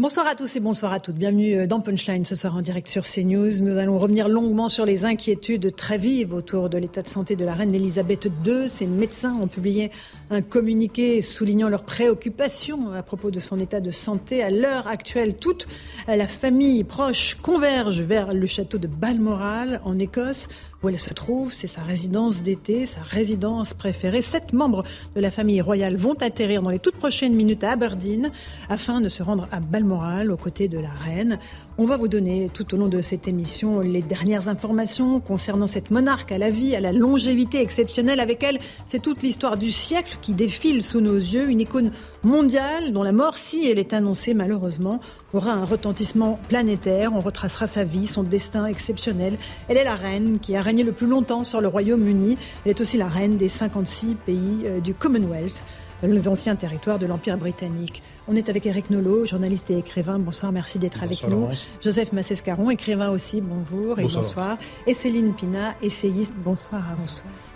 Bonsoir à tous et bonsoir à toutes. Bienvenue euh, dans Punchline ce soir en direct sur CNews. Nous allons revenir longuement sur les inquiétudes très vives autour de l'état de santé de la reine Elisabeth II. Ses médecins ont publié un communiqué soulignant leurs préoccupations à propos de son état de santé. À l'heure actuelle, toute la famille proche converge vers le château de Balmoral en Écosse où elle se trouve. C'est sa résidence d'été, sa résidence préférée. Sept membres de la famille royale vont atterrir dans les toutes prochaines minutes à Aberdeen afin de se rendre à Balmoral aux côtés de la reine. On va vous donner tout au long de cette émission les dernières informations concernant cette monarque à la vie, à la longévité exceptionnelle. Avec elle, c'est toute l'histoire du siècle qui défile sous nos yeux, une icône mondiale dont la mort, si elle est annoncée malheureusement, aura un retentissement planétaire. On retracera sa vie, son destin exceptionnel. Elle est la reine qui a régné le plus longtemps sur le Royaume-Uni. Elle est aussi la reine des 56 pays euh, du Commonwealth les anciens territoires de l'Empire britannique. On est avec Eric Nolot, journaliste et écrivain. Bonsoir, merci d'être avec nous. Joseph Massescaron, écrivain aussi, bonjour et bonsoir. Et Céline Pina, essayiste, bonsoir à vous.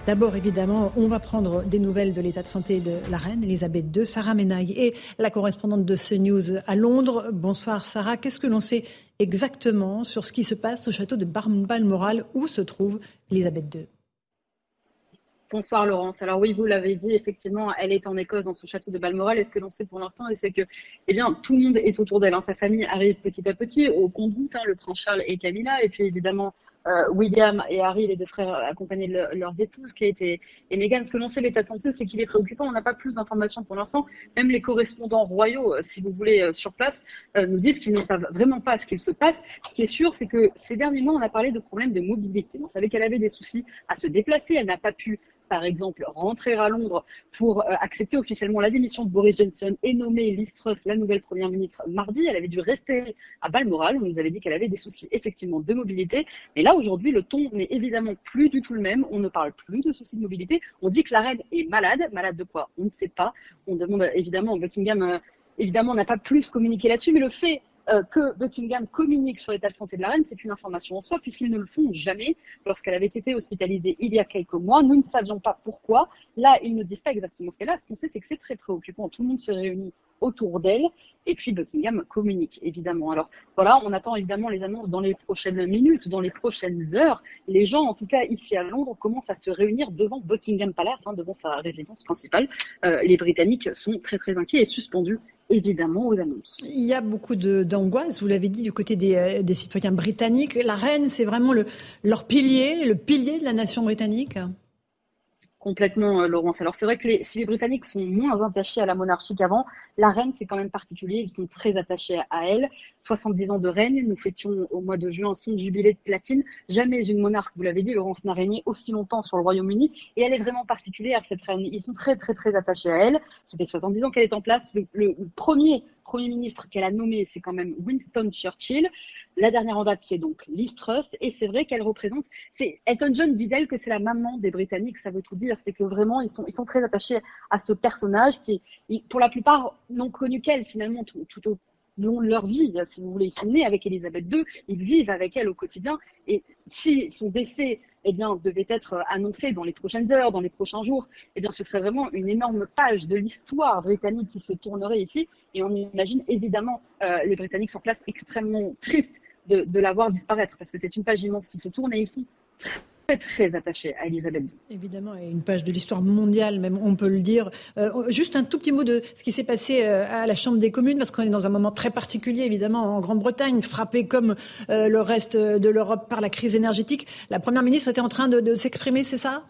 D'abord, évidemment, on va prendre des nouvelles de l'état de santé de la reine Elisabeth II. Sarah Menaille est la correspondante de CNews à Londres. Bonsoir Sarah, qu'est-ce que l'on sait exactement sur ce qui se passe au château de Balmoral? Où se trouve Elisabeth II Bonsoir Laurence. Alors oui, vous l'avez dit, effectivement, elle est en Écosse dans son château de Balmoral. Et ce que l'on sait pour l'instant, c'est que, eh bien, tout le monde est autour d'elle. Hein. Sa famille arrive petit à petit au compte hein, le prince Charles et Camilla, et puis évidemment euh, William et Harry, les deux frères accompagnés de leurs épouses, Kate et, et Meghan. Ce que l'on sait, l'état de santé, c'est qu'il est préoccupant. On n'a pas plus d'informations pour l'instant. Même les correspondants royaux, euh, si vous voulez, euh, sur place, nous disent qu'ils ne savent vraiment pas ce qu'il se passe. Ce qui est sûr, c'est que ces derniers mois, on a parlé de problèmes de mobilité. On savait qu'elle avait des soucis à se déplacer. Elle n'a pas pu par exemple, rentrer à Londres pour euh, accepter officiellement la démission de Boris Johnson et nommer Liz Truss la nouvelle première ministre mardi. Elle avait dû rester à Balmoral. On nous avait dit qu'elle avait des soucis effectivement de mobilité. Mais là, aujourd'hui, le ton n'est évidemment plus du tout le même. On ne parle plus de soucis de mobilité. On dit que la reine est malade. Malade de quoi? On ne sait pas. On demande évidemment Buckingham. Euh, évidemment, n'a pas plus communiqué là-dessus, mais le fait euh, que Buckingham communique sur l'état de santé de la reine, c'est une information en soi, puisqu'ils ne le font jamais. Lorsqu'elle avait été hospitalisée il y a quelques mois, nous ne savions pas pourquoi. Là, ils ne disent pas exactement ce qu'elle a. Ce qu'on sait, c'est que c'est très préoccupant. Tout le monde se réunit autour d'elle. Et puis Buckingham communique, évidemment. Alors voilà, on attend évidemment les annonces dans les prochaines minutes, dans les prochaines heures. Les gens, en tout cas ici à Londres, commencent à se réunir devant Buckingham Palace, hein, devant sa résidence principale. Euh, les Britanniques sont très très inquiets et suspendus évidemment aux annonces. Il y a beaucoup d'angoisse, vous l'avez dit, du côté des, euh, des, citoyens britanniques. La reine, c'est vraiment le, leur pilier, le pilier de la nation britannique Complètement, euh, Laurence. Alors c'est vrai que les, si les Britanniques sont moins attachés à la monarchie qu'avant, la reine c'est quand même particulier. Ils sont très attachés à elle. 70 ans de règne. Nous fêtions au mois de juin son jubilé de platine. Jamais une monarque, vous l'avez dit, Laurence n'a régné aussi longtemps sur le Royaume-Uni. Et elle est vraiment particulière cette reine. Ils sont très très très attachés à elle. Ça fait 70 ans qu'elle est en place. le premier Premier ministre qu'elle a nommé, c'est quand même Winston Churchill. La dernière en date, c'est donc Liz Truss. Et c'est vrai qu'elle représente. Elton John dit d'elle que c'est la maman des Britanniques. Ça veut tout dire. C'est que vraiment, ils sont, très attachés à ce personnage qui, pour la plupart, n'ont connu qu'elle finalement tout, tout au long de leur vie, si vous voulez. Ils sont nés avec Elisabeth II, ils vivent avec elle au quotidien. Et si son décès eh bien, devait être annoncé dans les prochaines heures, dans les prochains jours, eh bien, ce serait vraiment une énorme page de l'histoire britannique qui se tournerait ici. Et on imagine évidemment euh, les Britanniques sur place extrêmement tristes de, de la voir disparaître, parce que c'est une page immense qui se tourne et ils sont très, attaché à Elisabeth. Évidemment, et une page de l'histoire mondiale, même, on peut le dire. Euh, juste un tout petit mot de ce qui s'est passé euh, à la Chambre des communes, parce qu'on est dans un moment très particulier, évidemment, en Grande-Bretagne, frappé comme euh, le reste de l'Europe par la crise énergétique. La Première ministre était en train de s'exprimer, c'est ça?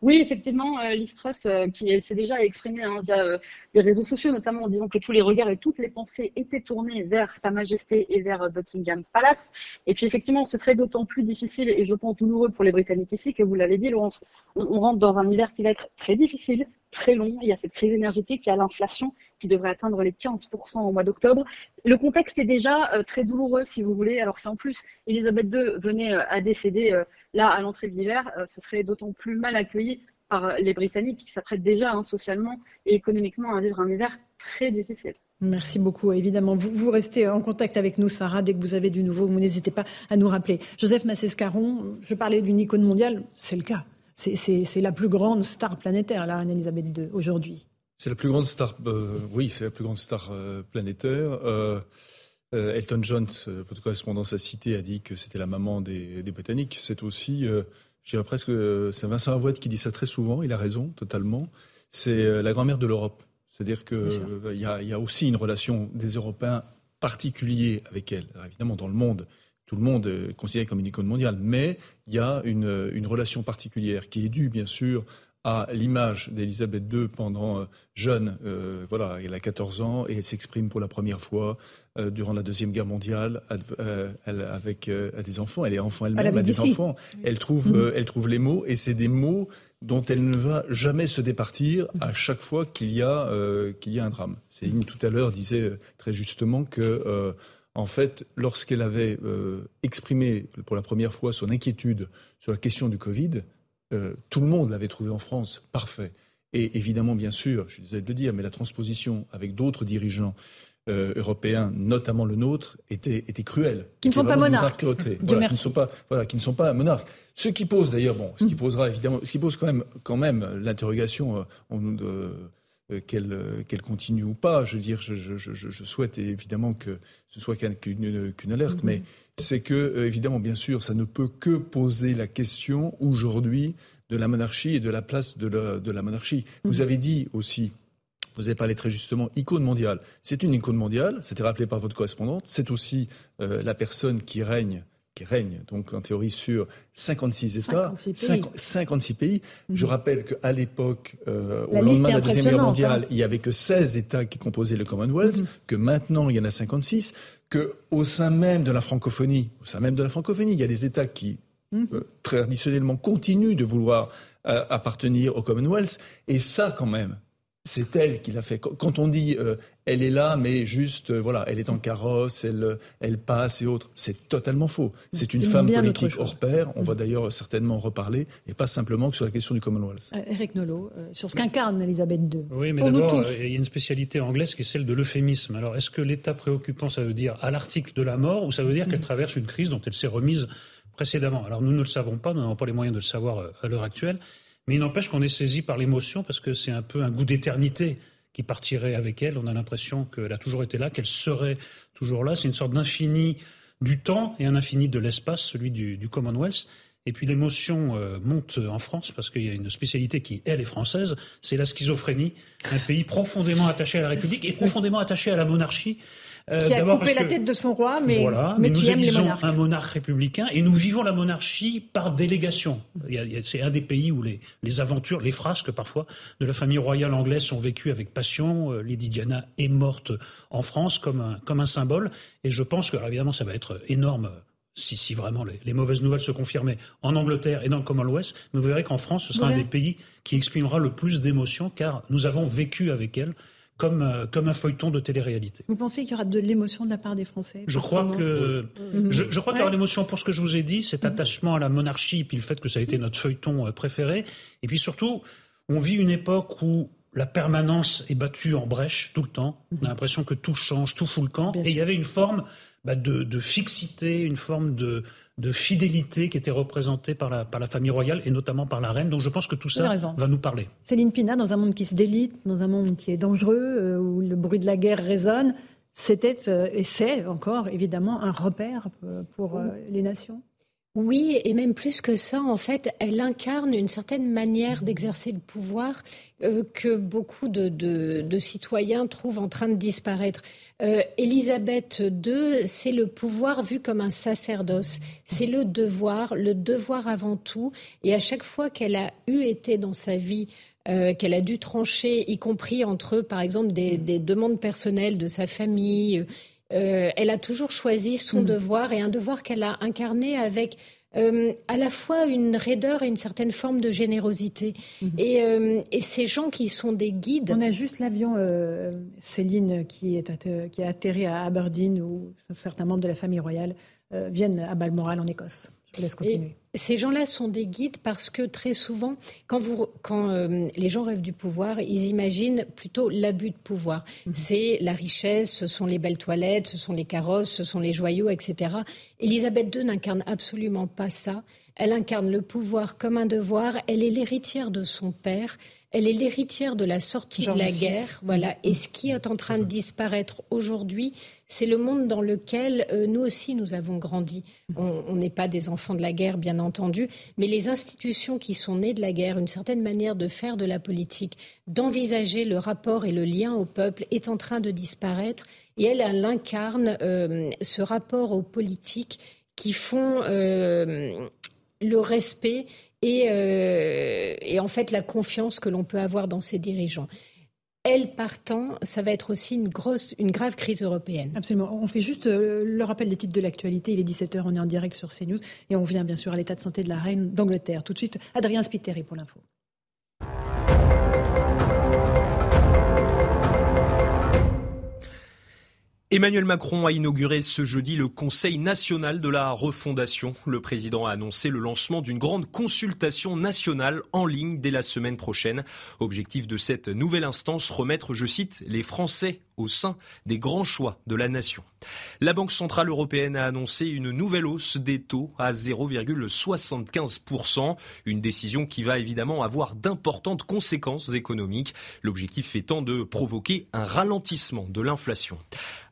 Oui, effectivement, euh, Truss, euh, qui s'est déjà exprimé hein, via euh, les réseaux sociaux, notamment en disant que tous les regards et toutes les pensées étaient tournés vers Sa Majesté et vers euh, Buckingham Palace. Et puis effectivement, ce serait d'autant plus difficile et je pense douloureux pour les Britanniques ici que vous l'avez dit, on, on, rentre dans un hiver qui va être très difficile, très long. Il y a cette crise énergétique, il y a l'inflation qui devrait atteindre les 15% au mois d'octobre. Le contexte est déjà euh, très douloureux, si vous voulez. Alors si en plus Elisabeth II venait euh, à décéder euh, là à l'entrée de l'hiver, ce serait d'autant plus mal accueilli par les Britanniques qui s'apprêtent déjà hein, socialement et économiquement à vivre un hiver très difficile. Merci beaucoup. Évidemment, vous, restez en contact avec nous, Sarah. Dès que vous avez du nouveau, vous n'hésitez pas à nous rappeler. Joseph Massescaron, je parlais d'une icône mondiale, c'est le cas. C'est la plus grande star planétaire, la reine Elisabeth II, aujourd'hui. C'est la plus grande star, euh, oui, c'est la plus grande star euh, planétaire. Euh, Elton John, votre correspondance a cité, a dit que c'était la maman des, des Britanniques. C'est aussi, je dirais presque, c'est Vincent Avouette qui dit ça très souvent, il a raison, totalement. C'est la grand-mère de l'Europe. C'est-à-dire qu'il y, y, a aussi une relation des Européens particulier avec elle. Alors, évidemment, dans le monde, tout le monde est considéré comme une icône mondiale, mais il y a une, une relation particulière qui est due, bien sûr, à l'image d'Elisabeth II pendant euh, jeune. Euh, voilà, elle a 14 ans et elle s'exprime pour la première fois euh, durant la Deuxième Guerre mondiale euh, elle, avec euh, des enfants. Elle est enfant elle-même, elle, a des enfants. Elle trouve, mmh. elle trouve les mots et c'est des mots dont elle ne va jamais se départir à chaque fois qu'il y, a, qu'il y a un drame. Céline, tout à l'heure, disait très justement que en fait, lorsqu'elle avait euh, exprimé pour la première fois son inquiétude sur la question du Covid, euh, tout le monde l'avait trouvé en France parfait. Et évidemment, bien sûr, je suis désolé de le dire, mais la transposition avec d'autres dirigeants euh, européens, notamment le nôtre, était, était cruelle. Qui ne sont pas monarques. Voilà, qui ne sont pas, voilà, qui ne sont pas monarques. Ce qui pose d'ailleurs, bon, ce qui mm. posera évidemment, ce qui pose quand même, quand même l'interrogation, euh, euh, qu'elle euh, qu'elle continue ou pas. Je veux dire, je, je, je, je souhaite évidemment que ce soit qu'une alerte, mm-hmm. mais c'est que, euh, évidemment, bien sûr, ça ne peut que poser la question aujourd'hui de la monarchie et de la place de la, de la monarchie. Vous mm-hmm. avez dit aussi, vous avez parlé très justement, icône mondiale. C'est une icône mondiale, c'était rappelé par votre correspondante, c'est aussi euh, la personne qui règne qui règne, donc en théorie sur 56 États, 56 pays. Je mhm. rappelle qu'à l'époque, euh, au lendemain de la Deuxième Guerre mondiale, hein. il n'y avait que 16 États qui composaient le Commonwealth, mhm. que maintenant il y en a 56, qu'au sein même de la francophonie, au sein même de la francophonie, il y a des États qui mhm. euh, traditionnellement continuent de vouloir euh, appartenir au Commonwealth, et ça quand même, c'est elle qui l'a fait. Quand on dit euh, elle est là, mais juste, euh, voilà, elle est en carrosse, elle, euh, elle passe et autres, c'est totalement faux. C'est une femme politique hors pair. On va d'ailleurs certainement en reparler, et pas simplement que sur la question du Commonwealth. Eric Nolot, sur ce qu'incarne Elisabeth II. Oui, mais d'abord, il y a une spécialité anglaise qui est celle de l'euphémisme. Alors, est-ce que l'état préoccupant, ça veut dire à l'article de la mort, ou ça veut dire qu'elle mm. traverse une crise dont elle s'est remise précédemment? Alors, nous ne le savons pas, nous n'avons pas les moyens de le savoir à l'heure actuelle. Mais il n'empêche qu'on est saisi par l'émotion parce que c'est un peu un goût d'éternité qui partirait avec elle. On a l'impression qu'elle a toujours été là, qu'elle serait toujours là. C'est une sorte d'infini du temps et un infini de l'espace, celui du, Commonwealth. Et puis l'émotion euh, monte en France parce qu'il y a une spécialité qui, elle, est française, c'est la schizophrénie, un pays profondément attaché à la République et profondément attaché à la monarchie. Euh, qui a coupé la tête de son roi, mais, voilà, mais, nous élisons un monarque républicain et nous vivons la monarchie par délégation. C'est un des pays où les, les, aventures, les frasques parfois de la famille royale anglaise sont vécues avec passion. Euh, Lady Diana est morte en France comme un, comme un symbole. Et je pense que, évidemment, ça va être énorme si, si, vraiment les, les, mauvaises nouvelles se confirmaient en Angleterre et dans le Commonwealth, mais vous verrez qu'en France, ce sera un des pays qui exprimera le plus d'émotions, car nous avons vécu avec elle comme, euh, comme un feuilleton de télé-réalité. Vous pensez qu'il y aura de l'émotion de la part des Français? Je crois que mmh. je, je, crois qu'il y aura l'émotion pour ce que je vous ai dit, cet mmh. attachement à la monarchie, puis le fait que ça a été notre feuilleton euh, préféré, et puis surtout, on vit une époque où la permanence est battue en brèche tout le temps. On a l'impression que tout change, tout fout le camp, Bien et sûr. il y avait une forme bah, de, de, fixité, une forme de, de fidélité qui était représentée par la, par la famille royale et notamment par la reine. Donc je pense que tout ça va nous parler. Céline Pina, dans un monde qui se délite, dans un monde qui est dangereux, euh, où le bruit de la guerre résonne, c'était euh, et c'est encore évidemment un repère euh, pour les nations. Oui, et même plus que ça, en fait, elle incarne une certaine manière d'exercer le pouvoir euh, que beaucoup de, citoyens trouvent en train de disparaître. Euh, Élisabeth II, c'est le pouvoir vu comme un sacerdoce. C'est le devoir, le devoir avant tout. Et à chaque fois qu'elle a eu été dans sa vie euh, qu'elle a dû trancher, y compris entre, par exemple, des, demandes personnelles de sa famille, euh, elle a toujours choisi son mm. devoir et un devoir qu'elle a incarné avec euh, à la fois une raideur et une certaine forme de générosité. Mm-hmm. Euh, et, ces gens qui sont des guides. On a juste l'avion Céline qui, est qui a atterri à Aberdeen où certains membres de la famille royale viennent à Balmoral en Écosse. Je laisse continuer. ces gens-là sont des guides parce que très souvent, quand, vous, quand euh, les gens rêvent du pouvoir, ils imaginent plutôt l'abus de pouvoir. Mhm. C'est la richesse, ce sont les belles toilettes, ce sont les carrosses, ce sont les joyaux, etc. Elisabeth II n'incarne absolument pas ça. Elle incarne le pouvoir comme un devoir. Elle est l'héritière de son père. Elle est l'héritière de la sortie de la guerre, voilà. Et ce qui est en train de disparaître aujourd'hui, c'est le monde dans lequel euh, nous aussi nous avons grandi. On n'est pas des enfants de la guerre, bien entendu, mais les institutions qui sont nées de la guerre, une certaine manière de faire de la politique, d'envisager le rapport et le lien au peuple est en train de disparaître. Et elle, elle incarne euh, ce rapport aux politiques qui font euh, le respect et, en fait la confiance que l'on peut avoir dans ses dirigeants. Elle partant, ça va être aussi une grosse, une grave crise européenne. Absolument. On fait juste euh, le rappel des titres de l'actualité. Il est 17h, on est en direct sur CNews et on vient bien sûr à l'état de santé de la reine d'Angleterre. Tout de suite, Adrien Spiteri pour l'info. Emmanuel Macron a inauguré ce jeudi le Conseil national de la refondation. Le président a annoncé le lancement d'une grande consultation nationale en ligne dès la semaine prochaine. Objectif de cette nouvelle instance, remettre, je cite, les Français au sein des grands choix de la nation. La Banque centrale européenne a annoncé une nouvelle hausse des taux à 0,75%, une décision qui va évidemment avoir d'importantes conséquences économiques, l'objectif étant de provoquer un ralentissement de l'inflation.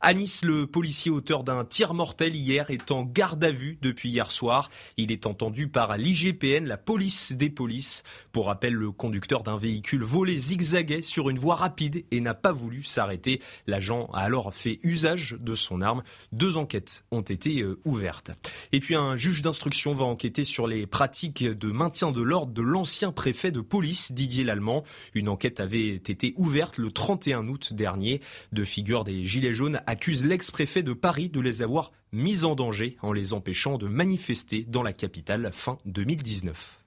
À Nice, le policier auteur d'un tir mortel hier est en garde à vue depuis hier soir. Il est entendu par l'IGPN, la police des polices. Pour rappel, le conducteur d'un véhicule volé zigzaguait sur une voie rapide et n'a pas voulu s'arrêter. L'agent a alors fait usage de son arme. Deux enquêtes ont été euh, ouvertes. Et puis un juge d'instruction va enquêter sur les pratiques de maintien de l'ordre de l'ancien préfet de police Didier Lallemand. Une enquête avait été ouverte le 31 août dernier. Deux figures des Gilets jaunes accusent l'ex-préfet de Paris de les avoir mis en danger en les empêchant de manifester dans la capitale fin 2019.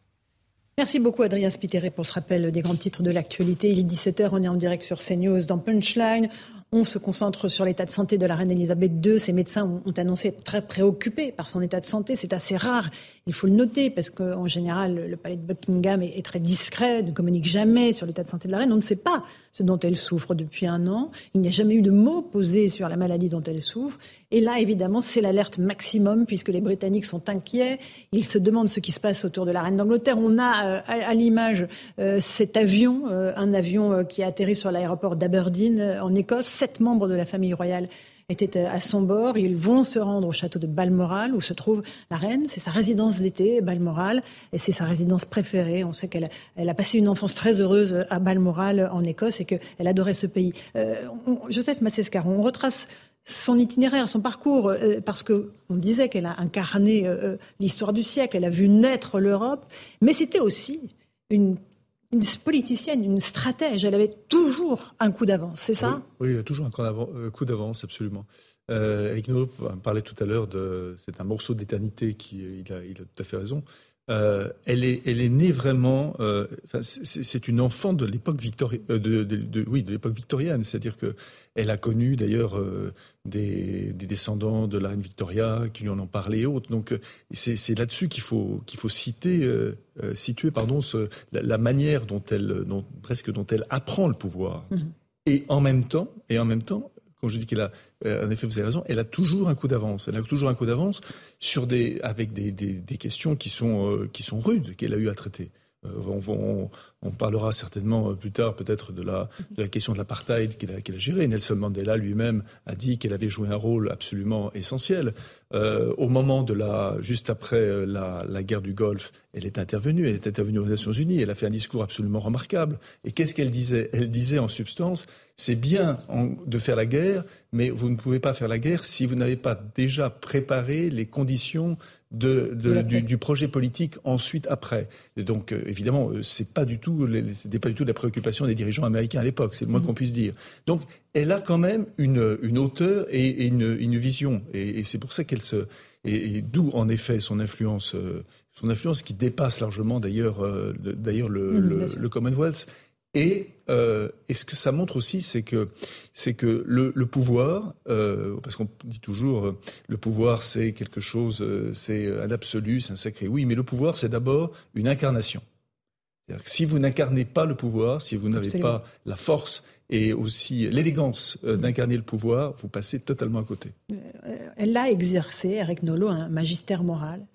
Merci beaucoup Adrien Spiteri pour ce rappel des grands titres de l'actualité. Il est 17h, on est en direct sur CNews dans Punchline. On se concentre sur l'état de santé de la reine Elisabeth II. Ses médecins ont, annoncé être très préoccupés par son état de santé. C'est assez rare, il faut le noter, parce qu'en général, le palais de Buckingham est, très discret, ne communique jamais sur l'état de santé de la reine. On ne sait pas ce dont elle souffre depuis un an. Il n'y a jamais eu de mots posés sur la maladie dont elle souffre. Et là, évidemment, c'est l'alerte maximum puisque les Britanniques sont inquiets. Ils se demandent ce qui se passe autour de la reine d'Angleterre. On a euh, à, l'image euh, cet avion, euh, un avion qui a atterri sur l'aéroport d'Aberdeen en Écosse. Sept membres de la famille royale étaient à son bord. Ils vont se rendre au château de Balmoral où se trouve la reine. C'est sa résidence d'été, Balmoral, et c'est sa résidence préférée. On sait qu'elle elle a passé une enfance très heureuse à Balmoral en Écosse et qu'elle adorait ce pays. Joseph Massescaron, on retrace son itinéraire, son parcours, euh, parce que on disait qu'elle a incarné euh, euh, l'histoire du siècle, elle a vu naître l'Europe, mais c'était aussi une, politicienne, une stratège. Elle avait toujours un coup d'avance, c'est ça? Oui, oui, toujours un coup d'avance, absolument. Euh, Eric parlait tout à l'heure de. C'est un morceau d'éternité qui. Il a, il a tout à fait raison. Euh, elle, est, elle est née vraiment. Euh, c'est une enfant de l'époque victorienne. Euh, de, oui, de l'époque victorienne. C'est-à-dire que elle a connu d'ailleurs des, descendants de la reine Victoria qui lui en ont parlé et autres. Donc c'est là-dessus qu'il faut qu'il faut citer, situer pardon, la, manière dont elle, dont, presque dont elle apprend le pouvoir. Mmh. Et en même temps, et en même temps, quand je dis qu'elle a, euh, en effet, vous avez raison, elle a toujours un coup d'avance. Elle a toujours un coup d'avance sur des, avec des, des, questions qui sont, euh, qui sont rudes qu'elle a eu à traiter. Euh, on, parlera certainement plus tard peut-être de la, question de l'apartheid qu'il a, qu'il a géré. Nelson Mandela lui-même a dit qu'elle avait joué un rôle absolument essentiel. Euh, au moment de la, juste après la, la, guerre du Golfe, elle est intervenue, elle est intervenue aux Nations Unies, elle a fait un discours absolument remarquable. Et qu'est-ce qu'elle disait? Elle disait en substance, c'est bien de faire la guerre, mais vous ne pouvez pas faire la guerre si vous n'avez pas déjà préparé les conditions de, du, projet politique ensuite après. Et donc euh, évidemment, euh, c'est pas du tout, c'était pas du tout la préoccupation des dirigeants américains à l'époque, c'est le moins mm-hmm. qu'on puisse dire. Donc elle a quand même une, une hauteur et, une, une, vision, et, c'est pour ça qu'elle se, et, d'où en effet son influence, euh, son influence qui dépasse largement d'ailleurs, d'ailleurs le, le Commonwealth. Et, euh, et, ce que ça montre aussi, c'est que, c'est que le, le pouvoir, euh, parce qu'on dit toujours, euh, le pouvoir c'est quelque chose, c'est un absolu, c'est un sacré. Oui, mais le pouvoir c'est d'abord une incarnation. Que si vous n'incarnez pas le pouvoir, si vous n'avez pas la force et aussi l'élégance d'incarner le pouvoir, vous passez totalement à côté. Elle a exercé, Eric Nolot, un magistère moral.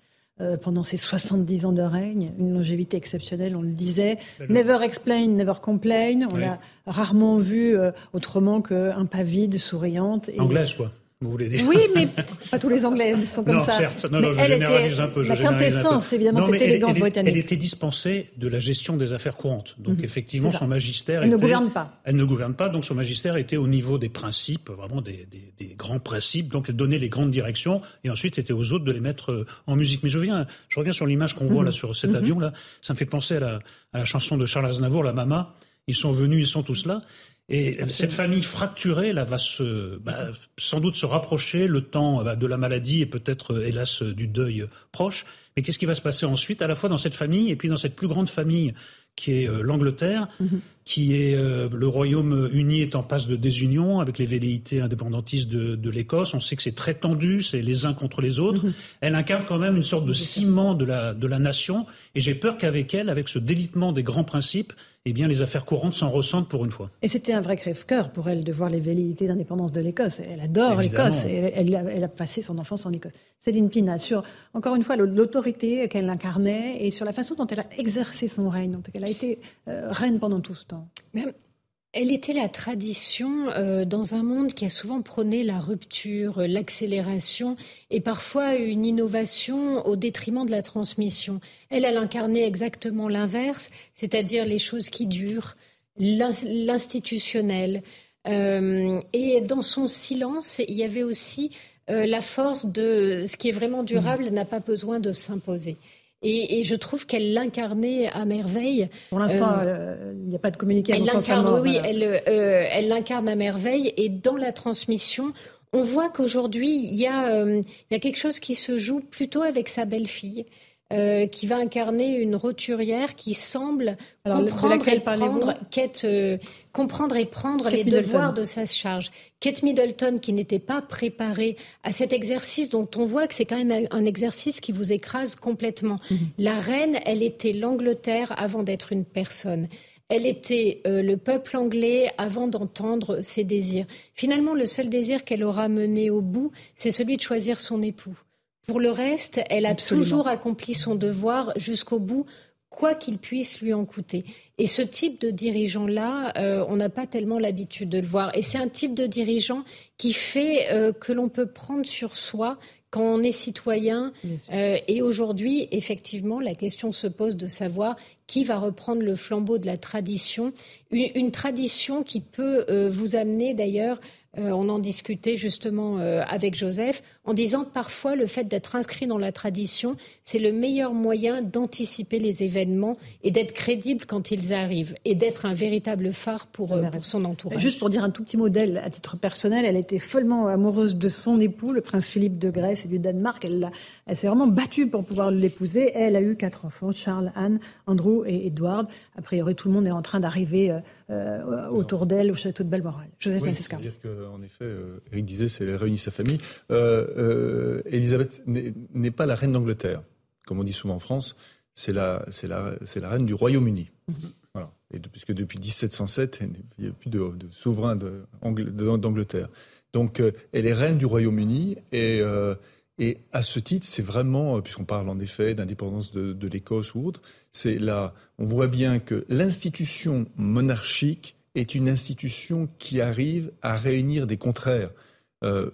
Euh, pendant ses 70 ans de règne, une longévité exceptionnelle, on le disait. Never explain, never complain. On l'a rarement vu euh, autrement qu'un pas vide, souriante. Et... Anglaise, quoi. Vous voulez dire Oui, mais pas tous les Anglais sont comme non, ça. Certes, non, non, je généralise un peu. la quintessence, évidemment, cette élégance britannique. Elle était dispensée de la gestion des affaires courantes. Donc, mhm. effectivement, son magistère. Elle ne gouverne pas. Elle ne gouverne pas, donc son magistère était au niveau des principes, vraiment des, des, des, grands principes. Donc, elle donnait les grandes directions, et ensuite, c'était aux autres de les mettre euh, en musique. Mais je reviens, je reviens sur l'image qu'on voit là mhm. sur cet mhm. avion-là. Ça me fait penser à la, à la chanson de Charles Aznavour, La Mama. Ils sont venus, ils sont tous là. Et cette famille fracturée là va se, bah, sans doute se rapprocher le temps bah, de la maladie et peut-être euh, hélas du deuil proche. Mais qu'est-ce qui va se passer ensuite, à la fois dans cette famille et puis dans cette plus grande famille qui est euh, l'Angleterre, mhm. qui est euh, le Royaume-Uni est en passe de désunion avec les velléités indépendantistes de, de l'Écosse. On sait que c'est très tendu, c'est les uns contre les autres. Mhm. Elle incarne quand même une sorte de ciment de la, de la nation. Et j'ai peur qu'avec elle, avec ce délitement des grands principes, eh bien, les affaires courantes s'en ressentent pour une fois. Et c'était un vrai crève-cœur pour elle de voir les velléités d'indépendance de l'Écosse. Elle adore l'Écosse. Elle, elle, elle, a passé son enfance en Écosse. Céline Pina, sur, encore une fois, l'autorité qu'elle incarnait et sur la façon dont elle a exercé son règne, dont elle a été euh, reine pendant tout ce temps. Elle était la tradition euh, dans un monde qui a souvent prôné la rupture, l'accélération et parfois une innovation au détriment de la transmission. Elle, elle incarnait exactement l'inverse, c'est-à-dire les choses qui durent, l'institutionnel. Euh, et dans son silence, il y avait aussi euh, la force de ce qui est vraiment durable n'a pas besoin de s'imposer. Et, je trouve qu'elle l'incarnait à merveille. Pour l'instant, euh, euh, il n'y a pas de communication. Elle l'incarne, oui, elle, euh, elle l'incarne à merveille. Et dans la transmission, on voit qu'aujourd'hui, il y, a, il y a quelque chose qui se joue plutôt avec sa belle-fille. Euh, qui va incarner une roturière qui semble comprendre, et prendre, Kate, euh, comprendre et prendre les devoirs de sa charge. Kate Middleton, qui n'était pas préparée à cet exercice, dont on voit que c'est quand même un exercice qui vous écrase complètement. Mhm. La reine, elle était l'Angleterre avant d'être une personne. Elle était euh, le peuple anglais avant d'entendre ses désirs. Finalement, le seul désir qu'elle aura mené au bout, c'est celui de choisir son époux. Pour le reste, elle a toujours accompli son devoir jusqu'au bout, quoi qu'il puisse lui en coûter. Et ce type de dirigeant-là, euh, on n'a pas tellement l'habitude de le voir. Et c'est un type de dirigeant qui fait euh, que l'on peut prendre sur soi quand on est citoyen. Euh, et aujourd'hui, effectivement, la question se pose de savoir qui va reprendre le flambeau de la tradition. une tradition qui peut vous amener d'ailleurs euh, on en discutait justement euh, avec Joseph, en disant que parfois le fait d'être inscrit dans la tradition, c'est le meilleur moyen d'anticiper les événements et d'être crédible quand ils arrivent et d'être un véritable phare pour, euh, son entourage. Juste pour dire un tout petit modèle à titre personnel, elle était follement amoureuse de son époux, le prince Philippe de Grèce et du Danemark. Elle, elle s'est vraiment battue pour pouvoir l'épouser. Elle a eu quatre enfants, Charles, Anne, Andrew et Edward. A priori, tout le monde est en train d'arriver autour d'elle au château de Balmoral. Joseph oui, en effet, euh, Eric disait, c'est elle réunit sa famille. Euh, euh, Elisabeth n'est pas la reine d'Angleterre, comme on dit souvent en France. C'est la, reine du Royaume-Uni. Voilà. Et puisque depuis 1707, il n'y a plus de, souverain d'Angleterre. Donc, elle est reine du Royaume-Uni et Et à ce titre, c'est vraiment, puisqu'on parle en effet d'indépendance de, l'Écosse ou autre, c'est là, on voit bien que l'institution monarchique est une institution qui arrive à réunir des contraires. Euh,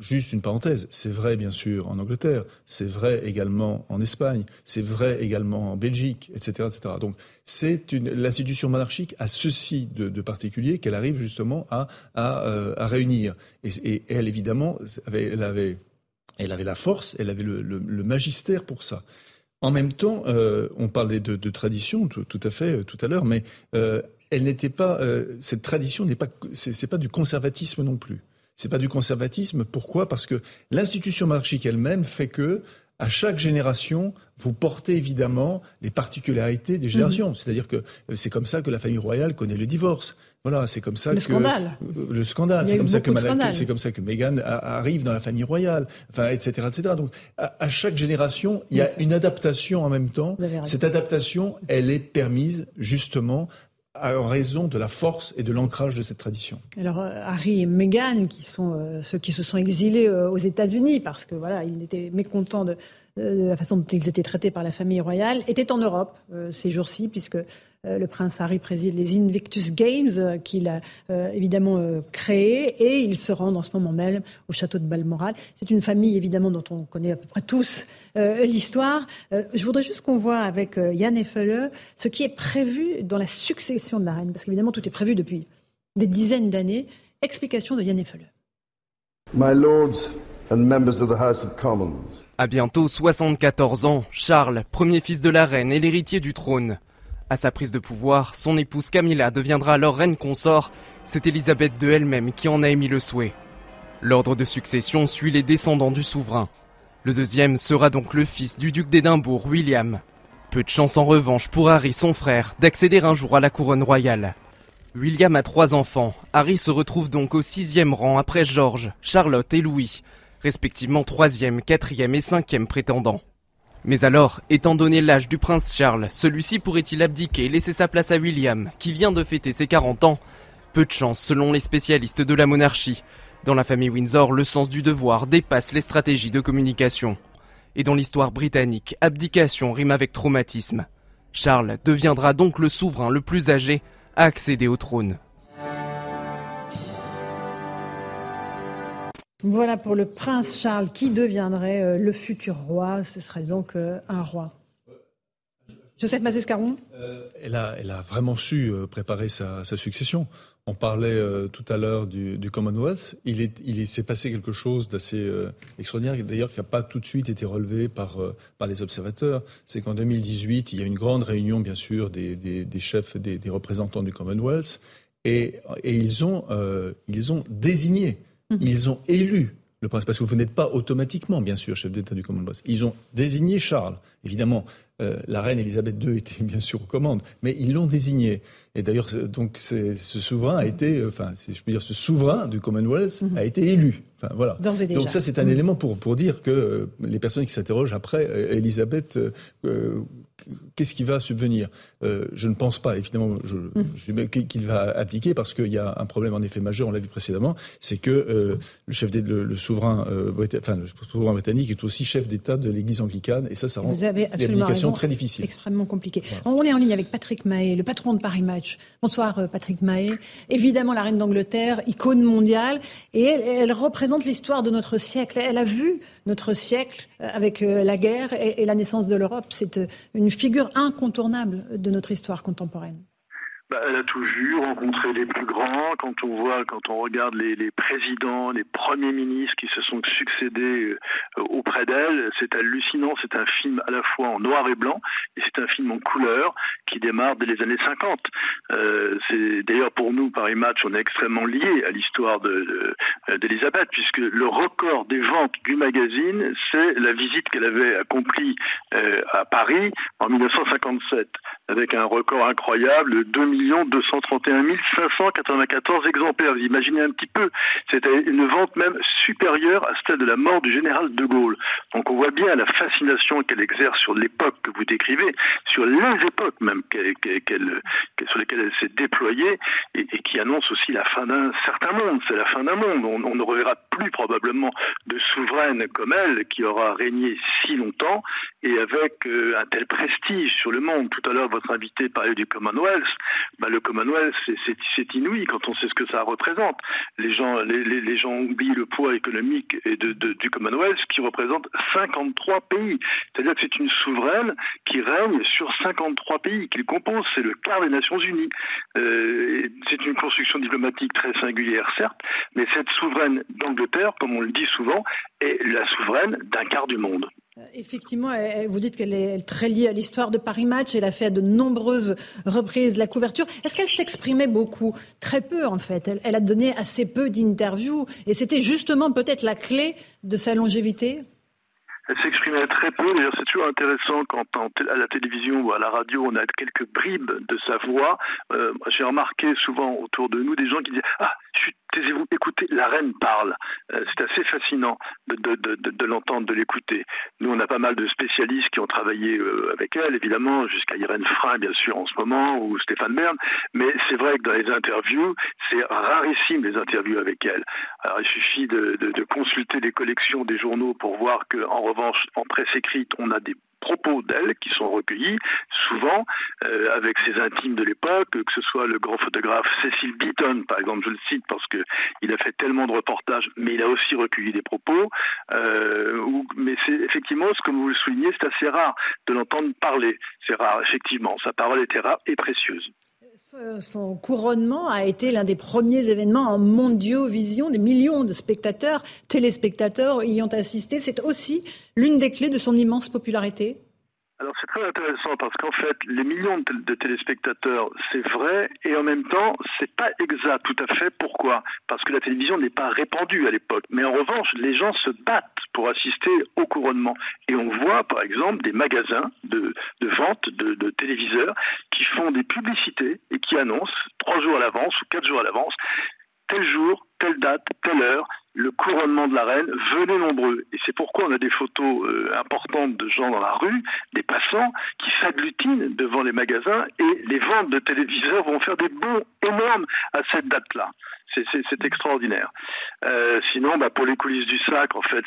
juste une parenthèse, c'est vrai bien sûr en Angleterre, c'est vrai également en Espagne, c'est vrai également en Belgique, etc. etc. Donc c'est l'institution monarchique a ceci de, particulier qu'elle arrive justement à, à, euh, réunir. Et, elle évidemment, elle avait, elle avait la force, elle avait le, magistère pour ça. En même temps, euh, on parlait de, tradition tout, à fait tout à l'heure, mais elle n'était pas cette tradition n'est pas pas du conservatisme non plus c'est pas du conservatisme. Pourquoi? Parce que l'institution monarchique elle-même fait que à chaque génération, vous portez évidemment les particularités des générations. Mhm. C'est-à-dire que euh, c'est comme ça que la famille royale connaît le divorce. Voilà, c'est comme ça le que scandale. Euh, le scandale. C'est comme ça que c'est comme ça que Meghan arrive dans la famille royale, enfin, etc., etc. Donc, à, chaque génération, il y a une adaptation en même temps. Cette adaptation, elle est permise justement en raison de la force et de l'ancrage de cette tradition. Alors euh, Harry et Meghan, qui sont euh, ceux qui se sont exilés euh, aux États-Unis parce que voilà, ils étaient mécontents de, la façon dont ils étaient traités par la famille royale, étaient en Europe ces jours-ci puisque le prince Harry préside les Invictus Games qu'il a évidemment créés et il se rend en ce moment même au château de Balmoral. C'est une famille évidemment dont on connaît à peu près tous euh, l'histoire. Euh, je voudrais juste qu'on voit avec euh, Yann Effele ce qui est prévu dans la succession de la reine, parce qu'évidemment tout est prévu depuis des dizaines d'années. Explication de Yann Effele. My lords and members of the House of Commons. À bientôt 74 ans, Charles, premier fils de la reine et l'héritier du trône. À sa prise de pouvoir, son épouse Camilla deviendra alors reine consort. C'est Elisabeth II elle-même qui en a émis le souhait. L'ordre de succession suit les descendants du souverain. Le deuxième sera donc le fils du duc d'Édimbourg, William. Peu de chance en revanche pour Harry, son frère, d'accéder un jour à la couronne royale. William a trois enfants. Harry se retrouve donc au sixième rang après George, Charlotte et Louis, respectivement troisième, quatrième et cinquième prétendants. Mais alors, étant donné l'âge du prince Charles, celui-ci pourrait-il abdiquer et laisser sa place à William, qui vient de fêter ses 40 ans? Peu de chance selon les spécialistes de la monarchie, dans la famille Windsor, le sens du devoir dépasse les stratégies de communication. Et dans l'histoire britannique, abdication rime avec traumatisme. Charles deviendra donc le souverain le plus âgé à accéder au trône. Voilà pour le prince Charles qui deviendrait euh, le futur roi. Ce serait donc euh, un roi. Joseph Mazescaron euh, elle, a, vraiment su préparer sa succession. On parlait tout à l'heure du, Commonwealth. Il, est, il s'est passé quelque chose d'assez extraordinaire, d'ailleurs qui n'a pas tout de suite été relevé par, les observateurs. C'est qu'en 2018, il y a une grande réunion, bien sûr, des, des, chefs, des, représentants du Commonwealth, et, ils ont désigné, mhm. ils ont élu le prince, parce que vous n'êtes pas automatiquement, bien sûr, chef d'État du Commonwealth. Ils ont désigné Charles. Évidemment, la reine Elisabeth II était bien sûr aux commandes, mais ils l'ont désigné. Et d'ailleurs, donc, ce souverain a été, euh, enfin, si je peux dire, ce souverain du Commonwealth mhm. a été élu. Enfin, voilà. Donc ça, c'est un mhm. élément pour, pour dire que euh, les personnes qui s'interrogent après, euh, Elisabeth, qu'est-ce qui va subvenir? Je ne pense pas, évidemment, je, qu'il va abdiquer parce qu'il y a un problème en effet majeur, on l'a vu précédemment, c'est que le chef des, le, souverain, enfin, le souverain britannique est aussi chef d'État de l'Église anglicane, et ça, ça rend l'abdication très difficile. Extrêmement compliqué. On est en ligne avec Patrick Mahé, le patron de Paris Match. Bonsoir euh, Patrick Mahé. Évidemment, la reine d'Angleterre, icône mondiale, et elle, représente l'histoire de notre siècle. Elle a vu notre siècle euh, avec euh, la guerre et la naissance de l'Europe. C'est une figure incontournable de notre histoire contemporaine. Bah, elle a tout vu, rencontré les plus grands. Quand on voit, quand on regarde les, présidents, les premiers ministres qui se sont succédés euh, auprès d'elle, c'est hallucinant. C'est un film à la fois en noir et blanc et c'est un film en couleur qui démarre dès les années 50. Euh, c'est d'ailleurs pour nous Paris Match, on est extrêmement lié à l'histoire d'Elisabeth de, puisque le record des ventes du magazine, c'est la visite qu'elle avait accomplie euh, à Paris en 1957 avec un record incroyable, 2 231 594 exemplaires. Vous imaginez un petit peu. C'était une vente même supérieure à celle de la mort du général de Gaulle. Donc on voit bien la fascination qu'elle exerce sur l'époque que vous décrivez, sur les époques même sur lesquelles elle s'est déployée et, qui annonce aussi la fin d'un certain monde. C'est la fin d'un monde. On, ne reverra plus probablement de souveraine comme elle qui aura régné si longtemps et avec euh, un tel prestige sur le monde. Tout à l'heure, votre invité parlait du Commonwealth. Bah, le Commonwealth, c'est inouï quand on sait ce que ça représente. Les gens, les, gens oublient le poids économique et du Commonwealth qui représente 53 pays. C'est-à-dire que c'est une souveraine qui règne sur 53 pays qu'il compose. C'est le quart des Nations Unies. Euh, c'est une construction diplomatique très singulière, certes, mais cette souveraine d'Angleterre, comme on le dit souvent, est la souveraine d'un quart du monde. Euh, effectivement, vous dites qu'elle est très liée à l'histoire de Paris Match. Elle a fait à de nombreuses reprises la couverture. Est-ce qu'elle s'exprimait beaucoup? Très peu, en fait. Elle, a donné assez peu d'interviews. Et c'était justement peut-être la clé de sa longévité? Elle s'exprimait très peu. D'ailleurs, c'est toujours intéressant quand à la télévision ou à la radio, on a quelques bribes de sa voix. Euh, j'ai remarqué souvent autour de nous des gens qui disaient Ah, taisez-vous, écoutez, la reine parle. Euh, c'est assez fascinant de, de, de, de l'entendre, de l'écouter. Nous, on a pas mal de spécialistes qui ont travaillé euh, avec elle, évidemment, jusqu'à Irène Frein, bien sûr, en ce moment, ou Stéphane Bern. Mais c'est vrai que dans les interviews, c'est rarissime les interviews avec elle. Alors, il suffit de, consulter les collections des journaux pour voir qu'en revanche, en presse écrite, on a des propos d'elle qui sont recueillis, souvent euh, avec ses intimes de l'époque, que ce soit le grand photographe Cecil Beaton, par exemple, je le cite parce que il a fait tellement de reportages, mais il a aussi recueilli des propos. Euh, mais c'est effectivement, que vous le soulignez, c'est assez rare de l'entendre parler. C'est rare, effectivement. Sa parole était rare et précieuse. Son couronnement a été l'un des premiers événements en mondiovision. Des millions de spectateurs, téléspectateurs y ont assisté. C'est aussi l'une des clés de son immense popularité. Alors c'est très intéressant parce qu'en fait les millions de téléspectateurs c'est vrai et en même temps c'est pas exact tout à fait. Pourquoi? Parce que la télévision n'est pas répandue à l'époque. Mais en revanche les gens se battent pour assister au couronnement et on voit par exemple des magasins de, de vente de, de téléviseurs qui font des publicités et qui annoncent trois jours à l'avance ou quatre jours à l'avance tel jour, telle date, telle heure, le couronnement de la reine, venez nombreux. Et c'est pourquoi on a des photos euh, importantes de gens dans la rue, des passants, qui s'agglutinent devant les magasins et les ventes de téléviseurs vont faire des bons énormes à cette date-là. C'est extraordinaire. Euh, sinon, bah, pour les coulisses du sac, en fait,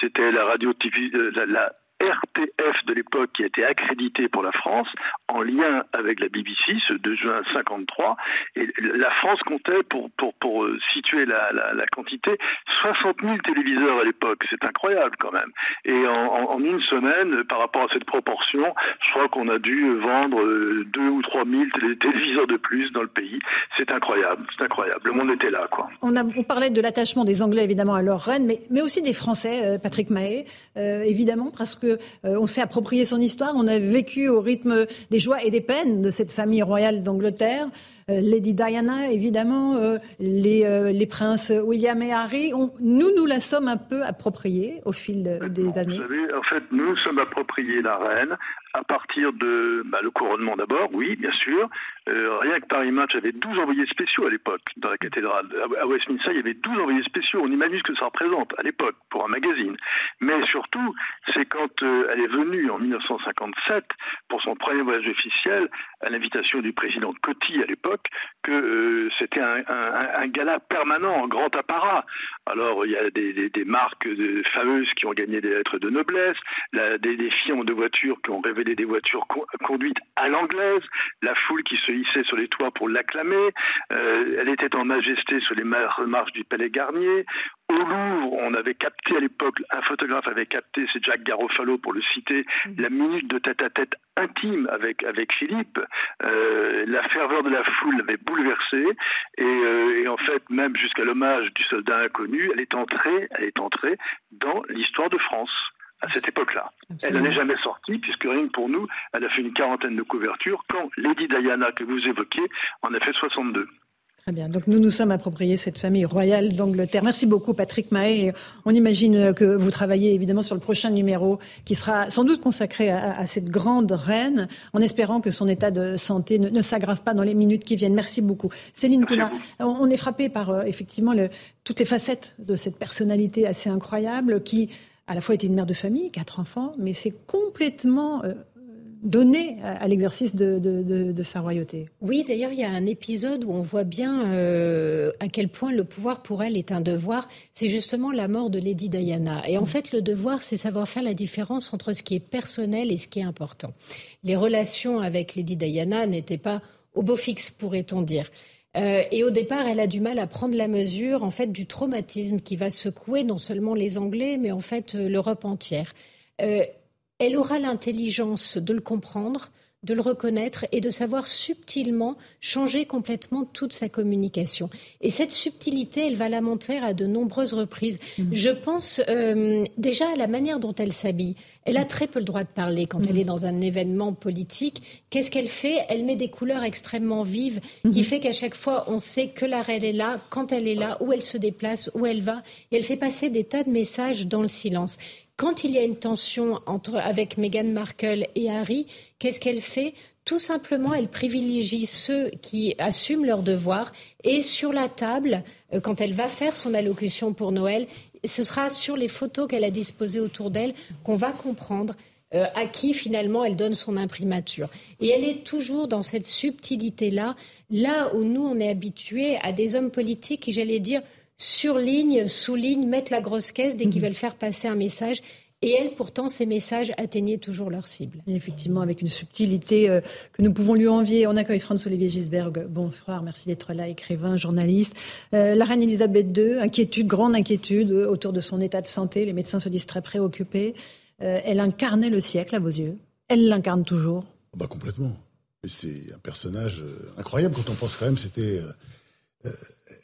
c'était la radio TV, euh, la, RTF de l'époque qui a été accrédité pour la France en lien avec la BBC ce 2 juin 53 et la France comptait pour pour pour euh, situer la, la, quantité 60 000 téléviseurs à l'époque. C'est incroyable quand même. Et en, une semaine par rapport à cette proportion je crois qu'on a dû vendre 2 euh, ou 3 000 téléviseurs de plus dans le pays. C'est incroyable. C'est incroyable. Le monde était là quoi. On parlait de l'attachement des Anglais évidemment à leur reine mais mais aussi des Français euh, Patrick Mahé évidemment parce que euh, on s'est approprié son histoire, on a vécu au rythme des joies et des peines de cette famille royale d'Angleterre. Euh, Lady Diana, évidemment, euh, les, princes William et Harry. nous, nous la sommes un peu appropriés au fil des années. Vous savez, en fait, nous sommes appropriés la reine à partir de bah, le couronnement d'abord, oui, bien sûr. Euh, rien que Paris Match avait 12 envoyés spéciaux à l'époque dans la cathédrale. À Westminster, il y avait 12 envoyés spéciaux. On imagine ce que ça représente à l'époque pour un magazine. Mais surtout, c'est quand euh, elle est venue en 1957 pour son premier voyage officiel à l'invitation du président Coty à l'époque que euh, c'était un, un, gala permanent, un grand apparat. Alors il y a des, marques de, fameuses qui ont gagné des lettres de noblesse, des, des de voitures qui ont des voitures conduites à l'anglaise, la foule qui se hissait sur les toits pour l'acclamer, euh, elle était en majesté sur les marches du Palais Garnier, au Louvre, on avait capté à l'époque, un photographe avait capté, c'est Jack Garofalo pour le citer, mm. la minute de tête-à-tête intime avec, avec Philippe. Euh, la ferveur de la foule l'avait bouleversé et, euh, et, en fait, même jusqu'à l'hommage du soldat inconnu, elle est entrée, elle est entrée dans l'histoire de France à cette époque-là. Elle n'est jamais sortie, puisque rien que pour nous, elle a fait une quarantaine de couvertures, quand Lady Diana, que vous évoquiez, en a fait 62. Très bien. Donc nous nous sommes appropriés cette famille royale d'Angleterre. Merci beaucoup Patrick Mahé. On imagine que vous travaillez évidemment sur le prochain numéro qui sera sans doute consacré à, cette grande reine en espérant que son état de santé ne, s'aggrave pas dans les minutes qui viennent. Merci beaucoup. Céline Pina, on est frappé par euh, effectivement le, toutes les facettes de cette personnalité assez incroyable qui à la fois était une mère de famille, quatre enfants, mais c'est complètement euh, donné à l'exercice de, sa royauté. Oui, d'ailleurs, il y a un épisode où on voit bien euh, à quel point le pouvoir pour elle est un devoir. C'est justement la mort de Lady Diana. Et en fait, le devoir, c'est savoir faire la différence entre ce qui est personnel et ce qui est important. Les relations avec Lady Diana n'étaient pas au beau fixe, pourrait-on dire. Euh, et au départ, elle a du mal à prendre la mesure en fait du traumatisme qui va secouer non seulement les Anglais, mais en fait euh, l'Europe entière. Elle aura l'intelligence de le comprendre, de le reconnaître et de savoir subtilement changer complètement toute sa communication. Et cette subtilité, elle va la montrer à de nombreuses reprises. Mm. Je pense euh, déjà à la manière dont elle s'habille. Elle a très peu le droit de parler quand elle mm. est dans un événement politique. Qu'est-ce qu'elle fait? Elle met des couleurs extrêmement vives qui mm-hmm. fait qu'à chaque fois, on sait que la reine est là, quand elle est là, où elle se déplace, où elle va. Et elle fait passer des tas de messages dans le silence. Quand il y a une tension entre, avec Meghan Markle et Harry, qu'est-ce qu'elle fait? Tout simplement, elle privilégie ceux qui assument leurs devoirs et sur la table, euh, quand elle va faire son allocution pour Noël, ce sera sur les photos qu'elle a disposées autour d'elle qu'on va comprendre euh, à qui finalement elle donne son imprimature. Et elle est toujours dans cette subtilité-là, là où nous on est habitués à des hommes politiques qui, j'allais dire, surlignent, soulignent, mettent la grosse caisse dès qu'ils mhm. veulent faire passer un message. Et elle, pourtant, ces messages atteignaient toujours leur cible. effectivement, avec une subtilité euh, que nous pouvons lui envier. On accueille Franz-Olivier Gisberg. Bonsoir, merci d'être là, écrivain, journaliste. Euh, la reine Elisabeth II, inquiétude, grande inquiétude euh, autour de son état de santé. Les médecins se disent très préoccupés. elle incarnait le siècle à vos yeux. Elle l'incarne toujours. Bah complètement. C'est un personnage incroyable quand on pense quand même c'était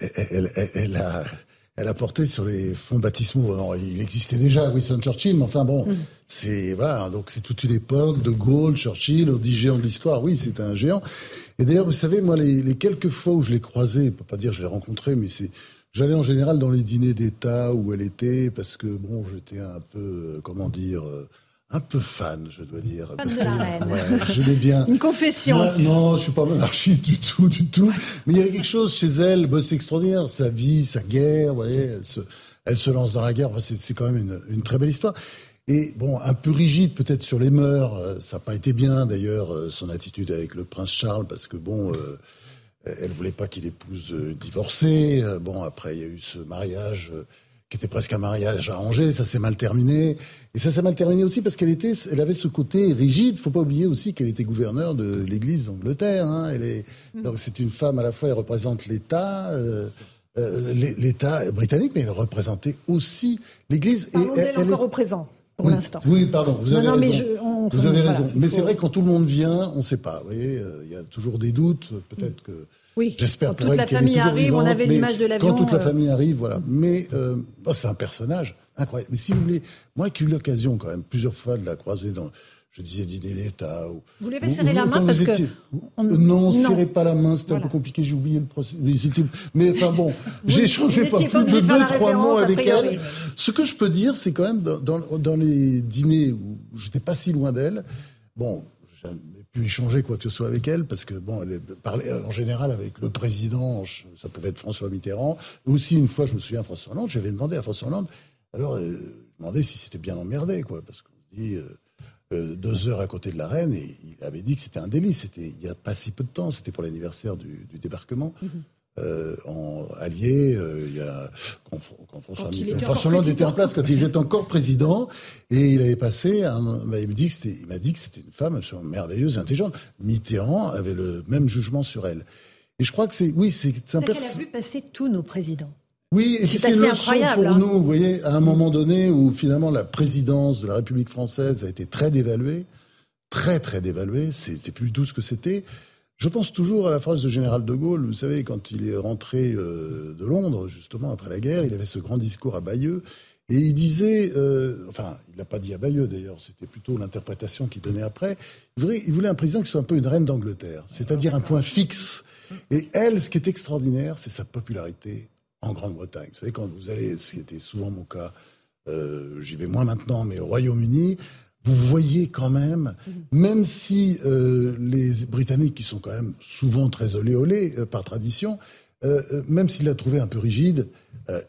elle, elle, a, elle a porté sur les fonds baptismaux. il existait déjà Winston Churchill, mais enfin bon, mm. c'est voilà, donc c'est toute une époque de Gaulle, Churchill, on dit géant de l'histoire. Oui, c'est un géant. Et d'ailleurs, vous savez, moi, les, quelques fois où je l'ai croisé, pas dire je l'ai rencontré, mais c'est J'allais en général dans les dîners d'État où elle était parce que bon, j'étais un peu, euh, comment dire, euh, un peu fan, je dois dire. Fan de la reine. Ouais, je l'ai bien. Une confession. non, je suis pas monarchiste du tout, du tout. Mais il y a quelque chose chez elle, bah, c'est extraordinaire. Sa vie, sa guerre, vous voyez, elle se, elle se lance dans la guerre. c'est quand même une, une, très belle histoire. Et bon, un peu rigide peut-être sur les mœurs. Euh, ça n'a pas été bien d'ailleurs euh, son attitude avec le prince Charles parce que bon. Euh, elle voulait pas qu'il épouse divorcée. Bon, après, il y a eu ce mariage qui était presque un mariage arrangé, ça s'est mal terminé. Et ça s'est mal terminé aussi parce qu'elle était, elle avait ce côté rigide. Faut pas oublier aussi qu'elle était gouverneure de l'Église d'Angleterre. Hein. Elle est, mm. donc c'est une femme à la fois, elle représente l'État. Euh, euh, l'État britannique, mais elle représentait aussi l'Église. et elle, elle, encore est... au présent pour oui, l'instant. Oui, pardon, vous avez raison. Mais vous avez raison. mais c'est vrai quand tout le monde vient, on ne sait pas. Vous voyez, euh, il y a toujours des doutes. Peut-être que oui. J'espère pour toute la famille arrive, on avait l'image de l'avion. Quand toute la euh. famille arrive, voilà. Mais euh, oh, c'est un personnage incroyable. Mais si vous voulez, moi qui ai eu l'occasion quand même plusieurs fois de la croiser dans, je disais dîner d'État. Vous lui avez serré la main parce que non, serrez pas la main, c'était un peu compliqué. J'ai oublié le procès. Mais enfin bon, j'ai échangé pas plus de deux trois mots avec elle. Ce que je peux dire, c'est quand même dans, dans, dans les dîners où j'étais pas si loin d'elle. Bon, échanger quoi que ce soit avec elle, parce que bon, elle parlait en général avec le président, ça pouvait être François Mitterrand. Aussi, une fois, je me souviens, François Hollande, j'avais demandé à François Hollande, alors, euh, je demandais si c'était bien emmerdé, quoi, parce qu'on se dit, euh, euh, deux heures à côté de la reine, et il avait dit que c'était un délit, c'était il n'y a pas si peu de temps, c'était pour l'anniversaire du, débarquement. Mm-hmm. Euh, en allié. Euh, il y a quand, François, Hollande était en place quand il était encore président et il avait passé. Un, bah, il me dit il m'a dit que c'était une femme absolument merveilleuse, et intelligente. Mitterrand avait le même jugement sur elle. Et je crois que c'est oui, c'est un Elle a vu passer tous nos présidents. Oui, et c'est une leçon pour hein. nous, vous voyez, à un moment donné où finalement la présidence de la République française a été très dévaluée, très très dévaluée, c'était plus doux ce que c'était. Je pense toujours à la phrase de général de Gaulle. Vous savez, quand il est rentré euh, de Londres, justement après la guerre, il avait ce grand discours à Bayeux. Et il disait, euh, enfin, il l'a pas dit à Bayeux d'ailleurs, c'était plutôt l'interprétation qu'il donnait après. Il voulait, il voulait, un président qui soit un peu une reine d'Angleterre, c'est-à-dire un point fixe. Et elle, ce qui est extraordinaire, c'est sa popularité en Grande-Bretagne. Vous savez, quand vous allez, ce qui était souvent mon cas, euh, j'y vais moins maintenant, mais au Royaume-Uni, vous voyez quand même, même si euh, les Britanniques, qui sont quand même souvent très olé olé euh, par tradition, même s'il l'a trouvé un peu rigide,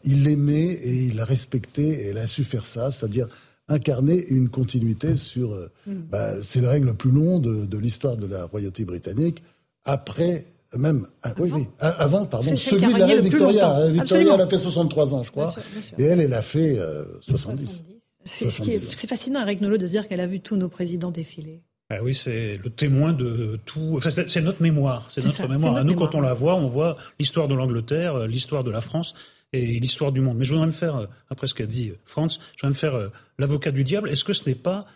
il l'aimait et il l'a respecté et elle a su faire ça, c'est-à-dire incarner une continuité sur. Mm. Bah, c'est le règne le plus long de, de l'histoire de la royauté britannique après même ah, avant. oui oui avant pardon celui de la reine Victoria. Victoria elle a fait 63 ans je crois. Et elle elle a fait 70, euh, c'est fascinant avec Nolot de dire qu'elle a vu tous nos présidents défiler ah oui, c'est le témoin de tout. Enfin, c'est notre mémoire. C'est notre mémoire. Nous, quand on la voit, on voit l'histoire de l'Angleterre, euh, l'histoire de la France et l'histoire du monde. Mais je voudrais me faire, euh, après ce qu'a dit France, je voudrais me faire l'avocat du diable. Est-ce que ce n'est pas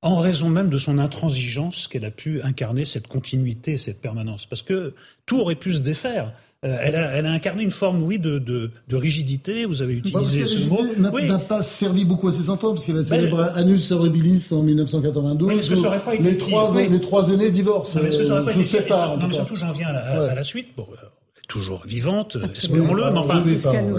en raison même de son intransigeance qu'elle a pu incarner cette continuité, cette permanence? Parce que tout aurait pu se défaire. Euh, elle, a, incarné une forme, oui, de, rigidité. Vous avez utilisé ce mot. N'a pas servi beaucoup à ses enfants, parce qu'elle a célébré Annus Horribilis en 1992. Oui, ça pas été les, trois, les trois aînés divorcent. Non, mais, euh, pas été... non, mais surtout, j'en viens à la, suite. Bon, euh, toujours vivante, espérons-le. Mais enfin,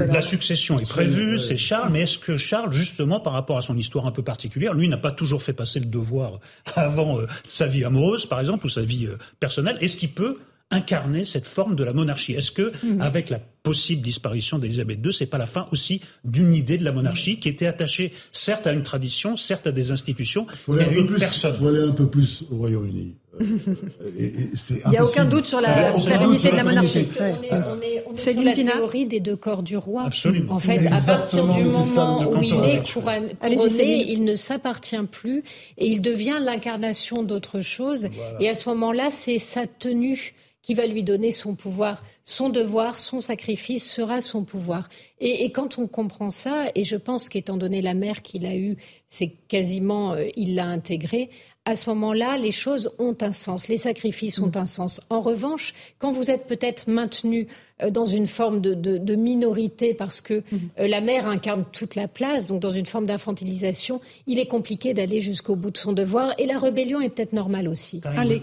la succession est prévue, c'est Charles. Mais est-ce que Charles, justement, par rapport à son histoire un peu particulière, lui n'a pas toujours fait passer le devoir avant euh, sa vie amoureuse, par exemple, ou sa vie euh, personnelle Est-ce qu'il peut incarner cette forme de la monarchie Est-ce que, mhm. avec la possible disparition d'Élisabeth II, c'est pas la fin aussi d'une idée de la monarchie qui était attachée, certes, à une tradition, certes, à des institutions, mais à une personne? Il faut aller un peu plus au Royaume-Uni. Euh, Il n'y a aucun doute sur la pérennité de la monarchie. On est, on sur la théorie des deux corps du roi. Absolument. En fait, à partir du moment où il est couronné, il ne s'appartient plus et il devient l'incarnation d'autre chose. Et à ce moment-là, c'est sa tenue qui va lui donner son pouvoir. Son devoir, son sacrifice sera son pouvoir. Et, quand on comprend ça, et je pense qu'étant donné la mère qu'il a eue, c'est quasiment, euh, il l'a intégré, à ce moment-là, les choses ont un sens, les sacrifices ont un sens. En revanche, quand vous êtes peut-être maintenu euh, dans une forme de, minorité parce que euh, la mère incarne toute la place, donc dans une forme d'infantilisation, il est compliqué d'aller jusqu'au bout de son devoir et la rébellion est peut-être normale aussi. Allez.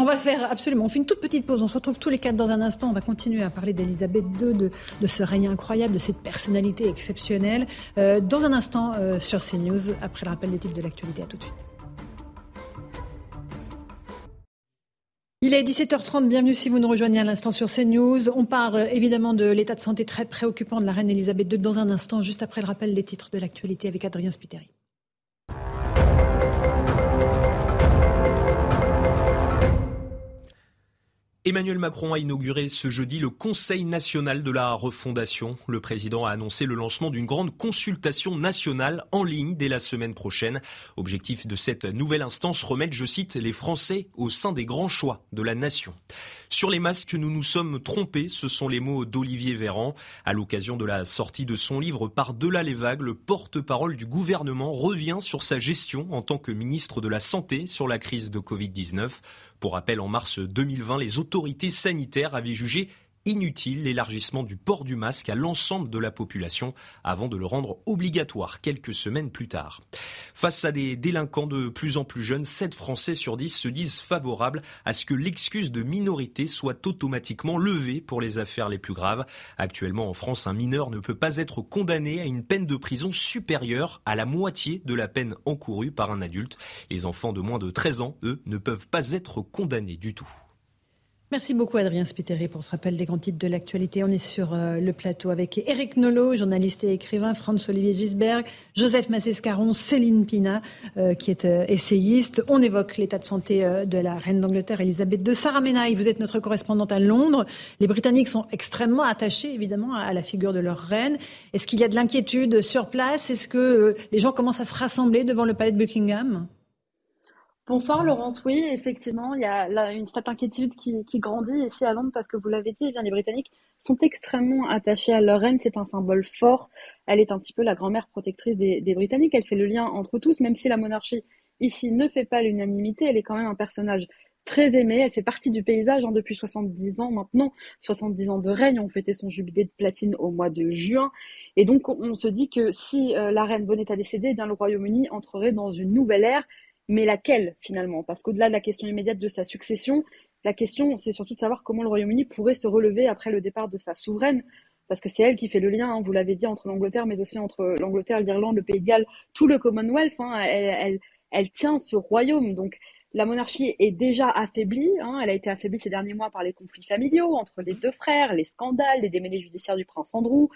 On va faire absolument. On fait une toute petite pause. On se retrouve tous les quatre dans un instant. On va continuer à parler d'Elisabeth II, de, ce règne incroyable, de cette personnalité exceptionnelle. Euh, dans un instant sur CNews, après le rappel des titres de l'actualité. À tout de suite. Il est 17h30, bienvenue si vous nous rejoignez à l'instant sur CNews. On parle évidemment de l'état de santé très préoccupant de la reine Elisabeth II dans un instant, juste après le rappel des titres de l'actualité avec Adrien Spiteri. Emmanuel Macron a inauguré ce jeudi le Conseil national de la refondation. Le président a annoncé le lancement d'une grande consultation nationale en ligne dès la semaine prochaine. Objectif de cette nouvelle instance, remettre, je cite, les Français au sein des grands choix de la nation. Sur les masques, nous nous sommes trompés, ce sont les mots d'Olivier Véran. À l'occasion de la sortie de son livre Par-delà les vagues, le porte-parole du gouvernement revient sur sa gestion en tant que ministre de la Santé sur la crise de Covid-19. Pour rappel, en mars 2020, les autorités sanitaires avaient jugé inutile l'élargissement du port du masque à l'ensemble de la population avant de le rendre obligatoire quelques semaines plus tard. Face à des délinquants de plus en plus jeunes, 7 Français sur 10 se disent favorables à ce que l'excuse de minorité soit automatiquement levée pour les affaires les plus graves. Actuellement en France, un mineur ne peut pas être condamné à une peine de prison supérieure à la moitié de la peine encourue par un adulte. Les enfants de moins de 13 ans, eux, ne peuvent pas être condamnés du tout. Merci beaucoup Adrien Spiteri pour ce rappel des grands titres de l'actualité. On est sur euh, le plateau avec Éric Nolot, journaliste et écrivain, Franz-Olivier Gisberg, Joseph Massescaron, Céline Pina, euh, qui est euh, essayiste. On évoque l'état de santé de la reine d'Angleterre, Elisabeth II. Sarah vous êtes notre correspondante à Londres. Les Britanniques sont extrêmement attachés, évidemment, à la figure de leur reine. Est-ce qu'il y a de l'inquiétude sur place? Est-ce que les gens commencent à se rassembler devant le palais de Buckingham? Bonsoir Laurence, oui, effectivement, il y a une cette inquiétude qui, grandit ici à Londres parce que vous l'avez dit, eh les Britanniques sont extrêmement attachés à leur reine, c'est un symbole fort, elle est un petit peu la grand-mère protectrice des, Britanniques, elle fait le lien entre tous, même si la monarchie ici ne fait pas l'unanimité, elle est quand même un personnage très aimé, elle fait partie du paysage hein, depuis 70 ans maintenant, 70 ans de règne, on fêtait son jubilé de platine au mois de juin, et donc on se dit que si euh, la reine venait à décéder, eh bien le Royaume-Uni entrerait dans une nouvelle ère, mais laquelle finalement? Parce qu'au-delà de la question immédiate de sa succession, La question, c'est surtout de savoir comment le Royaume-Uni pourrait se relever après le départ de sa souveraine, parce que c'est elle qui fait le lien, hein, vous l'avez dit, entre l'Angleterre, mais aussi entre l'Angleterre, l'Irlande, le Pays de Galles, tout le Commonwealth. Hein, elle, tient ce royaume. Donc la monarchie est déjà affaiblie. Hein, elle a été affaiblie ces derniers mois par les conflits familiaux entre les deux frères, les scandales, les démêlés judiciaires du prince Andrew,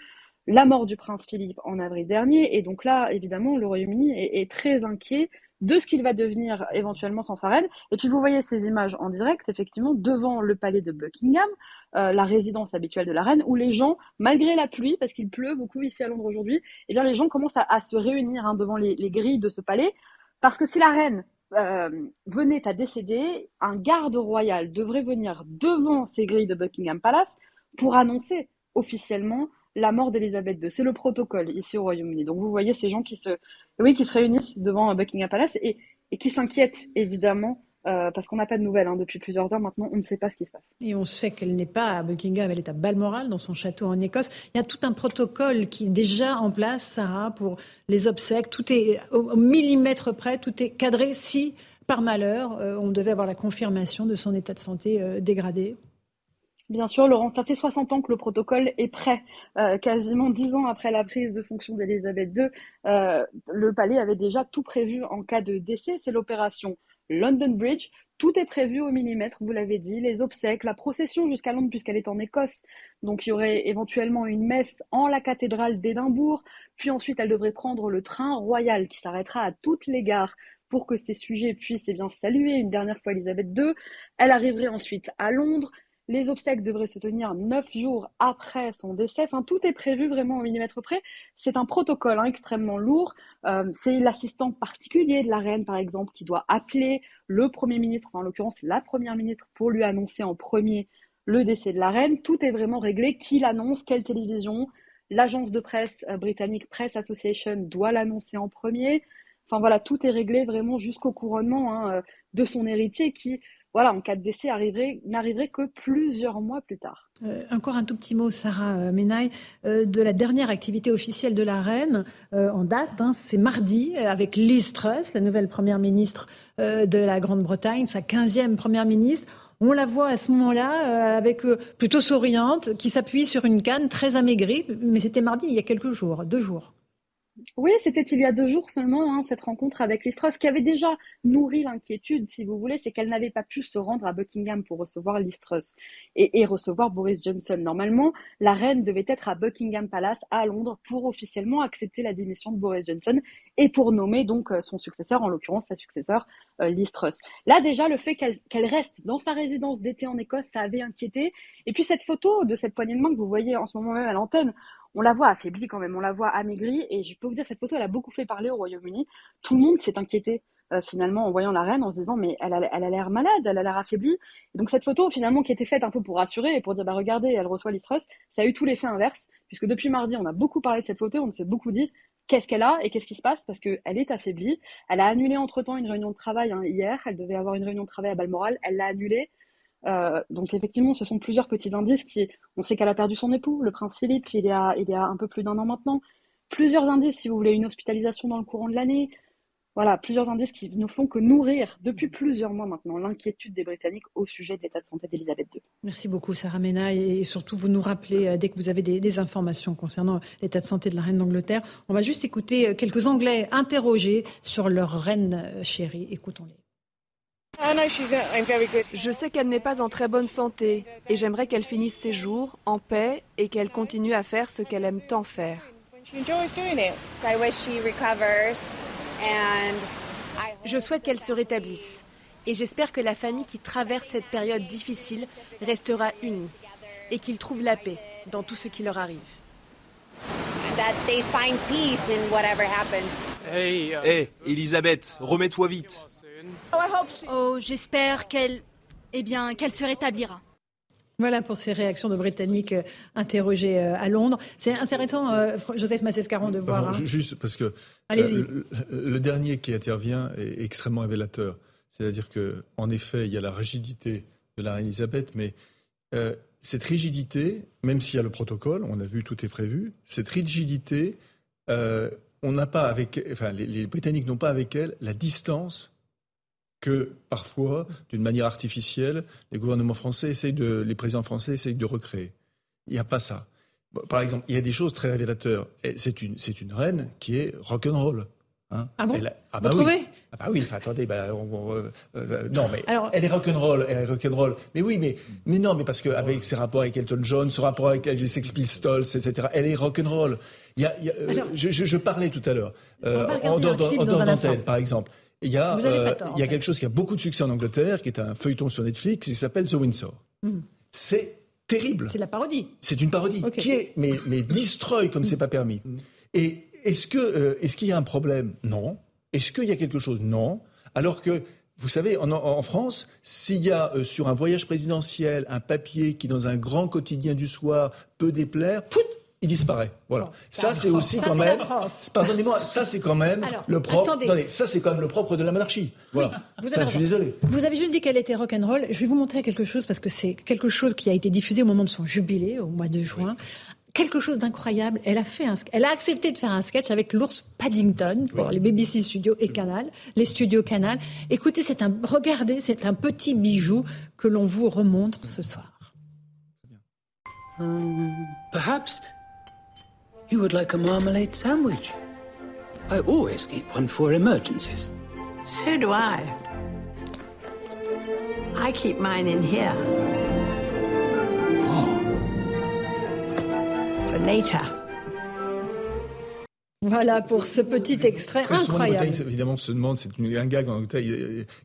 la mort du prince Philippe en avril dernier. Et donc là, évidemment, le Royaume-Uni est, très inquiet de ce qu'il va devenir éventuellement sans sa reine. Et puis vous voyez ces images en direct, effectivement, devant le palais de Buckingham, euh, la résidence habituelle de la reine, où les gens, malgré la pluie, parce qu'il pleut beaucoup ici à Londres aujourd'hui, eh bien les gens commencent à, se réunir hein, devant les, grilles de ce palais, parce que si la reine euh, venait à décéder, un garde royal devrait venir devant ces grilles de Buckingham Palace pour annoncer officiellement la mort d'Elisabeth II. C'est le protocole ici au Royaume-Uni. Donc vous voyez ces gens qui se, oui, qui se réunissent devant Buckingham Palace et, qui s'inquiètent évidemment euh, parce qu'on n'a pas de nouvelles hein. depuis plusieurs heures maintenant, on ne sait pas ce qui se passe. Et on sait qu'elle n'est pas à Buckingham, elle est à Balmoral, dans son château en Écosse. Il y a tout un protocole qui est déjà en place, Sarah, pour les obsèques. Tout est au millimètre près, tout est cadré si, par malheur, euh, on devait avoir la confirmation de son état de santé euh, dégradé. Bien sûr, Laurent, ça fait 60 ans que le protocole est prêt. Euh, quasiment 10 ans après la prise de fonction d'Elisabeth II, euh, le palais avait déjà tout prévu en cas de décès. C'est l'opération London Bridge. Tout est prévu au millimètre, vous l'avez dit, les obsèques, la procession jusqu'à Londres puisqu'elle est en Écosse. Donc il y aurait éventuellement une messe en la cathédrale d'Édimbourg, puis ensuite elle devrait prendre le train royal qui s'arrêtera à toutes les gares pour que ces sujets puissent eh bien, saluer une dernière fois Elisabeth II. Elle arriverait ensuite à Londres, les obsèques devraient se tenir neuf jours après son décès. Enfin, tout est prévu vraiment au millimètre près. C'est un protocole hein, extrêmement lourd. Euh, c'est l'assistant particulier de la reine, par exemple, qui doit appeler le Premier ministre, en l'occurrence la Première ministre, pour lui annoncer en premier le décès de la reine. Tout est vraiment réglé. Qui l'annonce Quelle télévision L'agence de presse euh, britannique Press Association doit l'annoncer en premier. Enfin voilà, tout est réglé vraiment jusqu'au couronnement hein, euh, de son héritier qui voilà, en cas de décès, n'arriverait que plusieurs mois plus tard. Euh, encore un tout petit mot, Sarah euh, Menaille, euh, de la dernière activité officielle de la reine en date. Hein, c'est mardi avec Liz Truss, la nouvelle première ministre de la Grande-Bretagne, sa 15e première ministre. On la voit à ce moment-là avec plutôt souriante, qui s'appuie sur une canne très amaigrie, mais c'était mardi il y a quelques jours, deux jours. Oui, c'était il y a deux jours seulement, hein, cette rencontre avec Listros, qui avait déjà nourri l'inquiétude, si vous voulez, c'est qu'elle n'avait pas pu se rendre à Buckingham pour recevoir Listros et, et, recevoir Boris Johnson. Normalement, la reine devait être à Buckingham Palace à Londres pour officiellement accepter la démission de Boris Johnson et pour nommer donc euh, son successeur, en l'occurrence sa successeur, euh, Listros. Là déjà, le fait qu'elle reste dans sa résidence d'été en Écosse, ça avait inquiété. Et puis cette photo de cette poignée de main que vous voyez en ce moment même à l'antenne, on la voit affaiblie quand même, on la voit amaigrie, et je peux vous dire, cette photo, elle a beaucoup fait parler au Royaume-Uni. Tout le monde s'est inquiété euh, finalement en voyant la reine, en se disant, mais elle a, elle a l'air malade, elle a l'air affaiblie. donc cette photo, finalement, qui était faite un peu pour rassurer et pour dire, bah regardez, elle reçoit l'Istrus, ça a eu tout l'effet inverse, puisque depuis mardi, on a beaucoup parlé de cette photo, on s'est beaucoup dit, qu'est-ce qu'elle a et qu'est-ce qui se passe parce qu'elle est affaiblie. Elle a annulé entre-temps une réunion de travail hein, hier, elle devait avoir une réunion de travail à Balmoral, elle l'a annulée. Euh, donc effectivement, ce sont plusieurs petits indices qui, on sait qu'elle a perdu son époux, le prince Philippe, il y a, un peu plus d'un an maintenant. Plusieurs indices, si vous voulez, une hospitalisation dans le courant de l'année. Voilà, plusieurs indices qui ne font que nourrir depuis plusieurs mois maintenant l'inquiétude des Britanniques au sujet de l'état de santé d'Elisabeth II. Merci beaucoup Sarah Mena et surtout vous nous rappelez euh, dès que vous avez des, des informations concernant l'état de santé de la reine d'Angleterre. On va juste écouter euh, quelques Anglais interrogés sur leur reine chérie. Écoutons-les. Je sais qu'elle n'est pas en très bonne santé et j'aimerais qu'elle finisse ses jours en paix et qu'elle continue à faire ce qu'elle aime tant faire. Je souhaite qu'elle se rétablisse et j'espère que la famille qui traverse cette période difficile restera unie et qu'ils trouvent la paix dans tout ce qui leur arrive. Hé, hey, Elisabeth, remets-toi vite. Oh, j'espère qu'elle, eh bien, qu'elle se rétablira. Voilà pour ces réactions de Britanniques euh, interrogés euh, à Londres. C'est intéressant, euh, Joseph Massescaron, de voir. Hein. Juste parce que le, dernier qui intervient est extrêmement révélateur. C'est-à-dire que, en effet, il y a la rigidité de la reine Elisabeth, mais cette rigidité, même s'il y a le protocole, on a vu tout est prévu, cette rigidité, on n'a pas avec, enfin, les Britanniques n'ont pas avec elle la distance que parfois, d'une manière artificielle, les gouvernements français essayent de, les présidents français essayent de recréer. Il n'y a pas ça. Par exemple, il y a des choses très révélateurs. C'est une, c'est une reine qui est rock'n'roll. Hein ah bon ah bah Vous oui. trouvez? Ah bah oui, enfin, attendez, bah, euh, euh, non mais elle est rock'n'roll, elle est rock'n'roll. Mais oui, mais mais non, mais parce que avec ses rapports avec Elton John, ce rapport avec les Sex Pistols, etc. Elle est rock'n'roll. Il y a, il y a euh, je, je, je, parlais tout à l'heure en dehors d'antenne, par exemple. Il y a il y a quelque chose qui a beaucoup de succès en Angleterre, qui est un feuilleton sur Netflix, qui s'appelle The Windsor. Hmm. C'est terrible. C'est la parodie. C'est une parodie qui est mais mais destroy comme c'est pas permis. Hmm. Et est-ce que euh, est-ce qu'il y a un problème? Non. Est-ce qu'il y a quelque chose? Non. Alors que vous savez, en, France, s'il y a euh, sur un voyage présidentiel un papier qui, dans un grand quotidien du soir, peut déplaire, pout, il disparaît. Voilà. ça, c'est aussi quand même. Pardonnez-moi, ça, c'est quand même le propre. Attendez, ça, c'est quand même le propre de la monarchie. Voilà. vous ça, je suis désolé. Vous avez juste dit qu'elle était rock'n'roll. Je vais vous montrer quelque chose parce que c'est quelque chose qui a été diffusé au moment de son jubilé, au mois de juin quelque chose d'incroyable. Elle a fait un, elle a accepté de faire un sketch avec l'ours Paddington pour les BBC Studios et Canal, les studios Canal. Écoutez, c'est un, regardez, c'est un petit bijou que l'on vous remontre ce soir. Um, perhaps you would like a marmalade sandwich. I always keep one for emergencies. So do I. I keep mine in here. Oh. For later. Voilà pour ce petit extrait incroyable. évidemment, se demande, c'est un gag en Angleterre.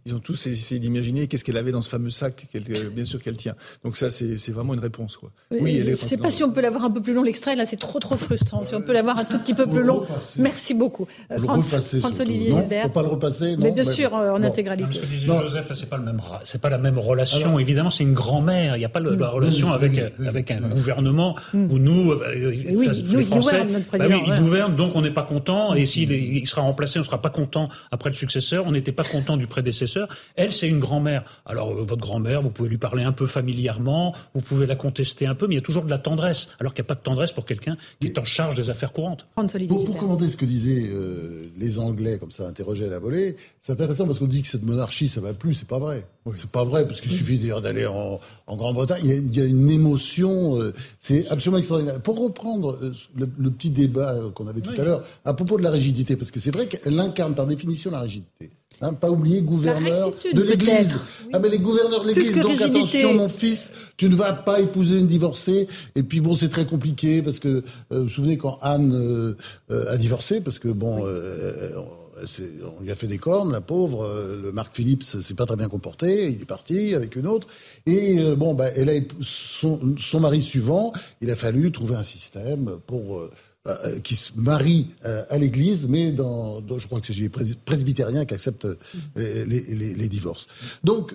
Ils ont tous essayé d'imaginer qu'est-ce qu'elle avait dans ce fameux sac, bien sûr qu'elle tient. Donc ça, c'est vraiment une réponse. Quoi. Oui, je ne sais pas si on peut l'avoir un peu plus long l'extrait. Là, c'est trop trop frustrant. Si on peut l'avoir un tout petit peu plus long. Merci beaucoup, François-Olivier Hubert. Faut pas le repasser. Non, mais bien sûr, euh, en intégralité. Ce que disait Joseph, c'est pas le même, c'est pas la même relation. Évidemment, c'est une grand-mère. Il n'y a pas la relation avec avec un gouvernement où nous, euh, les Français, bah ils gouvernent, donc on est pas content, et s'il il sera remplacé, on sera pas content après le successeur, on n'était pas content du prédécesseur. Elle, c'est une grand-mère. Alors, euh, votre grand-mère, vous pouvez lui parler un peu familièrement, vous pouvez la contester un peu, mais il y a toujours de la tendresse, alors qu'il n'y a pas de tendresse pour quelqu'un qui est en charge des affaires courantes. Pour, pour commenter ce que disaient euh, les Anglais, comme ça, interrogés à la volée, c'est intéressant parce qu'on dit que cette monarchie, ça va plus, c'est pas vrai. C'est pas vrai, parce qu'il suffit d'aller en, en Grande-Bretagne. Il, y a une émotion, euh, c'est absolument extraordinaire. Pour reprendre le, petit débat qu'on avait tout à l'heure, à propos de la rigidité, parce que c'est vrai qu'elle incarne par définition la rigidité. Hein, pas oublier gouverneur de l'Église. Ah ben les gouverneurs de l'Église. Donc attention mon fils, tu ne vas pas épouser une divorcée. Et puis bon c'est très compliqué parce que euh, vous vous souvenez quand Anne euh, euh, a divorcé parce que bon on lui a fait des cornes, la pauvre. le Marc Philippe s'est pas très bien comporté. Il est parti avec une autre. Et bon, bah, elle a son, son, mari suivant. Il a fallu trouver un système pour euh, euh, qui se marie euh, à l'Église, mais dans, je crois que c'est les presbytériens qui acceptent les, les, les, divorces. Donc,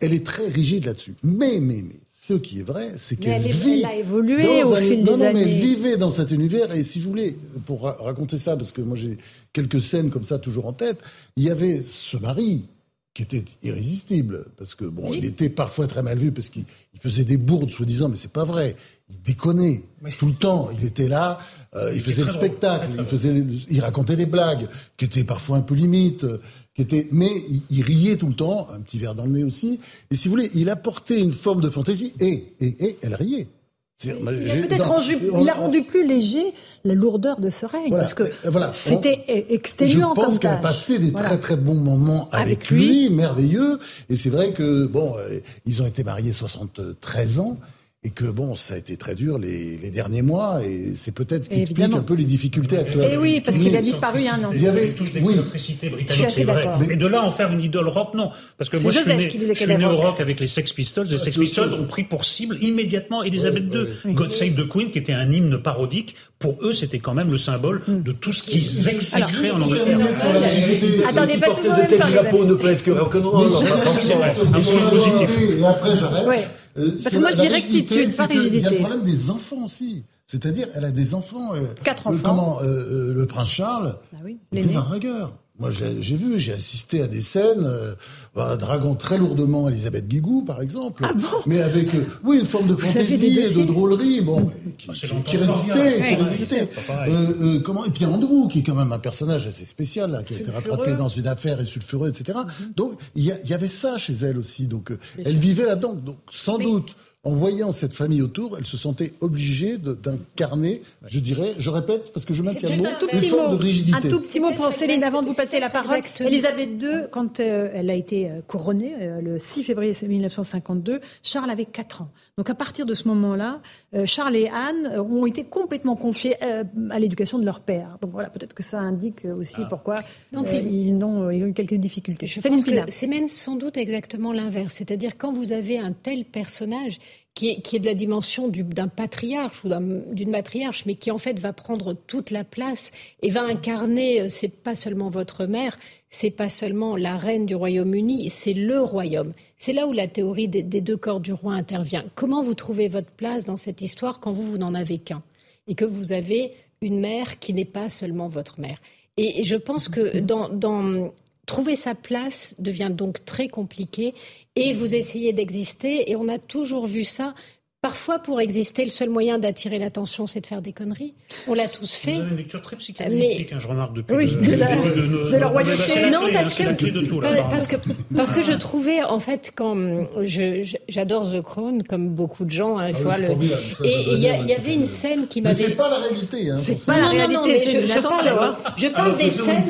elle est très rigide là-dessus. Mais, mais, mais, ce qui est vrai, c'est qu'elle vit. Elle a évolué au fil non, des non, mais elle vivait dans cet univers. Et si vous voulez, pour raconter ça, parce que moi j'ai quelques scènes comme ça toujours en tête, il y avait ce mari qui était irrésistible, parce que bon, il était parfois très mal vu parce qu'il faisait des bourdes soi-disant, mais c'est pas vrai. Il déconnait tout le temps. Il était là, euh, il, faisait le spectacle, il, faisait, il racontait des blagues qui étaient parfois un peu limites, qui étaient, mais il, riait tout le temps, un petit verre dans le nez aussi. Et si vous voulez, il apportait une forme de fantaisie et, et, et elle riait. Il a, rendu, plus léger la lourdeur de ce règne, parce que euh, c'était exténuant. Je pense qu'elle a passé des très très bons moments avec, lui, merveilleux. Et c'est vrai que bon, euh, ils ont été mariés 73 ans et que bon, ça a été très dur les, les derniers mois, et c'est peut-être qui explique un peu les difficultés actuelles. Et oui, parce qu'il a disparu il y a un an. Il y avait une touche d'excentricité britannique, c'est vrai. Mais de là en faire une idole rock, non. Parce que moi, je suis né, je suis né au rock avec les Sex Pistols. Les ah, Sex Pistols ont pris pour cible immédiatement Elisabeth II. God Save the Queen, qui était un hymne parodique, pour eux, c'était quand même le symbole de tout ce qu'ils exécraient en Angleterre. Attendez, pas tout de tel chapeau ne peut être que rock'n'roll. Un positif. Et après, j'arrête. Euh, Parce que moi, je dirais que pas rigidité. Il y a le problème des enfants aussi. C'est-à-dire, elle a des enfants. Euh, Quatre euh, enfants. comment le prince Charles bah oui, était un ragueur. Moi, j'ai vu, j'ai assisté à des scènes, euh, bah, draguant très lourdement Elisabeth Guigou, par exemple, ah bon mais avec, euh, oui, une forme de fantaisie et de drôlerie, bon, qui, qui, qui résistait, qui résistait. Euh, euh, comment Et Pierre Andrew, qui est quand même un personnage assez spécial, là, qui a été rattrapé dans une affaire et sulfureux, etc. Mm-hmm. Donc, il y, y, avait ça chez elle aussi. Donc, euh, elle vivait là-dedans. Donc, sans mais... doute en voyant cette famille autour, elle se sentait obligée d'incarner, je dirais, je répète, parce que je maintiens le mot, une forme de rigidité. Un tout petit mot pour Céline, avant de vous passer la parole. Elisabeth II, quand euh, elle a été euh, couronnée, euh, le 6 février 1952, Charles avait 4 ans. Donc à partir de ce moment-là, euh, Charles et Anne ont été complètement confiés euh, à l'éducation de leur père. Donc voilà, peut-être que ça indique aussi ah. pourquoi euh, ils, ont, ils, ont, eu quelques difficultés. Je pense que c'est même sans doute exactement l'inverse. C'est-à-dire quand vous avez un tel personnage qui est, qui est, de la dimension d'un patriarche ou d'une matriarche, mais qui en fait va prendre toute la place et va incarner, c'est pas seulement votre mère, c'est pas seulement la reine du Royaume-Uni, c'est le royaume. C'est là où la théorie des, des, deux corps du roi intervient. Comment vous trouvez votre place dans cette histoire quand vous, vous n'en avez qu'un et que vous avez une mère qui n'est pas seulement votre mère? Et je pense que dans, dans trouver sa place devient donc très compliqué et vous essayez d'exister et on a toujours vu ça Parfois, pour exister, le seul moyen d'attirer l'attention, c'est de faire des conneries. On l'a tous fait. Vous avez une lecture très psychanalytique, mais... hein, je remarque depuis. Oui, de, de, la, de, de, de la royauté. Non, parce, hein, que, tout, là, parce, que, parce que je trouvais, en fait, quand j'adore The Crown, comme beaucoup de gens, hein, ah oui, le, et il y, y, avait une scène qui m'avait. Mais c'est pas la réalité. Hein, c'est pas la réalité. Non, non, mais je, je parle, je parle des scènes.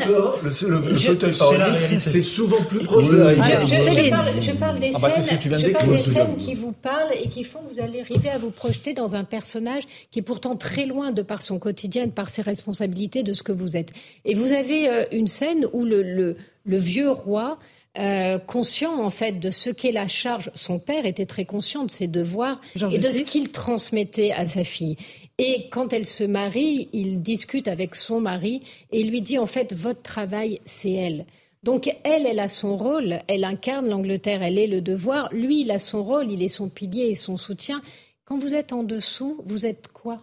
Le, fauteuil parodique, c'est souvent plus proche de la réalité. Je parle des scènes. Je parle des scènes qui vous parlent et qui font que vous allez arriver à vous projeter dans un personnage qui est pourtant très loin de par son quotidien, de par ses responsabilités, de ce que vous êtes. Et vous avez euh, une scène où le, le, le vieux roi euh, conscient en fait de ce qu'est la charge. Son père était très conscient de ses devoirs et de ce qu'il transmettait à sa fille. Et quand elle se marie, il discute avec son mari et lui dit en fait votre travail c'est elle. Donc elle, elle a son rôle, elle incarne l'Angleterre, elle est le devoir. Lui, il a son rôle, il est son pilier et son soutien. Quand vous êtes en dessous, vous êtes quoi?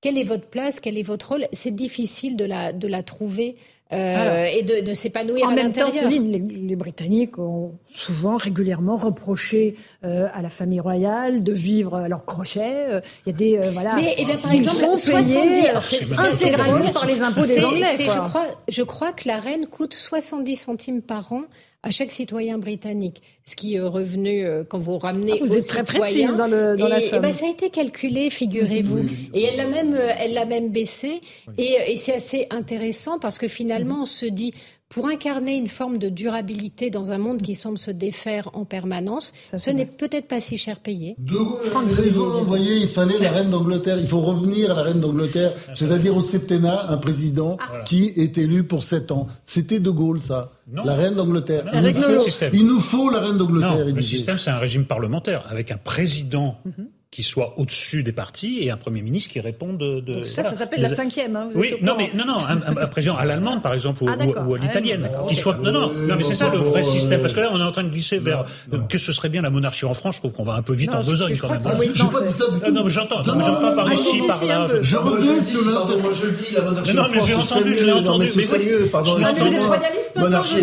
Quelle est votre place? Quel est votre rôle? C'est difficile de la, de la trouver Alors, et de, de s'épanouir à. En même temps, Céline, les, les, Britanniques ont souvent, régulièrement reproché euh, à la famille royale de vivre à leur crochet. Euh, il y a des, euh, voilà. Mais, eh bien, par exemple, 70, intégralement par les impôts des Anglais. Je crois, je crois que la reine coûte 70 centimes par an à chaque citoyen britannique, ce qui est revenu euh, quand vous ramenez ah, vous aux êtes très précise dans, le, dans et, la somme. Et ben, ça a été calculé, figurez-vous. Oui. Et elle l'a même, euh, elle l'a même baissé. Oui. Et, et c'est assez intéressant parce que finalement, on se dit, pour incarner une forme de durabilité dans un monde qui semble se défaire en permanence, Ça, ce n'est peut-être pas si cher payé. De Gaulle raison, vous voyez, il fallait la reine d'Angleterre, il faut revenir à la reine d'Angleterre, c'est-à-dire au septennat, un président ah, qui est élu pour 7 ans. C'était De Gaulle, ça. Non. La reine d'Angleterre. Il, il, il, nous faut la reine d'Angleterre. Le système, c'est un régime parlementaire avec un président. Mm -hmm qui soit au-dessus des partis et un Premier ministre qui réponde de... de ça, voilà. ça s'appelle la cinquième. Hein, oui, non, mais non, non, un, un président à l'allemande, par exemple, ou, ah, ou, ou à l'italienne, ah, qui soit... Non, non, non, mais c'est ça le vrai système, parce que là, on est en train de glisser vers que ce serait bien la monarchie en France. Je trouve qu'on va un peu vite non, en besogne quand même. Ah, oui, non, pas dit ça du tout. Non, mais j'entends, j'entends par ici, par là. Je reviens sur l'inter. Moi, je dis la monarchie en France. Non, mais j'ai entendu, j'ai entendu. Mais ce serait mieux, pardon, excusez-moi. Monarchie et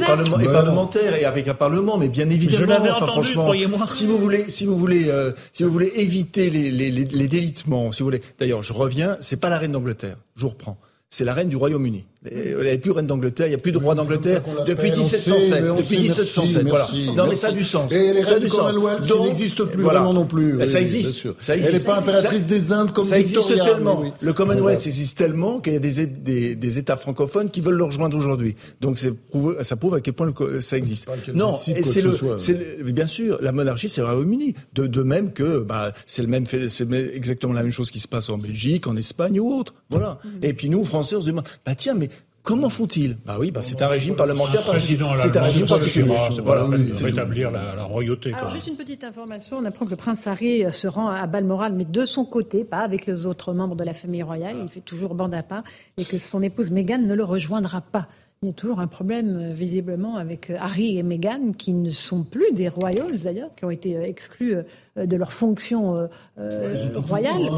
parlementaire et avec un parlement, mais bien évidemment. Je l'avais entendu, croyez-moi. Si vous voulez, si vous voulez, si vous voulez éviter les délitements, si vous voulez. D'ailleurs, je reviens, c'est pas la reine d'Angleterre, je vous reprends. C'est la reine du Royaume-Uni. Il n'y a plus reine d'Angleterre, il n'y a plus de roi d'Angleterre depuis 1707. depuis 1707, voilà. non, mais ça a du sens. Et les reines du Commonwealth qui n'existent plus vraiment non plus. Ça, existe, ça. Elle n'est pas impératrice ça, des Indes comme Ça existe tellement. Le Commonwealth existe tellement qu'il y a des, États francophones qui veulent le rejoindre aujourd'hui. Donc ça prouve à quel point ça existe. Non, c'est le, bien sûr, la monarchie, c'est le Royaume-Uni. De, même que bah, c'est le même, c'est exactement la même chose qui se passe en Belgique, en Espagne ou autre. Voilà. Et puis nous, Français, on se demande, bah tiens, mais Comment font-ils Bah oui, bah c'est un régime parlementaire. C'est un régime particulier. Voilà, oui, rétablir la, la, royauté. Alors juste une petite information, on apprend que le prince Harry se rend à Balmoral, mais de son côté, pas avec les autres membres de la famille royale. Il fait toujours bande à pas, et que son épouse Meghan ne le rejoindra pas Il y a toujours un problème, euh, visiblement, avec euh, Harry et Meghan, qui ne sont plus des royals, d'ailleurs, qui ont été euh, exclus de leur fonction royale.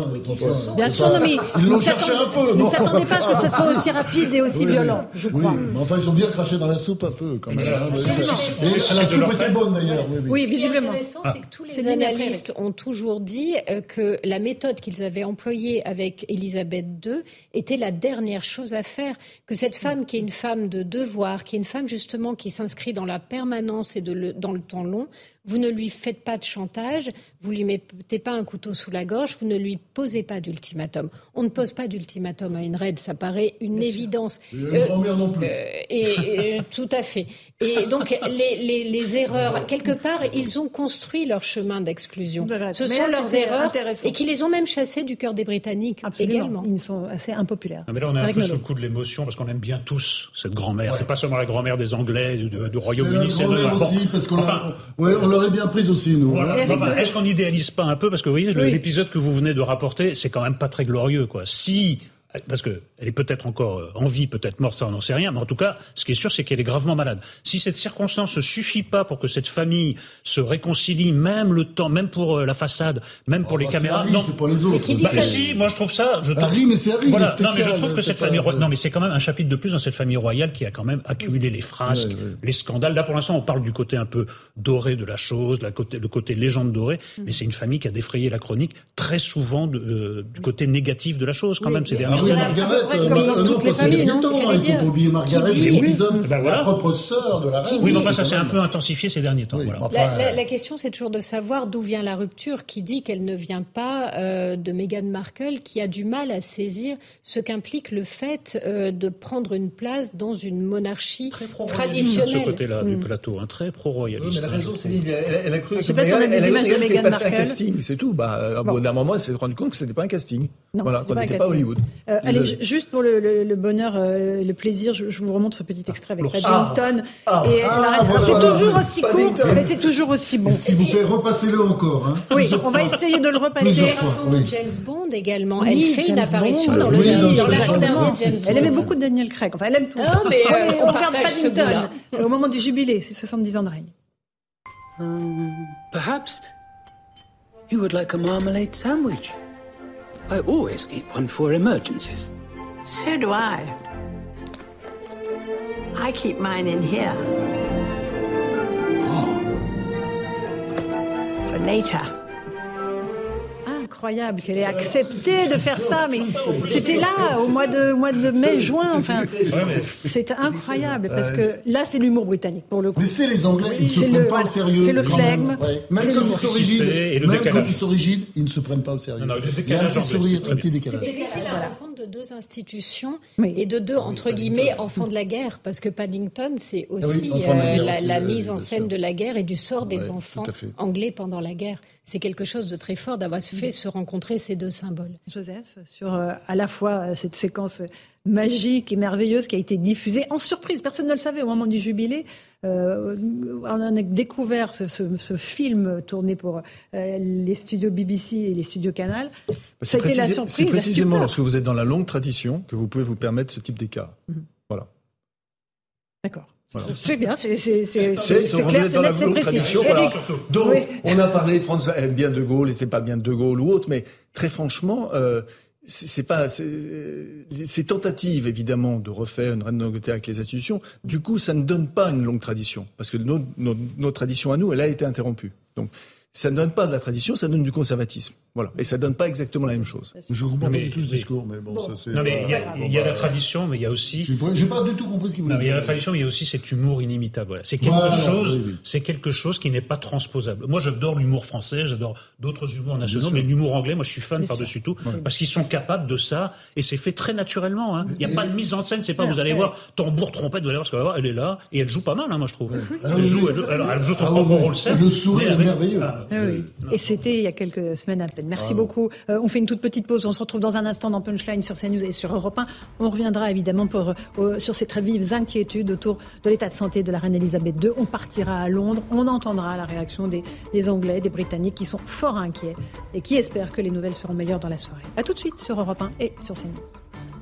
Bien sûr, non, mais ils l'ont cherché un peu. ne s'attendaient pas à ce que ça soit aussi rapide et aussi violent, je crois. Oui, mais enfin, ils ont bien craché dans la soupe à feu, quand même. Hein. la soupe était bonne, d'ailleurs. Oui, visiblement. Ce qui est intéressant, c'est que tous les analystes ont toujours dit que la méthode qu'ils avaient employée avec Elisabeth II était la dernière chose à faire, que cette femme, qui est une femme de devoir, qui est une femme justement qui s'inscrit dans la permanence et dans le temps long, vous ne lui faites pas de chantage, vous lui mettez pas un couteau sous la gorge, vous ne lui posez pas d'ultimatum. On ne pose pas d'ultimatum à une raide, ça paraît une évidence. Euh, non plus. Euh, et, tout à fait. Et donc les, les, erreurs, quelque part, ils ont construit leur chemin d'exclusion. Ce sont leurs erreurs et qui les ont même chassés du cœur des Britanniques également. Ils sont assez impopulaires. mais là, on est un peu sous le coup de l'émotion parce qu'on aime bien tous cette grand-mère. C'est pas seulement la grand-mère des Anglais du, Royaume-Uni, c'est de. Aussi, parce qu'on enfin, l'aurait bien prise aussi, nous. Est-ce qu'on n'idéalise pas un peu? Parce que vous voyez, l'épisode que vous venez de rapporter, c'est quand même pas très glorieux. quoi. Si parce qu'elle est peut-être encore euh, en vie, peut-être morte, ça on n'en sait rien, mais en tout cas, ce qui est sûr, c'est qu'elle est gravement malade. Si cette circonstance ne suffit pas pour que cette famille se réconcilie, même le temps, même pour euh, la façade, même pour oh, les bah, caméras, Harry, non, c'est pour les autres. Bah, si, moi je trouve ça. Je trouve, Harry, mais c'est Harry, voilà. non, mais je trouve que cette famille, non, mais c'est quand même un chapitre de plus dans cette famille royale qui a quand même accumulé les frasques, les scandales. Là, pour l'instant, on parle du côté un peu doré de la chose, la côté, le côté légende dorée, mm. mais c'est une famille qui a défrayé la chronique très souvent euh, du côté négatif de la chose, quand même, ces dernières années comme dans toutes les familles, non Il faut pas oublier Margaret ben la propre sœur de la reine. Oui, mais enfin, ça s'est un peu intensifié ces derniers temps. La question, c'est toujours de savoir d'où vient la rupture. Qui dit qu'elle ne vient pas euh, de Meghan Markle, qui a du mal à saisir ce qu'implique le fait euh, de prendre une place dans une monarchie traditionnelle. ce côté-là du mm. plateau, un très pro-royaliste. mais la raison, c'est elle a cru que Meghan Markle. un casting, c'est tout. Bah, au bout d'un moment, elle s'est rendue compte que c'était pas un casting. Voilà, qu'on n'était pas Hollywood. Euh, allez, juste pour le, bonheur, euh, le plaisir, je, vous remonte ce petit extrait avec Paddington. Ah, et ah, c'est toujours aussi court, mais c'est toujours aussi bon. S'il vous plaît, repassez-le encore. Hein. Oui, on va essayer de le repasser. Oui. James Bond également. elle fait une apparition dans le oui, dans la James Elle aimait beaucoup Daniel Craig. Enfin, elle aime tout. Non, mais euh, on, regarde Paddington au moment du jubilé, c'est 70 ans de règne. Um, perhaps you would like a marmalade sandwich. I always keep one for emergencies. So do I. I keep mine in here. Oh. For later. Incroyable qu'elle ait accepté de faire ça. Mais c'était là, au mois de, mois de mai, juin. Enfin, c'est incroyable parce que là, c'est l'humour britannique pour le coup. Mais c'est les Anglais, ils ne se prennent pas au sérieux. C'est le flegme. Même, quand ils sont rigides, même quand ils sont rigides, ils ne se prennent pas au sérieux. Il y a un petit sourire, un petit décalage. C'est difficile à rencontre de deux institutions et de deux, entre guillemets, enfants de la guerre. Parce que Paddington, c'est ah aussi euh, la mise en scène de la guerre et du sort des enfants anglais pendant la guerre c'est quelque chose de très fort d'avoir fait se rencontrer ces deux symboles. Joseph, sur euh, à la fois euh, cette séquence magique et merveilleuse qui a été diffusée en surprise, personne ne le savait au moment du jubilé. Euh, on a découvert ce, film tourné pour les studios BBC et les studios Canal. Bah, c'est précisément lorsque vous êtes dans la longue tradition que vous pouvez vous permettre ce type d'écart. Mhm. Voilà. D'accord. C'est bien, c'est clair, c'est dans la longue tradition. Donc, on a parlé, France aime bien De Gaulle et c'est pas bien De Gaulle ou autre, mais très franchement, euh, c'est pas ces tentatives évidemment de refaire une reine d'Angleterre avec les institutions. Du coup, ça ne donne pas une longue tradition parce que notre, notre tradition à nous, elle a été interrompue. Ça ne donne pas de la tradition, ça donne du conservatisme. Voilà. Et ça donne pas exactement la même chose. Je comprends pas du tout ce discours, mais bon, ça c'est. Non, mais il y, a, la tradition, mais il y a aussi. J'ai pas, du tout compris ce qu'il voulait dire. Il y a la tradition, mais il y a aussi cet humour inimitable. Voilà. C'est quelque chose, c'est quelque chose qui n'est pas transposable. Moi, j'adore l'humour français, j'adore d'autres humours nationaux, mais l'humour anglais, moi, je suis fan par-dessus tout, parce qu'ils sont capables de ça, et c'est fait très naturellement. Hein. Il n'y a pas de mise en scène, c'est pas, vous allez voir, tambour, trompette, vous allez voir ce qu'elle va voir, elle est là, et elle joue pas mal, hein, moi, je trouve. Elle joue, elle joue son propre rôle, Le sourire est merveilleux. Ah, et c'était il y a quelques semaines à peine. Merci beaucoup. Euh, on fait une toute petite pause. On se retrouve dans un instant dans Punchline sur CNews et sur Europe 1. On reviendra évidemment pour, euh, sur ces très vives inquiétudes autour de l'état de santé de la reine Elisabeth II. On partira à Londres. On entendra la réaction des, des Anglais, des Britanniques qui sont fort inquiets et qui espèrent que les nouvelles seront meilleures dans la soirée. A tout de suite sur Europe 1 et sur CNews.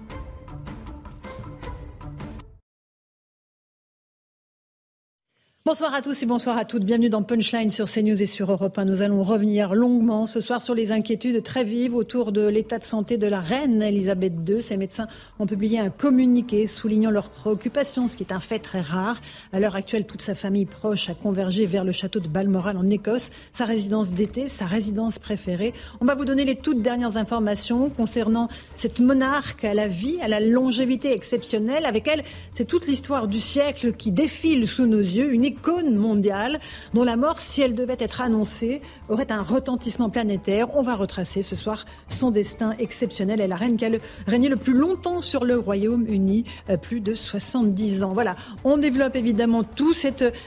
Bonsoir à tous et bonsoir à toutes. Bienvenue dans Punchline sur CNews et sur Europe 1. Nous allons revenir longuement ce soir sur les inquiétudes très vives autour de l'état de santé de la reine Elisabeth II. Ces médecins ont publié un communiqué soulignant leurs préoccupations, ce qui est un fait très rare. À l'heure actuelle, toute sa famille proche a convergé vers le château de Balmoral en Écosse, sa résidence d'été, sa résidence préférée. On va vous donner les toutes dernières informations concernant cette monarque à la vie, à la longévité exceptionnelle. Avec elle, c'est toute l'histoire du siècle qui défile sous nos yeux. Icône mondiale dont la mort, si elle devait être annoncée, aurait un retentissement planétaire. On va retracer ce soir son destin exceptionnel. et la reine qui a régné le plus longtemps sur le Royaume-Uni, euh, plus de 70 ans. Voilà, on développe évidemment toutes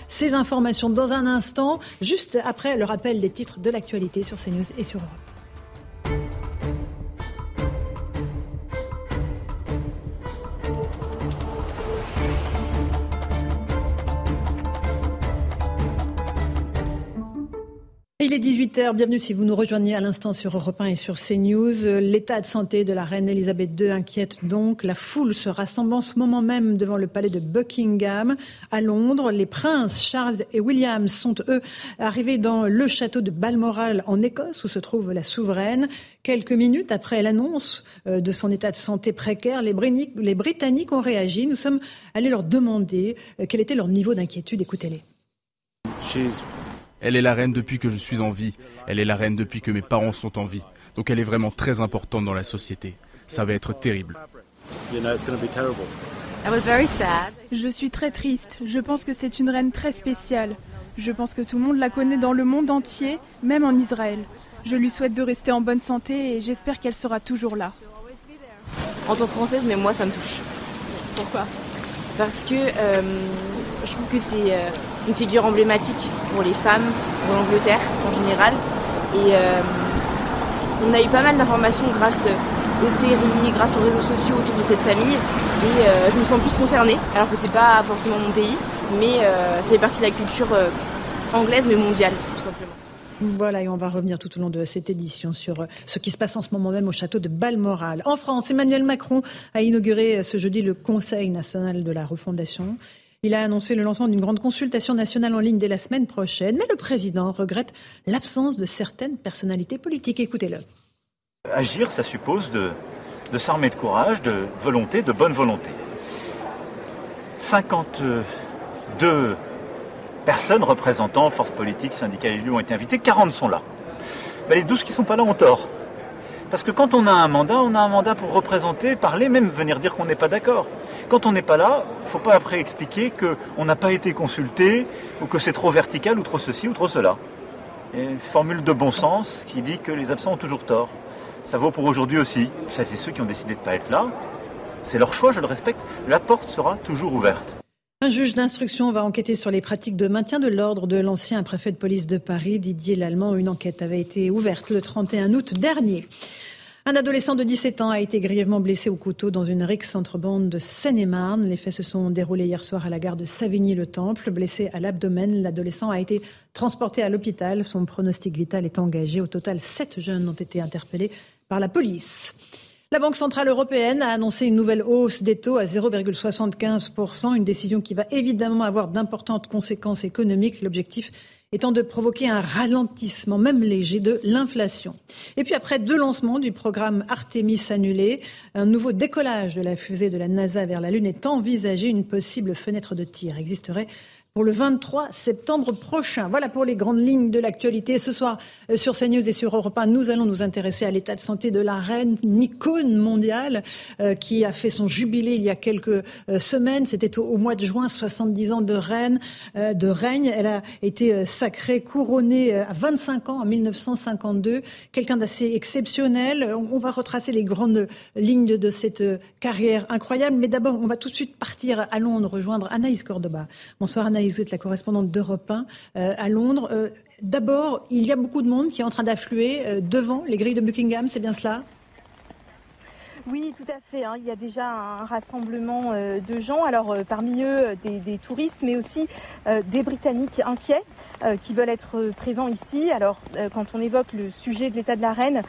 ces informations dans un instant, juste après le rappel des titres de l'actualité sur CNews et sur Europe. Il est 18h, bienvenue si vous nous rejoignez à l'instant sur Europe 1 et sur CNews. L'état de santé de la reine Elisabeth II inquiète donc. La foule se rassemble en ce moment même devant le palais de Buckingham à Londres. Les princes Charles et William sont eux arrivés dans le château de Balmoral en Écosse où se trouve la souveraine. Quelques minutes après l'annonce euh, de son état de santé précaire, les Britanniques ont réagi. Nous sommes allés leur demander euh, quel était leur niveau d'inquiétude. Écoutez-les. Elle est la reine depuis que je suis en vie. Elle est la reine depuis que mes parents sont en vie. Donc elle est vraiment très importante dans la société. Ça va être terrible. Je suis très triste. Je pense que c'est une reine très spéciale. Je pense que tout le monde la connaît dans le monde entier, même en Israël. Je lui souhaite de rester en bonne santé et j'espère qu'elle sera toujours là. En tant que française, mais moi ça me touche. Pourquoi? Parce que euh, je trouve que c'est euh, une figure emblématique pour les femmes, pour l'Angleterre en général. Et euh, on a eu pas mal d'informations grâce aux séries, grâce aux réseaux sociaux autour de cette famille. Et euh, je me sens plus concernée, alors que c'est pas forcément mon pays, mais ça fait partie de la culture anglaise, mais mondiale, tout simplement. Voilà, et on va revenir tout au long de cette édition sur ce qui se passe en ce moment même au château de Balmoral. En France, Emmanuel Macron a inauguré ce jeudi le Conseil national de la refondation. Il a annoncé le lancement d'une grande consultation nationale en ligne dès la semaine prochaine, mais le président regrette l'absence de certaines personnalités politiques. Écoutez-le. Agir, ça suppose de, s'armer de courage, de volonté, de bonne volonté. 52 personnes représentant forces politiques, syndicales élus ont été invitées, 40 sont là. Les 12 qui ne sont pas là ont tort. Parce que quand on a un mandat, on a un mandat pour représenter, parler, même venir dire qu'on n'est pas d'accord. Quand on n'est pas là, il ne faut pas après expliquer qu'on n'a pas été consulté, ou que c'est trop vertical, ou trop ceci, ou trop cela. Et une formule de bon sens qui dit que les absents ont toujours tort. Ça vaut pour aujourd'hui aussi. C'est ceux qui ont décidé de ne pas être là. C'est leur choix, je le respecte. La porte sera toujours ouverte. Un juge d'instruction va enquêter sur les pratiques de maintien de l'ordre de l'ancien préfet de police de Paris, Didier Lallemand. Une enquête avait été ouverte le 31 août dernier. Un adolescent de 17 ans a été grièvement blessé au couteau dans une rixe entre bandes de Seine-et-Marne. Les faits se sont déroulés hier soir à la gare de Savigny-le-Temple. Blessé à l'abdomen, l'adolescent a été transporté à l'hôpital. Son pronostic vital est engagé. Au total, sept jeunes ont été interpellés par la police. La Banque centrale européenne a annoncé une nouvelle hausse des taux à 0,75%, une décision qui va évidemment avoir d'importantes conséquences économiques. L'objectif étant de provoquer un ralentissement, même léger, de l'inflation. Et puis après deux lancements du programme Artemis annulé, un nouveau décollage de la fusée de la NASA vers la Lune est envisagé. Une possible fenêtre de tir existerait pour le 23 septembre prochain. Voilà pour les grandes lignes de l'actualité. Ce soir, euh, sur CNews et sur Europe 1, nous allons nous intéresser à l'état de santé de la reine, une icône mondiale euh, qui a fait son jubilé il y a quelques euh, semaines. C'était au, mois de juin, 70 ans de reine, de règne. Elle a été sacrée, couronnée à 25 ans en 1952. Quelqu'un d'assez exceptionnel. On, va retracer les grandes lignes de, cette carrière incroyable. Mais d'abord, on va tout de suite partir à Londres, rejoindre Anaïs Cordoba. Bonsoir Anaïs vous êtes la correspondante d'Europe 1 euh, à Londres. Euh, d'abord, il y a beaucoup de monde qui est en train d'affluer euh, devant les grilles de Buckingham, c'est bien cela? Oui, tout à fait. Hein. Il y a déjà un rassemblement de gens. Alors parmi eux, des, touristes, mais aussi des Britanniques inquiets qui veulent être présents ici. Alors quand on évoque le sujet de l'état de la reine,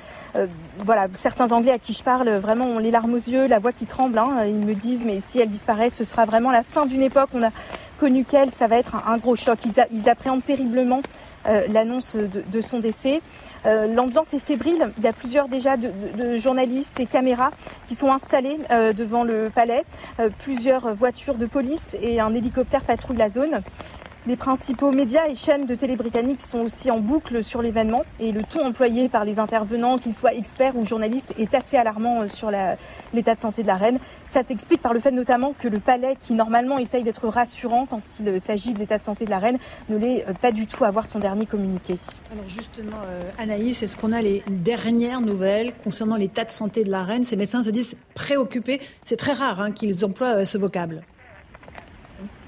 voilà, certains Anglais à qui je parle vraiment ont les larmes aux yeux, la voix qui tremble. Hein. Ils me disent mais si elle disparaît, ce sera vraiment la fin d'une époque. Connu qu'elle, ça va être un, gros choc. Ils, appréhendent terriblement l'annonce de, son décès. L'ambiance est fébrile. Il y a plusieurs déjà de, journalistes et caméras qui sont installés devant le palais. plusieurs voitures de police et un hélicoptère patrouillent la zone. Les principaux médias et chaînes de télé britanniques sont aussi en boucle sur l'événement et le ton employé par les intervenants, qu'ils soient experts ou journalistes, est assez alarmant euh, sur l'état de santé de la reine. Ça s'explique par le fait notamment que le palais, qui normalement essaye d'être rassurant quand il euh, s'agit de l'état de santé de la reine, ne l'est euh, pas du tout à voir son dernier communiqué. Alors justement, Anaïs, est-ce qu'on a les dernières nouvelles concernant l'état de santé de la reine? Ces médecins se disent préoccupés. C'est très rare hein, qu'ils emploient ce vocable.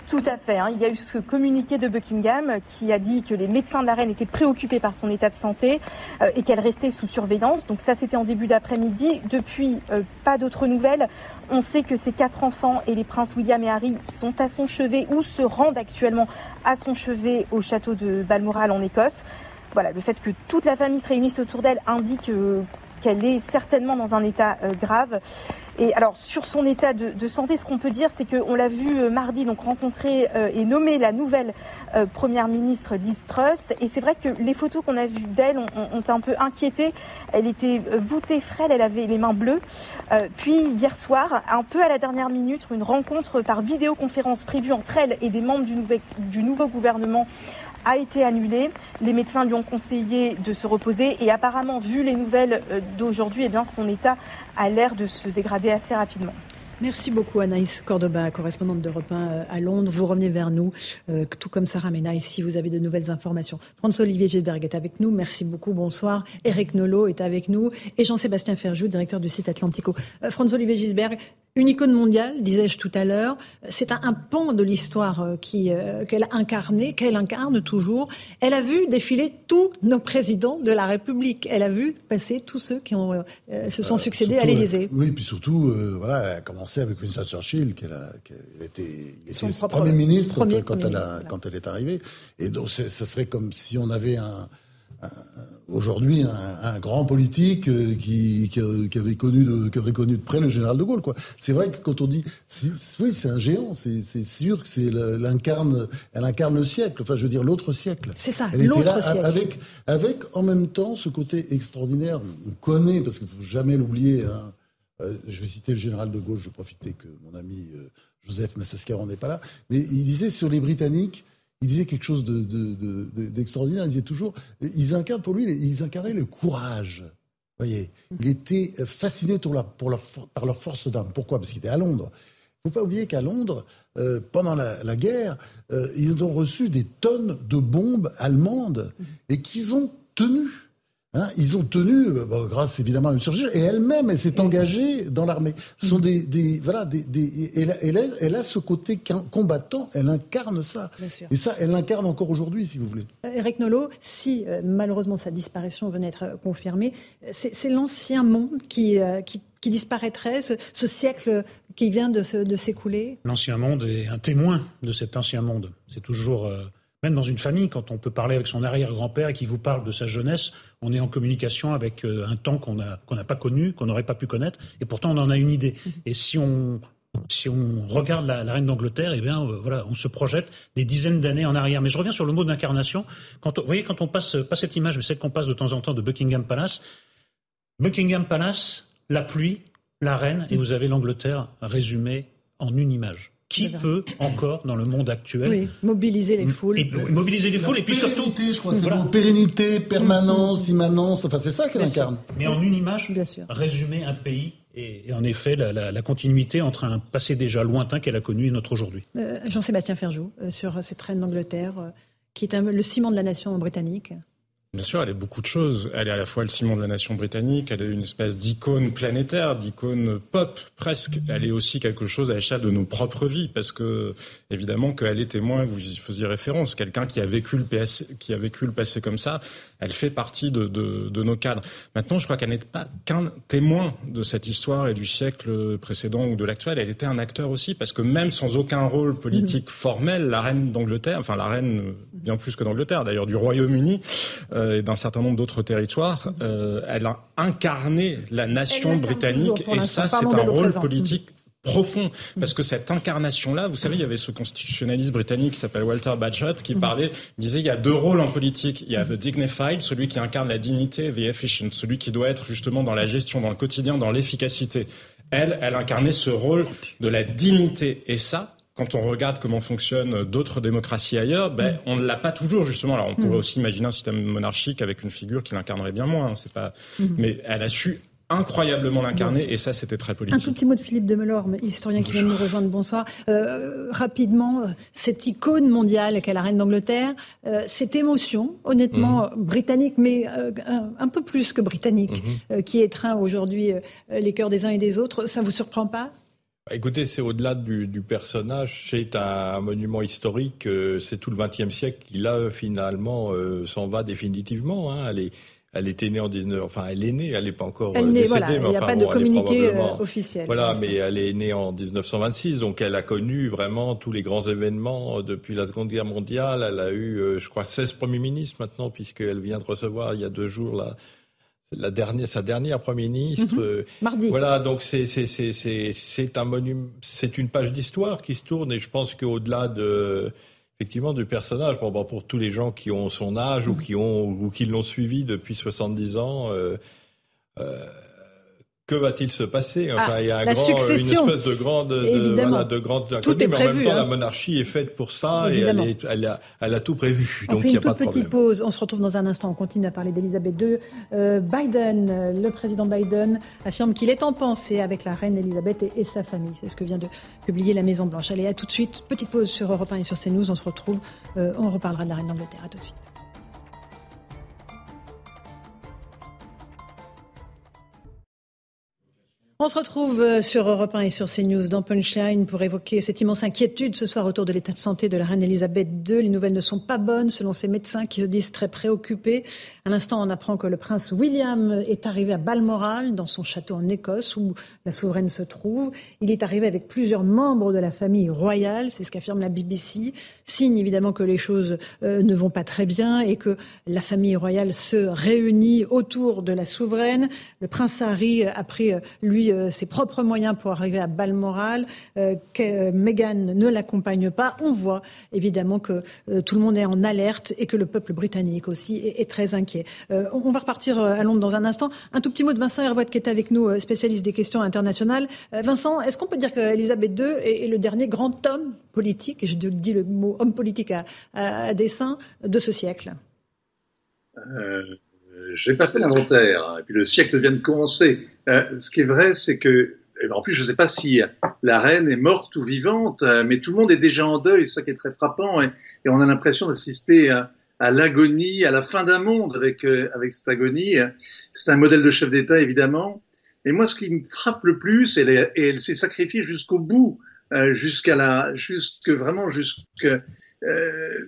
Tout à fait. Hein. Il y a eu ce communiqué de Buckingham qui a dit que les médecins de la reine étaient préoccupés par son état de santé euh, et qu'elle restait sous surveillance. Donc ça, c'était en début d'après-midi. Depuis, euh, pas d'autres nouvelles. On sait que ses quatre enfants et les princes William et Harry sont à son chevet ou se rendent actuellement à son chevet au château de Balmoral en Écosse. Voilà, le fait que toute la famille se réunisse autour d'elle indique euh, qu'elle est certainement dans un état euh, grave. Et alors sur son état de, santé, ce qu'on peut dire, c'est qu'on l'a vu euh, mardi rencontrer euh, et nommer la nouvelle première ministre Liz Truss. Et c'est vrai que les photos qu'on a vues d'elle ont, un peu inquiété. Elle était voûtée frêle, elle avait les mains bleues. puis hier soir, un peu à la dernière minute, une rencontre par vidéoconférence prévue entre elle et des membres du nouveau gouvernement a été annulé. Les médecins lui ont conseillé de se reposer et apparemment, vu les nouvelles euh, d'aujourd'hui, eh bien, son état a l'air de se dégrader assez rapidement. Merci beaucoup Anaïs Cordoba, correspondante d'Europe 1 euh, à Londres. Vous revenez vers nous, euh, tout comme Sarah Mena, si vous avez de nouvelles informations. François-Olivier Gilberg est avec nous. Merci beaucoup. Bonsoir. Eric Nolot est avec nous. Et Jean-Sébastien Ferjou, directeur du site Atlantico. François-Olivier Gisberg, une icône mondiale, disais-je tout à l'heure. C'est un, pan de l'histoire euh, qui euh, qu'elle a incarné, qu'elle incarne toujours. Elle a vu défiler tous nos présidents de la République. Elle a vu passer tous ceux qui ont, euh, se sont succédés à l'Élysée. oui, puis surtout, voilà, elle a commencé avec Winston Churchill, qui a, était, premier ministre quand, elle a, quand elle est arrivée. Et donc, ça serait comme si on avait un aujourd'hui un, grand politique euh, qui, qui, avait connu de, qui avait connu de près le général de Gaulle. Quoi. C'est vrai que quand on dit, oui, c'est un géant, c'est, sûr que c'est l'incarne, elle incarne le siècle. Enfin, je veux dire l'autre siècle. C'est ça, l'autre siècle. Avec, avec en même temps ce côté extraordinaire. On connaît parce qu'il faut jamais l'oublier. Hein. Euh, je vais citer le général de Gaulle. Je vais profiter que mon ami euh, Joseph Massascaron n'est pas là, mais il disait sur les Britanniques il disait quelque chose d'extraordinaire. De, il disait toujours, ils incarnent pour lui, ils incarnaient le courage. Voyez, il était fasciné pour, par leur force d'âme. Pourquoi? Parce qu'il était à Londres. Il ne faut pas oublier qu'à Londres, euh, pendant la, guerre, euh, ils ont reçu des tonnes de bombes allemandes et qu'ils ont tenu. Hein, ils ont tenu, euh, grâce évidemment à une surgir, et elle-même, elle s'est engagée dans l'armée. Ce sont des, des voilà, des, des elle, a, elle, a, ce côté combattant, elle incarne ça. Et ça, elle l'incarne encore aujourd'hui, si vous voulez. Eric euh, Nolot, si euh, malheureusement sa disparition venait être confirmée, c'est l'ancien monde qui, qui, qui, disparaîtrait, ce, siècle qui vient de, de s'écouler? L'ancien monde est un témoin de cet ancien monde. C'est toujours même dans une famille, quand on peut parler avec son arrière-grand-père et qui vous parle de sa jeunesse, on est en communication avec euh, un temps qu'on n'a pas connu, qu'on n'aurait pas pu connaître, et pourtant on en a une idée. Et si on, si on regarde la, reine d'Angleterre, eh bien, euh, voilà, on se projette des dizaines d'années en arrière. Mais je reviens sur le mot d'incarnation. Vous voyez, quand on passe, pas cette image, mais celle qu'on passe de temps en temps de Buckingham Palace, Buckingham Palace, la pluie, la reine, et vous avez l'Angleterre résumée en une image. Qui peut encore, dans le monde actuel, mobiliser les foules Mobiliser les foules et puis surtout. je crois, c'est pérennité, permanence, immanence, enfin c'est ça qu'elle incarne. Mais en une image, résumer un pays et, en effet la, continuité entre un passé déjà lointain qu'elle a connu et notre aujourd'hui. Euh, Jean-Sébastien Ferjou, euh, sur cette reine d'Angleterre, euh, qui est le ciment de la nation britannique. Bien sûr, elle est beaucoup de choses. Elle est à la fois le ciment de la nation britannique, elle est une espèce d'icône planétaire, d'icône pop presque. Elle est aussi quelque chose à l'échelle de nos propres vies, parce que évidemment qu'elle est témoin, vous y faisiez référence, quelqu'un qui a vécu le PS, qui a vécu le passé comme ça, elle fait partie de, nos cadres. Maintenant, je crois qu'elle n'est pas qu'un témoin de cette histoire et du siècle précédent ou de l'actuel. Elle était un acteur aussi, parce que même sans aucun rôle politique formel, la reine d'Angleterre, enfin la reine bien plus que d'Angleterre d'ailleurs, du Royaume-Uni. Et d'un certain nombre d'autres territoires, euh, elle a incarné la nation britannique et ça, c'est un rôle politique profond, parce que cette incarnation-là, vous savez, il y avait ce constitutionnaliste britannique qui s'appelle Walter Bagehot qui mm. parlait, disait, il y a deux rôles en politique. Il y a the dignified, celui qui incarne la dignité, the efficient, celui qui doit être justement dans la gestion, dans le quotidien, dans l'efficacité. Elle, elle incarnait ce rôle de la dignité. Et ça, quand on regarde comment fonctionnent d'autres démocraties ailleurs, ben, mm. on ne l'a pas toujours justement. Alors on pourrait mm. aussi imaginer un système monarchique avec une figure qui l'incarnerait bien moins. Hein, c'est pas. Mais elle a su incroyablement l'incarner et ça c'était très politique. Un tout petit mot de Philippe de Melorme, historien qui vient de nous rejoindre, bonsoir. Euh, rapidement, euh, cette icône mondiale qu'est la reine d'Angleterre, euh, cette émotion, honnêtement britannique, mais un, peu plus que britannique, mhm. qui étreint aujourd'hui les cœurs des uns et des autres, ça vous surprend pas? Écoutez, c'est au-delà du, personnage, c'est un, monument historique, c'est tout le XXe siècle qui là finalement s'en va définitivement. Hein, elle était née en 19, enfin elle est née, elle n'est pas encore elle euh, décédée, voilà, il n'y a pas de communiqué euh, officiel. Voilà, mais elle est née en 1926, donc elle a connu vraiment tous les grands événements euh, depuis la Seconde Guerre mondiale. Elle a eu, je crois, 16 premiers ministres maintenant, puisqu'elle vient de recevoir il y a deux jours la, la dernière, sa dernière Premier ministre. Mhm. Mardi. Voilà, donc c'est c'est un monument, c'est une page d'histoire qui se tourne, et je pense qu'au-delà de effectivement du personnage. Bon, pour tous les gens qui ont son âge ou qui ont ou qui l'ont suivi depuis 70 ans, euh, euh, que va-t-il se passer? Enfin, ah, il y a un grand, une espèce de grande, de, voilà, de grande tout mais en même temps, hein. la monarchie est faite pour ça et elle, est, elle, a, elle, a, tout prévu. On donc fait il une a toute petite pause. On se retrouve dans un instant. On continue à parler d'Elisabeth II. Euh, Biden, le président Biden, affirme qu'il est en pensée avec la reine Elisabeth et, sa famille. C'est ce que vient de publier la Maison Blanche. Allez, à tout de suite. Petite pause sur Europe 1 et sur CNews. On se retrouve. Euh, on reparlera de la reine d'Angleterre. À tout de suite. On se retrouve euh, sur Europe 1 et sur CNews dans Punchline pour évoquer cette immense inquiétude ce soir autour de l'état de santé de la reine Elisabeth II. Les nouvelles ne sont pas bonnes selon ses médecins qui se disent très préoccupés. À l'instant, on apprend que le prince William est arrivé à Balmoral, dans son château en Écosse, où la souveraine se trouve. Il est arrivé avec plusieurs membres de la famille royale, c'est ce qu'affirme la BBC. Signe évidemment que les choses euh, ne vont pas très bien et que la famille royale se réunit autour de la souveraine. Le prince Harry a pris, euh, euh, ses propres moyens pour arriver à Balmoral. que Meghan ne l'accompagne pas. On voit évidemment que tout le monde est en alerte et que le peuple britannique aussi est très inquiet. Euh, on va repartir euh, à Londres dans un instant. Un tout petit mot de Vincent Hervouette qui est avec nous, euh, spécialiste des questions internationales. Vincent, est-ce qu'on peut dire qu'Elisabeth II est, le dernier grand homme politique, et je dis le mot homme politique à, dessein, de ce siècle? J'ai pas fait l'inventaire, hein, et puis le siècle vient de commencer. Ce qui est vrai, c'est que en plus, je ne sais pas si la reine est morte ou vivante, mais tout le monde est déjà en deuil, ça qui est très frappant, et, on a l'impression d'assister à, à l'agonie, à la fin d'un monde avec, euh, avec cette agonie. C'est un modèle de chef d'État, évidemment. Et moi, ce qui me frappe le plus, elle, et elle s'est sacrifiée jusqu'au bout, euh, jusqu'à la, jusque vraiment jusque euh,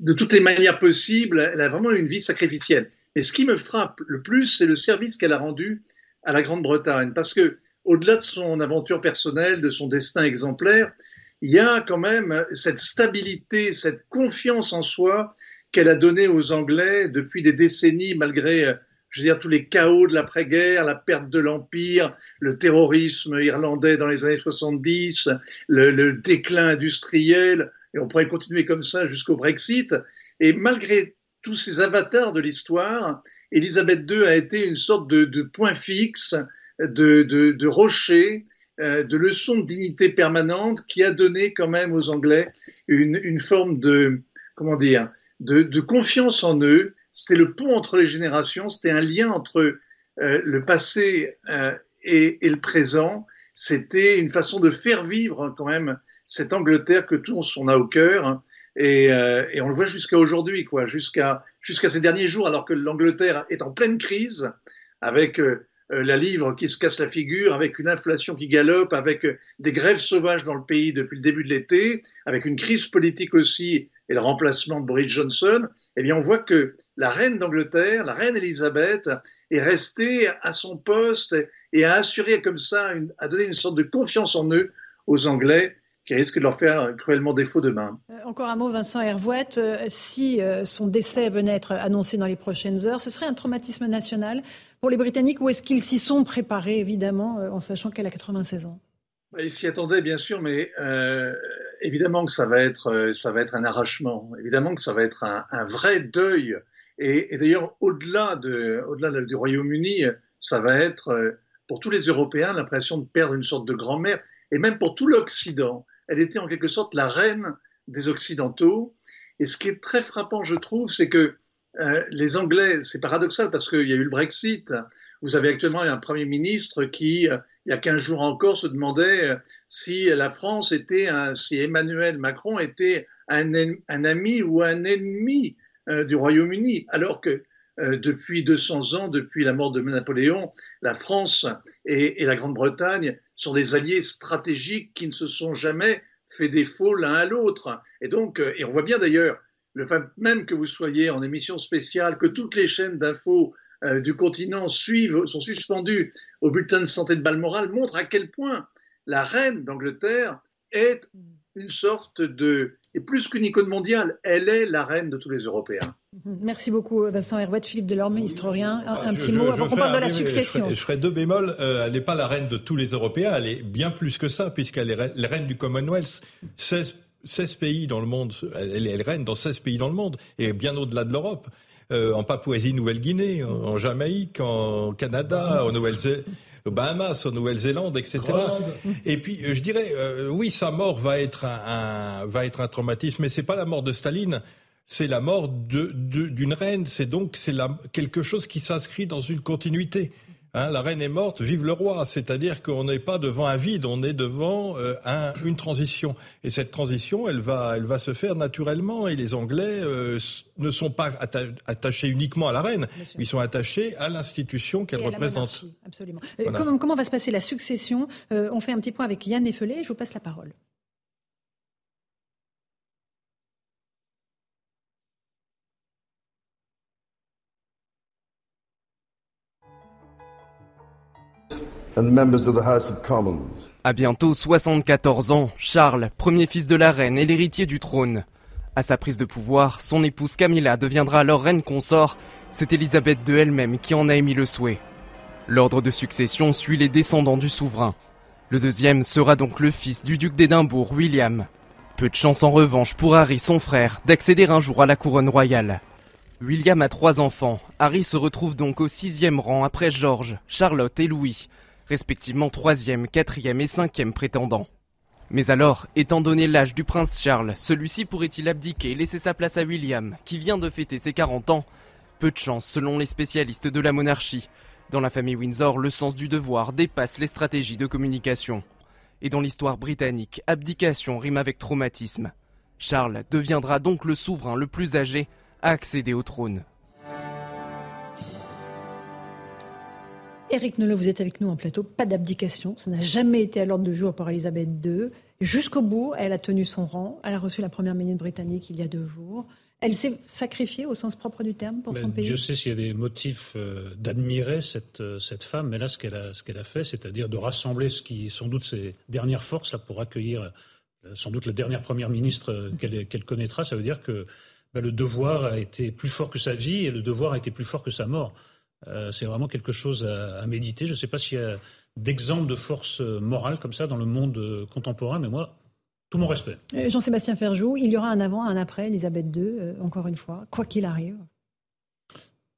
de toutes les manières possibles. Elle a vraiment une vie sacrificielle. Mais ce qui me frappe le plus, c'est le service qu'elle a rendu à la Grande-Bretagne, parce que au-delà de son aventure personnelle, de son destin exemplaire, il y a quand même cette stabilité, cette confiance en soi qu'elle a donné aux Anglais depuis des décennies, malgré, euh, je veux dire, tous les chaos de l'après-guerre, la perte de l'empire, le terrorisme irlandais dans les années 70, le, le déclin industriel, et on pourrait continuer comme ça jusqu'au Brexit. Et malgré tous ces avatars de l'histoire, Élisabeth II a été une sorte de, de point fixe, de, de, de rocher, euh, de leçon de dignité permanente qui a donné quand même aux Anglais une, une forme de, comment dire, de, confiance en eux. C'était le pont entre les générations, c'était un lien entre euh, le passé euh, et, le présent. C'était une façon de faire vivre quand même cette Angleterre que tous on a au cœur. Et, euh, et on le voit jusqu'à aujourd'hui, quoi, jusqu'à jusqu'à ces derniers jours, alors que l'Angleterre est en pleine crise, avec la livre qui se casse la figure, avec une inflation qui galope, avec des grèves sauvages dans le pays depuis le début de l'été, avec une crise politique aussi et le remplacement de Boris Johnson, eh bien, on voit que la reine d'Angleterre, la reine Elisabeth, est restée à son poste et a assuré comme ça, une, a donné une sorte de confiance en eux aux Anglais qui risque de leur faire cruellement défaut demain. Euh, encore un mot, Vincent Hervouette. Euh, si euh, son décès venait à être annoncé dans les prochaines heures, ce serait un traumatisme national pour les Britanniques ou est-ce qu'ils s'y sont préparés, évidemment, en sachant qu'elle a 96 ans? Bah, Il s'y attendait bien sûr, mais euh, évidemment que ça va être ça va être un arrachement, évidemment que ça va être un, un vrai deuil. Et, et d'ailleurs, au-delà de au-delà du Royaume-Uni, ça va être pour tous les Européens l'impression de perdre une sorte de grand-mère, et même pour tout l'Occident. Elle était en quelque sorte la reine des Occidentaux. Et ce qui est très frappant, je trouve, c'est que euh, les Anglais, c'est paradoxal parce qu'il y a eu le Brexit. Vous avez actuellement un Premier ministre qui, euh, il y a 15 jours encore, se demandait euh, si la France était, un, si Emmanuel Macron était un, un ami ou un ennemi du Royaume-Uni, alors que depuis 200 ans, depuis la mort de Napoléon, la France et, et la Grande-Bretagne sont des alliés stratégiques qui ne se sont jamais fait défaut l'un à l'autre. Et donc, et on voit bien d'ailleurs le fait même que vous soyez en émission spéciale, que toutes les chaînes d'infos euh, du continent suivent, sont suspendues au bulletin de santé de Balmoral, montre à quel point la reine d'Angleterre est une sorte de, et plus qu'une icône mondiale, elle est la reine de tous les Européens. Merci beaucoup Vincent Herouet, Philippe Delorme, historien. Un, un petit mot avant qu'on parle de la succession. Je, ferai deux bémols. Euh, elle n'est pas la reine de tous les Européens, elle est bien plus que ça, puisqu'elle est la reine du Commonwealth. 16 16 pays dans le monde, elle, elle règne dans 16 pays dans le monde, et bien au-delà de l'Europe. Euh, en Papouasie-Nouvelle-Guinée, en, Jamaïque, en Canada, en Nouvelle-Zélande Bahamas, en Nouvelle-Zélande, etc. Et puis, je dirais, euh, oui, sa mort va être un, va être un traumatisme, mais c'est pas la mort de Staline, c'est la mort d'une de, reine. C'est donc c'est quelque chose qui s'inscrit dans une continuité. Hein, la reine est morte, vive le roi. C'est-à-dire qu'on n'est pas devant un vide, on est devant euh, une transition. Et cette transition, elle va, elle va se faire naturellement. Et les Anglais euh, ne sont pas attachés uniquement à la reine, ils sont attachés à l'institution qu'elle représente. Absolument. Euh, comment, comment, va se passer la succession? On fait un petit point avec Yann Effelé. Je vous passe la parole. À bientôt 74 ans, Charles, premier fils de la reine et l'héritier du trône. À sa prise de pouvoir, son épouse Camilla deviendra alors reine consort. C'est Elisabeth II elle-même qui en a émis le souhait. L'ordre de succession suit les descendants du souverain. Le deuxième sera donc le fils du duc d'Édimbourg, William. Peu de chance en revanche pour Harry, son frère, d'accéder un jour à la couronne royale. William a trois enfants. Harry se retrouve donc au sixième rang après George, Charlotte et Louis respectivement troisième, quatrième et cinquième prétendant. Mais alors, étant donné l'âge du prince Charles, celui-ci pourrait-il abdiquer et laisser sa place à William, qui vient de fêter ses 40 ans? Peu de chance selon les spécialistes de la monarchie. Dans la famille Windsor, le sens du devoir dépasse les stratégies de communication. Et dans l'histoire britannique, abdication rime avec traumatisme. Charles deviendra donc le souverain le plus âgé à accéder au trône. Éric Nolot, vous êtes avec nous en plateau. Pas d'abdication. Ça n'a jamais été à l'ordre du jour par Elisabeth II. Jusqu'au bout, elle a tenu son rang. Elle a reçu la première ministre britannique il y a deux jours. Elle s'est sacrifiée au sens propre du terme pour son pays. Dieu sait s'il y a des motifs euh, d'admirer cette, euh, cette femme, mais là, ce qu'elle a, ce qu'elle a fait, c'est-à-dire de rassembler ce qui, sans doute, ses dernières forces là, pour accueillir euh, sans doute la dernière première ministre qu'elle, qu'elle connaîtra, ça veut dire que bah, le devoir a été plus fort que sa vie et le devoir a été plus fort que sa mort. Euh, c'est vraiment quelque chose à, méditer. Je ne sais pas s'il y a d'exemples de force morale comme ça dans le monde contemporain, mais moi, tout mon respect. Euh, Jean-Sébastien Ferjou, il y aura un avant, un après, Elisabeth II, euh, encore une fois, quoi qu'il arrive.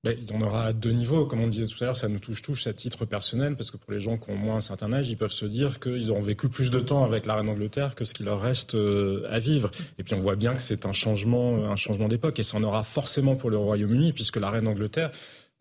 Ben, il y en aura à deux niveaux. Comme on disait tout à l'heure, ça nous touche tous à titre personnel, parce que pour les gens qui ont moins un certain âge, ils peuvent se dire qu'ils auront vécu plus de temps avec la reine d'Angleterre que ce qui leur reste à vivre. Et puis on voit bien que c'est un changement, un changement d'époque, et ça en aura forcément pour le Royaume-Uni, puisque la reine d'Angleterre,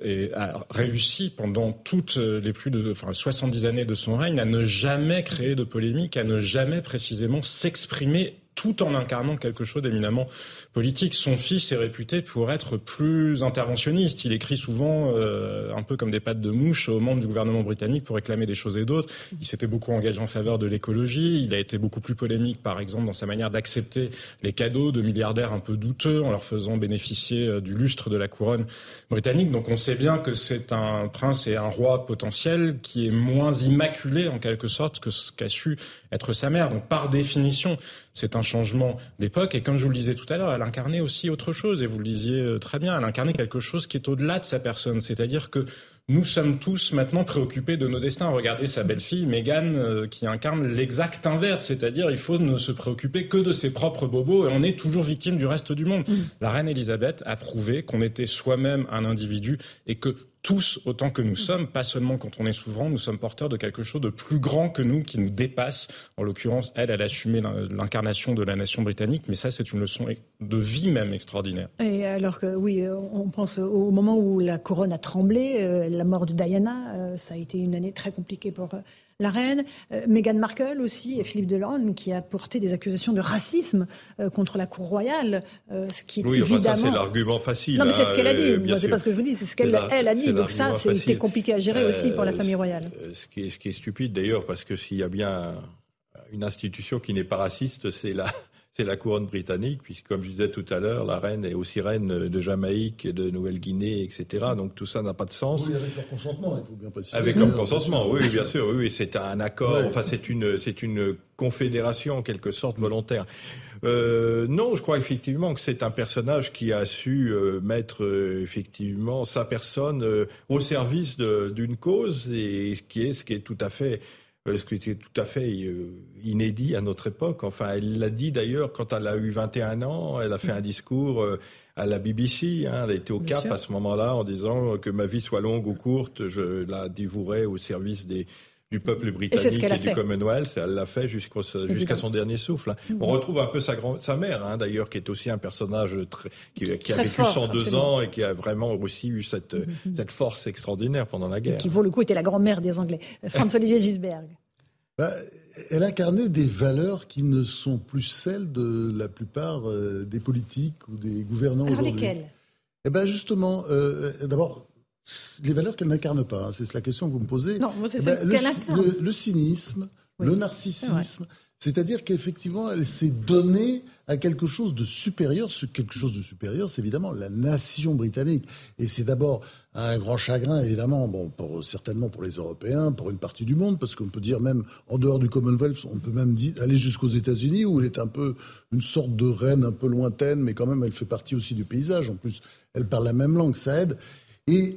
et a réussi pendant toutes les plus de enfin, 70 années de son règne à ne jamais créer de polémique, à ne jamais précisément s'exprimer tout en incarnant quelque chose d'éminemment politique. Son fils est réputé pour être plus interventionniste. Il écrit souvent euh, un peu comme des pattes de mouche aux membres du gouvernement britannique pour réclamer des choses et d'autres. Il s'était beaucoup engagé en faveur de l'écologie. Il a été beaucoup plus polémique, par exemple, dans sa manière d'accepter les cadeaux de milliardaires un peu douteux en leur faisant bénéficier euh, du lustre de la couronne britannique. Donc on sait bien que c'est un prince et un roi potentiel qui est moins immaculé en quelque sorte que ce qu'a su être sa mère. Donc par définition, c'est un changement d'époque. Et comme je vous le disais tout à l'heure, elle incarnait aussi autre chose. Et vous le disiez euh, très bien, elle incarnait quelque chose qui est au-delà de sa personne. C'est-à-dire que nous sommes tous maintenant préoccupés de nos destins. Regardez sa belle-fille, Meghan, euh, qui incarne l'exact inverse, c'est-à-dire il faut ne se préoccuper que de ses propres bobos et on est toujours victime du reste du monde. Mm. La reine Elisabeth a prouvé qu'on était soi-même un individu et que tous autant que nous sommes, pas seulement quand on est souverain, nous sommes porteurs de quelque chose de plus grand que nous, qui nous dépasse. En l'occurrence, elle, elle a assumé l'incarnation de la nation britannique, mais ça, c'est une leçon de vie même extraordinaire. Et alors que, oui, on pense au moment où la couronne a tremblé, euh, la mort de Diana, euh, ça a été une année très compliquée pour euh, la reine, euh, Meghan Markle aussi, et Philippe Delorme, qui a porté des accusations de racisme euh, contre la cour royale, euh, ce qui est oui, évidemment... ça c'est l'argument facile. Non, mais c'est ce qu'elle a dit. c'est pas ce que je vous dis, c'est ce qu'elle a dit. Donc ça, c'était compliqué à gérer aussi pour la famille royale. Ce qui est, ce qui est stupide d'ailleurs, parce que s'il y a bien une institution qui n'est pas raciste, c'est la c'est la couronne britannique, puisque comme je disais tout à l'heure, la reine est aussi reine de Jamaïque, de Nouvelle-Guinée, etc. Donc tout ça n'a pas de sens. Oui, avec leur consentement, il faut bien préciser. Avec leur consentement, oui, bien sûr, oui, c'est un accord. Enfin, c'est une, c'est une confédération en quelque sorte volontaire. Euh, non, je crois effectivement que c'est un personnage qui a su euh, mettre euh, effectivement sa personne euh, au service d'une cause et qui est ce qui est tout à fait ce qui était tout à fait euh, inédit à notre époque. Enfin, elle l'a dit d'ailleurs quand elle a eu 21 ans, elle a fait un discours euh, à la BBC. Hein, elle était au Cap à ce moment-là en disant que ma vie soit longue ou courte, je la dévouerai au service des, du peuple britannique et, du Commonwealth. Elle l'a fait jusqu'à son dernier souffle. Hein. On retrouve un peu sa, grand, sa mère, hein, d'ailleurs, qui est aussi un personnage très, qui, a vécu 102 ans et qui a vraiment aussi eu cette, mm-hmm. cette force extraordinaire pendant la guerre. qui, pour le coup, était la grand-mère des Anglais. Franz-Olivier Gisberg. Bah, elle incarnait des valeurs qui ne sont plus celles de la plupart euh, des politiques ou des gouvernants aujourd'hui. lesquelles? Eh ben justement, euh, d'abord, les valeurs qu'elle n'incarne pas, hein, c'est la question que vous me posez. Non, c'est eh ben, le, le, cynisme, le narcissisme, c'est-à-dire qu'effectivement, elle s'est donnée à quelque chose de supérieur. Ce quelque chose de supérieur, c'est évidemment la nation britannique. Et c'est d'abord un grand chagrin, évidemment, bon, pour, certainement pour les Européens, pour une partie du monde, parce qu'on peut dire même en dehors du Commonwealth, on peut même aller jusqu'aux États-Unis, où elle est un peu une sorte de reine un peu lointaine, mais quand même, elle fait partie aussi du paysage. En plus, elle parle la même langue, ça aide. Et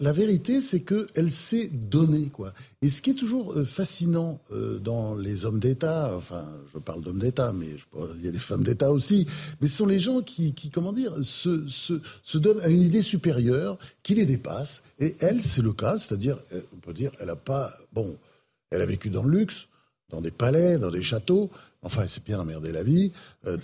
la, vérité, c'est qu'elle s'est donnée, quoi. Et ce qui est toujours euh, fascinant euh, dans les hommes d'État, enfin, je parle d'hommes d'État, mais il y a des femmes d'État aussi, mais ce sont les gens qui, comment dire, se, se, donnent à une idée supérieure, qui les dépasse. Et elle, c'est le cas, c'est-à-dire, euh, on peut dire, elle a pas, bon, elle a vécu dans le luxe, dans des palais, dans des châteaux. Enfin, elle s'est bien emmerdé la vie.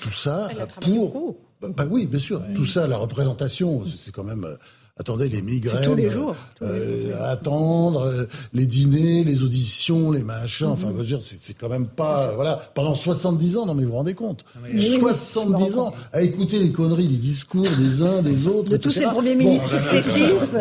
tout ça pour. Bah, bah, oui, bien sûr. Tout ça, la représentation, c'est quand même attendez les migraines, tous les jours, euh, attendre euh, les dîners, les auditions, les machins. Enfin, je veux dire, c'est quand même pas voilà pendant 70 ans. Non, mais vous vous rendez compte 70 ans à écouter les conneries, les discours des uns, des autres, de tous ces premiers ministres successifs,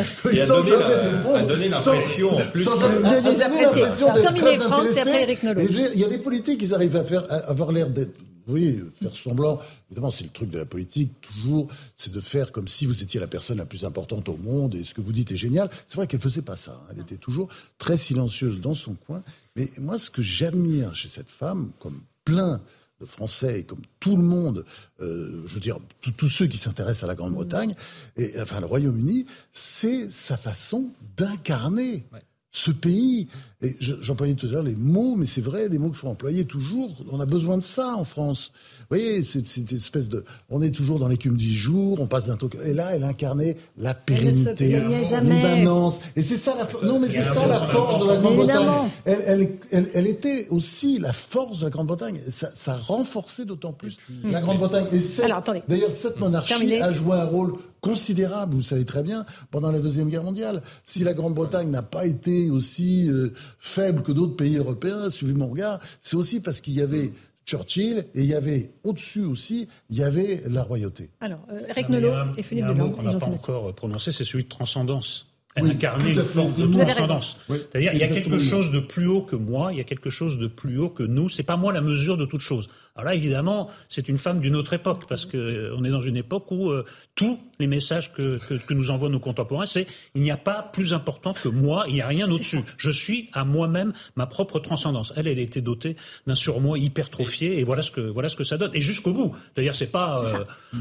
sans jamais donner l'impression, en plus, de les apprécier. Terminé France, et après Eric Nolot. Il y a des politiques qui arrivent à faire à avoir l'air d'être oui, faire semblant. Évidemment, c'est le truc de la politique, toujours, c'est de faire comme si vous étiez la personne la plus importante au monde et ce que vous dites est génial. C'est vrai qu'elle faisait pas ça. Hein. Elle était toujours très silencieuse dans son coin. Mais moi, ce que j'admire chez cette femme, comme plein de Français et comme tout le monde, euh, je veux dire, tous ceux qui s'intéressent à la Grande-Bretagne, et enfin le Royaume-Uni, c'est sa façon d'incarner ce pays. Et j'employais tout à l'heure les mots, mais c'est vrai, des mots qu'il faut employer toujours. On a besoin de ça en France. Vous voyez, c'est une espèce de. On est toujours dans l'écume du jour, on passe d'un truc. Et là, elle incarnait la pérennité, l'immanence. Et c'est ça la Non, mais c'est ça la force de la Grande-Bretagne. Elle, elle, elle, était aussi la force de la Grande-Bretagne. Ça, ça renforçait d'autant plus la Grande-Bretagne. Et d'ailleurs, cette monarchie a joué un rôle considérable, vous savez très bien, pendant la Deuxième Guerre mondiale. Si la Grande-Bretagne n'a pas été aussi euh, faible que d'autres pays européens, suivez mon regard, c'est aussi parce qu'il y avait Churchill, et il y avait au-dessus aussi, il y avait la royauté. Alors, euh, Eric Nolot et Philippe Un mot qu'on n'a pas encore prononcé, c'est celui de transcendance. Elle incarnait une forme de transcendance. C'est-à-dire, il y a quelque chose de plus haut que moi, il y a quelque chose de plus haut que nous. C'est pas moi la mesure de toute chose. Alors là, évidemment, c'est une femme d'une autre époque, parce qu'on euh, est dans une époque où euh, tous les messages que, que, nous envoient nos contemporains, c'est il n'y a pas plus important que moi, il n'y a rien au-dessus. Je suis à moi-même ma propre transcendance. Elle, elle a été dotée d'un surmoi hypertrophié, et voilà ce que voilà ce que ça donne. Et jusqu'au bout. D'ailleurs, c'est pas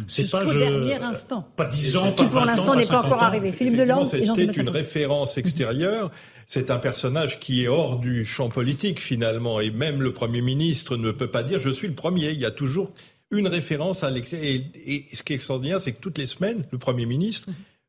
c'est euh, pas je, dernier instant. pas dix ans, qui pour l'instant n'est pas encore arrivé. Philippe Delorme C'était une référence extérieure. C'est un personnage qui est hors du champ politique finalement, et même le Premier ministre ne peut pas dire je suis le premier. Il y a toujours une référence à l'extérieur. Et, ce qui est extraordinaire, c'est que toutes les semaines, le Premier ministre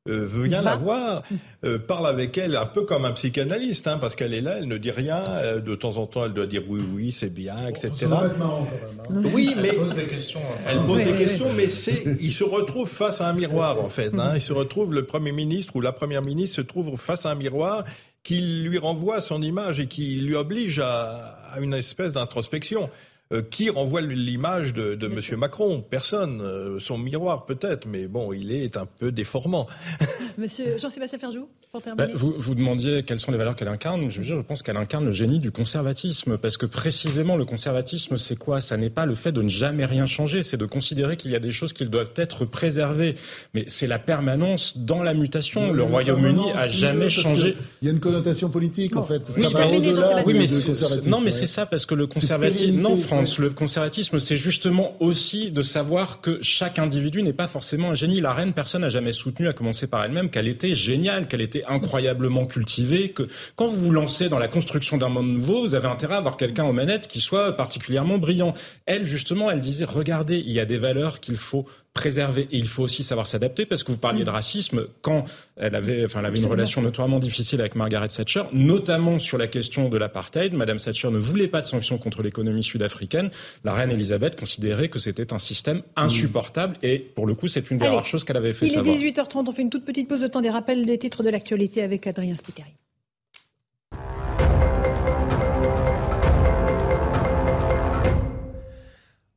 euh, vient la voir, euh, parle avec elle un peu comme un psychanalyste, hein, parce qu'elle est là, elle ne dit rien. Euh, de temps en temps, elle doit dire oui, oui, c'est bien, etc. Marrant, quand même, hein. Oui, mais elle pose des questions. Elle pose des questions, mais c'est, il se retrouve face à un miroir en fait. Hein. Il se retrouve, le premier ministre ou la première ministre se trouve face à un miroir qui lui renvoie son image et qui lui oblige à, à une espèce d'introspection. Euh, qui renvoie l'image de, de M. Macron Personne. Euh, son miroir peut-être, mais bon, il est un peu déformant. Monsieur Jean-Sébastien Ferjou, pour bah, terminer. vous, vous demandiez quelles sont les valeurs qu'elle incarne. Je veux dire, je pense qu'elle incarne le génie du conservatisme, parce que précisément le conservatisme, c'est quoi? Ça n'est pas le fait de ne jamais rien changer, c'est de considérer qu'il y a des choses qui doivent être préservées. Mais c'est la permanence dans la mutation. le Royaume-Uni a jamais changé. Il y a une connotation politique, en fait. Oui, ça va au-delà oui, mais du conservatisme. non, mais c'est ça parce que le conservatisme, non, France, le conservatisme, c'est justement aussi de savoir que chaque individu n'est pas forcément un génie. La reine, personne n'a jamais soutenu, à commencer par elle-même, qu'elle était géniale, qu'elle était incroyablement cultivée, que quand vous vous lancez dans la construction d'un monde nouveau, vous avez intérêt à avoir quelqu'un aux manettes qui soit particulièrement brillant. Elle, justement, elle disait, regardez, il y a des valeurs qu'il faut préserver. Et il faut aussi savoir s'adapter parce que vous parliez de racisme quand elle avait, enfin, elle avait une relation notoirement difficile avec Margaret Thatcher, notamment sur la question de l'apartheid. Madame Thatcher ne voulait pas de sanctions contre l'économie sud-africaine. La reine Elisabeth considérait que c'était un système insupportable et pour le coup, c'est une des Allez, rares choses qu'elle avait fait Il savoir. est 18h30, on fait une toute petite pause de temps des rappels des titres de l'actualité avec Adrien Spiteri.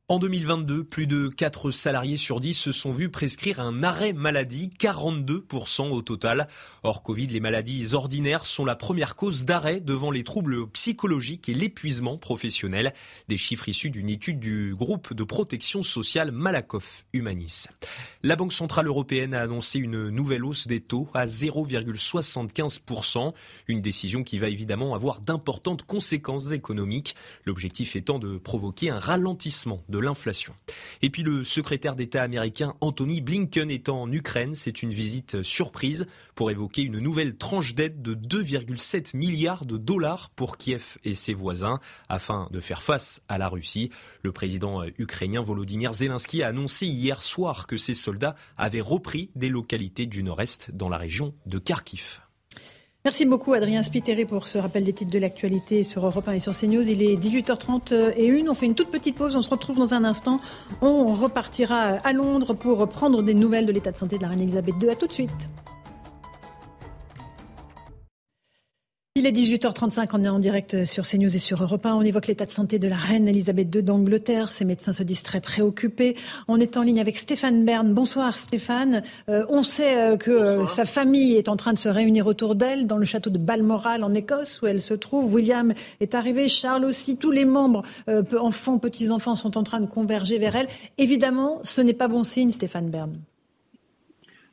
En 2022, plus de 4 salariés sur 10 se sont vus prescrire un arrêt maladie, 42% au total. Hors Covid, les maladies ordinaires sont la première cause d'arrêt devant les troubles psychologiques et l'épuisement professionnel. Des chiffres issus d'une étude du groupe de protection sociale Malakoff Humanis. La Banque Centrale Européenne a annoncé une nouvelle hausse des taux à 0,75%. Une décision qui va évidemment avoir d'importantes conséquences économiques. L'objectif étant de provoquer un ralentissement de l'inflation. Et puis le secrétaire d'État américain Anthony Blinken est en Ukraine. C'est une visite surprise pour évoquer une nouvelle tranche d'aide de 2,7 milliards de dollars pour Kiev et ses voisins afin de faire face à la Russie. Le président ukrainien Volodymyr Zelensky a annoncé hier soir que ses soldats avaient repris des localités du nord-est dans la région de Kharkiv. Merci beaucoup Adrien Spiteri pour ce rappel des titres de l'actualité sur Europe 1 et sur CNews. Il est 18h30 et une. On fait une toute petite pause. On se retrouve dans un instant. On repartira à Londres pour prendre des nouvelles de l'état de santé de la reine Elisabeth II. À tout de suite. Il est 18h35, on est en direct sur CNews et sur Europe 1. On évoque l'état de santé de la reine Elisabeth II d'Angleterre. Ses médecins se disent très préoccupés. On est en ligne avec Stéphane Bern. Bonsoir Stéphane. Euh, on sait euh, que euh, sa famille est en train de se réunir autour d'elle dans le château de Balmoral en Écosse où elle se trouve. William est arrivé, Charles aussi. Tous les membres, enfants, petits-enfants sont en train de converger vers elle. Évidemment, ce n'est pas bon signe Stéphane Bern.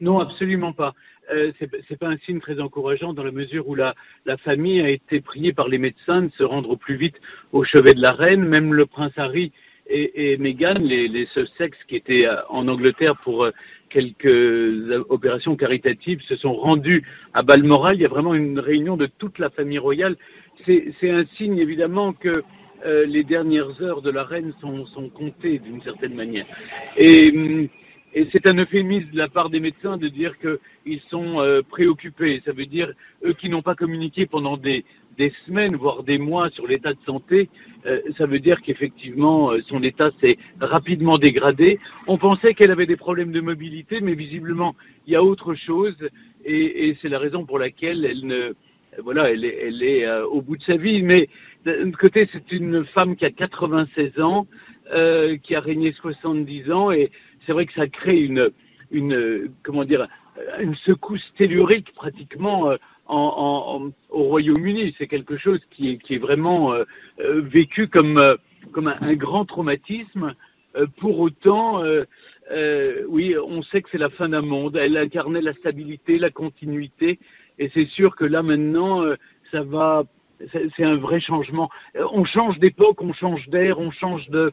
Non, absolument pas. Euh, c'est pas un signe très encourageant dans la mesure où la, la famille a été priée par les médecins de se rendre au plus vite au chevet de la reine. Même le prince Harry et, et Meghan, les, les Sussex qui étaient euh, en Angleterre pour euh, quelques euh, opérations caritatives, se sont rendus à Balmoral. Il y a vraiment une réunion de toute la famille royale. C'est c'est un signe évidemment que euh, les dernières heures de la reine sont, sont comptées d'une certaine manière. Et hum, et c'est un euphémisme de la part des médecins de dire qu'ils sont euh, préoccupés. Ça veut dire, eux qui n'ont pas communiqué pendant des, des semaines, voire des mois sur l'état de santé, euh, ça veut dire qu'effectivement, euh, son état s'est rapidement dégradé. On pensait qu'elle avait des problèmes de mobilité, mais visiblement, il y a autre chose. Et, et c'est la raison pour laquelle elle ne... Voilà, elle est, elle est euh, au bout de sa vie. Mais d'un côté, c'est une femme qui a 96 ans, euh, qui a régné 70 ans, et c'est vrai que ça crée une, une comment dire, une secousse tellurique pratiquement euh, au Royaume-Uni. C'est quelque chose qui est, vraiment euh, euh, vécu comme, comme un, grand traumatisme. Pour autant, oui, on sait que c'est la fin d'un monde. Elle incarnait la stabilité, la continuité, et c'est sûr que là maintenant, ça va c'est un vrai changement. On change d'époque, on change d'air, on change de,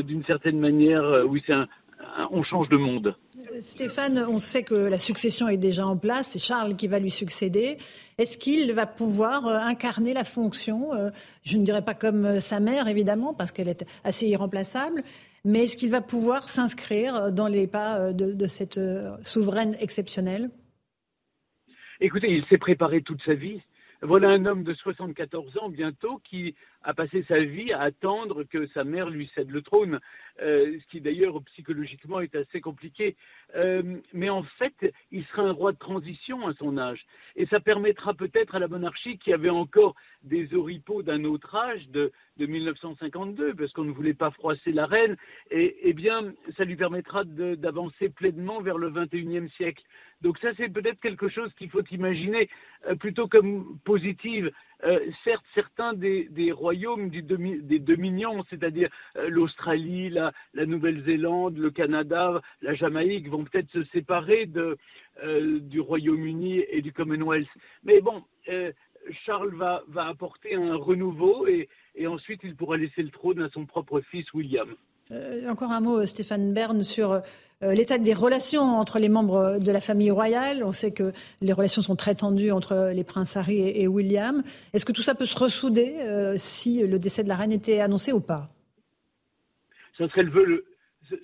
d'une certaine manière. Oui, c'est un, on change de monde. Stéphane, on sait que la succession est déjà en place, c'est Charles qui va lui succéder. Est-ce qu'il va pouvoir euh, incarner la fonction euh, Je ne dirais pas comme sa mère, évidemment, parce qu'elle est assez irremplaçable, mais est-ce qu'il va pouvoir s'inscrire dans les pas de, cette souveraine exceptionnelle? Écoutez, il s'est préparé toute sa vie. Voilà un homme de 74 ans bientôt qui a passé sa vie à attendre que sa mère lui cède le trône, euh, ce qui d'ailleurs psychologiquement est assez compliqué. Euh, mais en fait, il sera un roi de transition à son âge. Et ça permettra peut-être à la monarchie, qui avait encore des oripeaux d'un autre âge, de, de 1952, parce qu'on ne voulait pas froisser la reine, et, eh bien, ça lui permettra d'avancer pleinement vers le 21e siècle. Donc ça, c'est peut-être quelque chose qu'il faut imaginer euh, plutôt comme positive. Euh, certes, certains des, royaumes des dominions, c'est-à-dire euh, l'Australie, la, Nouvelle-Zélande, le Canada, la Jamaïque, vont peut-être se séparer du Royaume-Uni et du Commonwealth. Mais bon, Charles va, apporter un renouveau et ensuite il pourra laisser le trône à son propre fils William. Euh, encore un mot, Stéphane Bern, sur euh, l'état des relations entre les membres de la famille royale. On sait que les relations sont très tendues entre les princes Harry et, William. Est-ce que tout ça peut se ressouder euh, si le décès de la reine était annoncé ou pas? Ce serait le vœu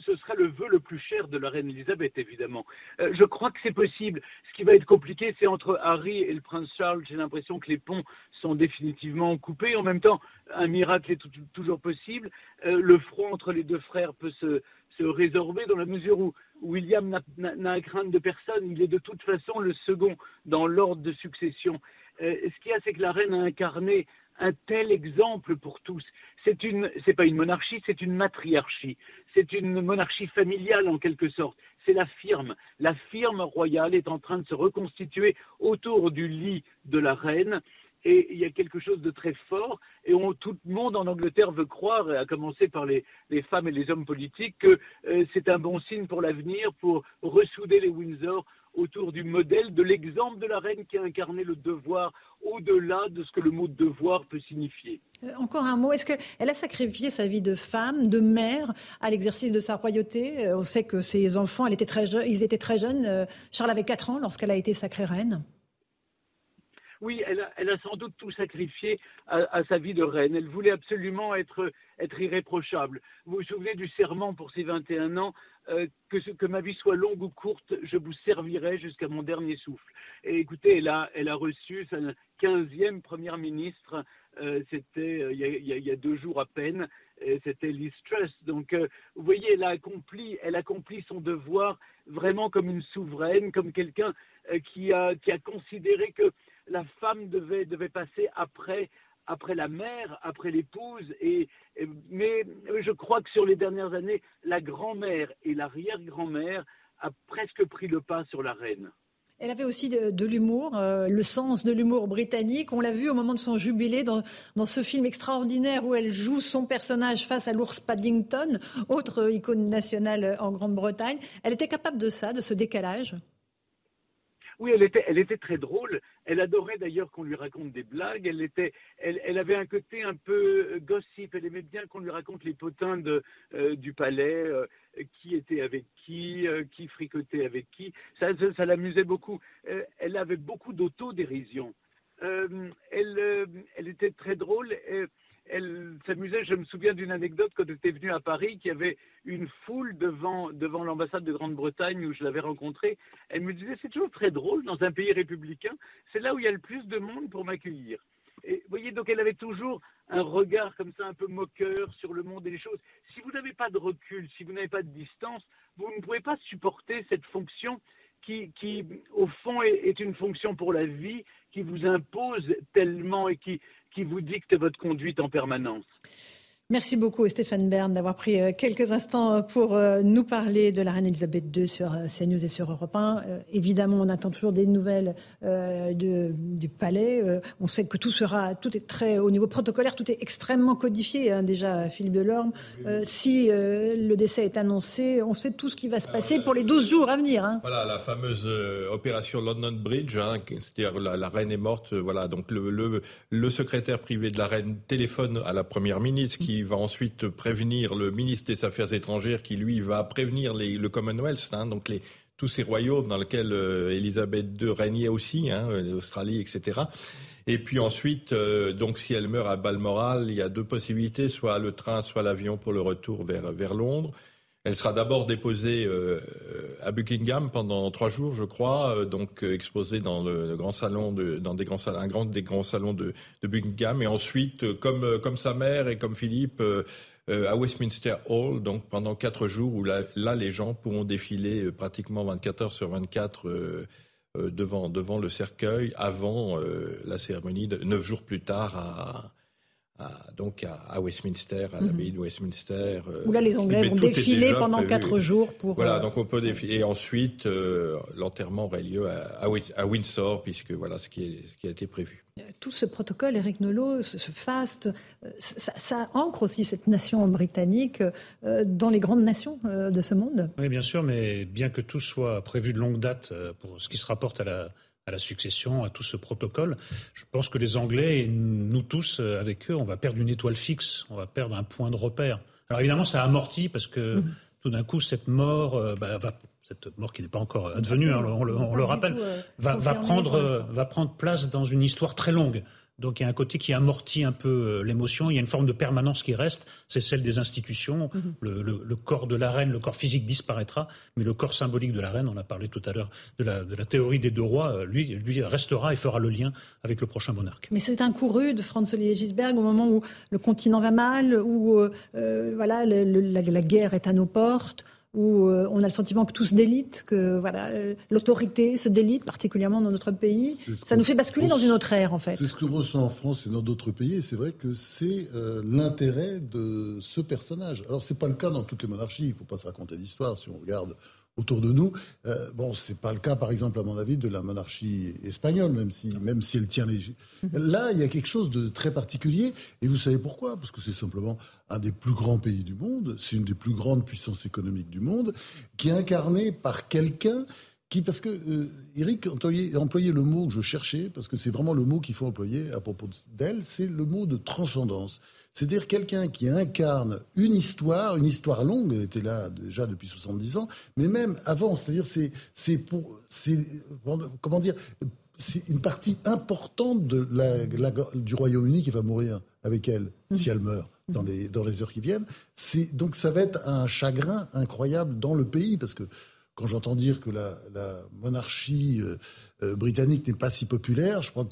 ce sera le vœu le plus cher de la reine Elisabeth, évidemment. Euh, je crois que c'est possible. Ce qui va être compliqué, c'est entre Harry et le prince Charles. J'ai l'impression que les ponts sont définitivement coupés. En même temps, un miracle est toujours possible. Euh, le front entre les deux frères peut se, résorber dans la mesure où William n'a à craindre de personne. Il est de toute façon le second dans l'ordre de succession. Euh, ce qu'il y a, c'est que la reine a incarné un tel exemple pour tous. C'est une, pas une monarchie, c'est une matriarchie. C'est une monarchie familiale en quelque sorte. C'est la firme. La firme royale est en train de se reconstituer autour du lit de la reine. Et il y a quelque chose de très fort, et tout le monde en Angleterre veut croire, à commencer par les, femmes et les hommes politiques, que euh, c'est un bon signe pour l'avenir, pour ressouder les Windsor autour du modèle, de l'exemple de la reine qui a incarné le devoir au-delà de ce que le mot devoir peut signifier. Euh, encore un mot, est-ce qu'elle a sacrifié sa vie de femme, de mère, à l'exercice de sa royauté? Euh, On sait que ses enfants, elle était très ils étaient très jeunes. Euh, Charles avait 4 ans lorsqu'elle a été sacrée reine. Oui, elle a, sans doute tout sacrifié à, sa vie de reine. Elle voulait absolument être, irréprochable. Vous vous souvenez du serment pour ses 21 ans euh, que, que, ma vie soit longue ou courte, je vous servirai jusqu'à mon dernier souffle. Et écoutez, elle a, reçu sa 15e première ministre, euh, c'était euh, il, y a deux jours à peine, c'était Liz Truss. Donc, vous voyez, elle a, accompli, son devoir vraiment comme une souveraine, comme quelqu'un qui a considéré que la femme devait, passer après la mère, après l'épouse, mais je crois que sur les dernières années, la grand-mère et l'arrière-grand-mère a presque pris le pas sur la reine. Elle avait aussi de, l'humour, euh, le sens de l'humour britannique. On l'a vu au moment de son jubilé dans, ce film extraordinaire où elle joue son personnage face à l'ours Paddington, autre icône nationale en Grande-Bretagne. Elle était capable de ça, de ce décalage? Oui, elle était, très drôle. Elle adorait d'ailleurs qu'on lui raconte des blagues. Elle, était, elle, avait un côté un peu euh, gossip. Elle aimait bien qu'on lui raconte les potins euh, du palais, euh, qui était avec qui, qui fricotait avec qui. Ça, ça, l'amusait beaucoup. elle avait beaucoup d'autodérision. elle, elle était très drôle elle s'amusait. Je me souviens d'une anecdote quand elle était venue à Paris, qu'il y avait une foule devant, devant l'ambassade de Grande-Bretagne où je l'avais rencontrée. Elle me disait c'est toujours très drôle dans un pays républicain. C'est là où il y a le plus de monde pour m'accueillir. Et vous voyez, donc elle avait toujours un regard comme ça un peu moqueur sur le monde et les choses. Si vous n'avez pas de recul, si vous n'avez pas de distance, vous ne pouvez pas supporter cette fonction qui, au fond, est, une fonction pour la vie, qui vous impose tellement et qui vous dicte votre conduite en permanence. Merci beaucoup Stéphane Bern d'avoir pris euh, quelques instants pour euh, nous parler de la reine Elisabeth II sur euh, CNews et sur Europe 1. Évidemment, on attend toujours des nouvelles de, du palais. On sait que tout sera, tout est très au niveau protocolaire, tout est extrêmement codifié. Hein, déjà, Philippe Delorme, si le décès est annoncé, on sait tout ce qui va se passer pour les 12 jours à venir. Hein. Voilà, la fameuse opération London Bridge, hein, c'est-à-dire la, reine est morte. Voilà, donc le, le, le, secrétaire privé de la reine téléphone à la première ministre qui va ensuite prévenir le ministre des Affaires étrangères, qui lui va prévenir les, le Commonwealth, hein, donc tous ces royaumes dans lesquels euh, Elisabeth II régnait aussi, hein, l'Australie, etc. Et puis ensuite, euh, donc si elle meurt à Balmoral, il y a deux possibilités, soit le train, soit l'avion pour le retour vers Londres. Elle sera d'abord déposée euh, à Buckingham pendant trois jours, je crois, donc exposée dans le, grand salon, de, dans des grands salons, un grand des grands salons de, de Buckingham, et ensuite, comme comme sa mère et comme Philippe, euh, à Westminster Hall, donc pendant quatre jours où là, les gens pourront défiler euh, pratiquement 24 heures sur 24 euh, devant, devant le cercueil avant la cérémonie, de, neuf jours plus tard à, donc à, Westminster, à l'abbaye de Westminster. Où là, les Anglais vont défiler pendant quatre jours pour. Voilà, donc on peut défiler. Et ensuite, l'enterrement aurait lieu à, Windsor, puisque voilà ce qui, ce qui a été prévu tout ce protocole, Eric Nolot, ce, faste, euh, ça, ancre aussi cette nation britannique euh, dans les grandes nations euh, de ce monde. Oui, bien sûr, mais bien que tout soit prévu de longue date pour ce qui se rapporte à la, à la succession, à tout ce protocole, je pense que les Anglais et nous tous, avec eux, on va perdre une étoile fixe, on va perdre un point de repère. Alors évidemment, ça amortit parce que mmh. tout d'un coup, cette mort bah, va cette mort qui n'est pas encore advenue, hein, on, le, rappelle, euh, va, prendre, euh, va prendre place dans une histoire très longue. Donc il y a un côté qui amortit un peu euh, l'émotion, il y a une forme de permanence qui reste, c'est celle des institutions. Mhm. le, corps de la reine, le corps physique disparaîtra, mais le corps symbolique de la reine, on a parlé tout à l'heure de la, de la, théorie des deux rois, lui, lui restera et fera le lien avec le prochain monarque. Mais c'est un coup rude, Franz Olivier Gisberg, au moment où le continent va mal, où voilà, la guerre est à nos portes où euh, on a le sentiment que tout se délite, que voilà, euh, l'autorité se délite, particulièrement dans notre pays. Ça nous fait basculer dans une autre ère, en fait. C'est ce que l'on ressent en France et dans d'autres pays, et c'est vrai que c'est euh, l'intérêt de ce personnage. Alors, c'est pas le cas dans toutes les monarchies, il ne faut pas se raconter d'histoire. Si on regarde autour de nous. Euh, bon, c'est pas le cas, par exemple, à mon avis, de la monarchie espagnole, même si, même si elle tient les. Là, il y a quelque chose de très particulier, et vous savez pourquoi? Parce que c'est simplement un des plus grands pays du monde, c'est une des plus grandes puissances économiques du monde, qui est incarné par quelqu'un qui, parce que euh, Eric employait, le mot que je cherchais, parce que c'est vraiment le mot qu'il faut employer à propos d'elle, c'est le mot de transcendance. C'est-à-dire quelqu'un qui incarne une histoire, une histoire longue, elle était là déjà depuis 70 ans, mais même avant, c'est-à-dire c'est, c'est pour, comment dire, c'est une partie importante de la, du Royaume-Uni qui va mourir avec elle, si elle meurt dans les, dans les heures qui viennent. C'est, donc ça va être un chagrin incroyable dans le pays, parce que quand j'entends dire que la, monarchie euh, euh, britannique n'est pas si populaire, je crois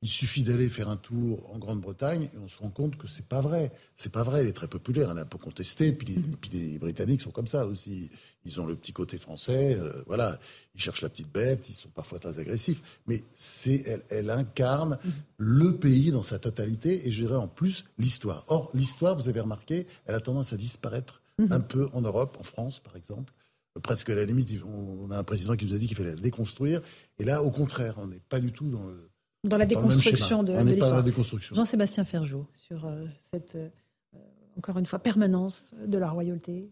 qu'il suffit d'aller faire un tour en Grande-Bretagne et on se rend compte que c'est pas vrai. C'est pas vrai. Elle est très populaire, elle est un peu contestée. Puis les, puis les Britanniques sont comme ça aussi. Ils ont le petit côté français. Euh, voilà, ils cherchent la petite bête. Ils sont parfois très agressifs. Mais c'est elle, elle incarne le pays dans sa totalité et je dirais en plus l'histoire. Or l'histoire, vous avez remarqué, elle a tendance à disparaître mhm. un peu en Europe, en France par exemple presque à la limite, on a un président qui nous a dit qu'il fallait la déconstruire. Et là, au contraire, on n'est pas du tout dans le. Dans la déconstruction de, l'histoire. déconstruction. Jean-Sébastien Ferjot, sur euh, cette, euh, encore une fois, permanence de la royauté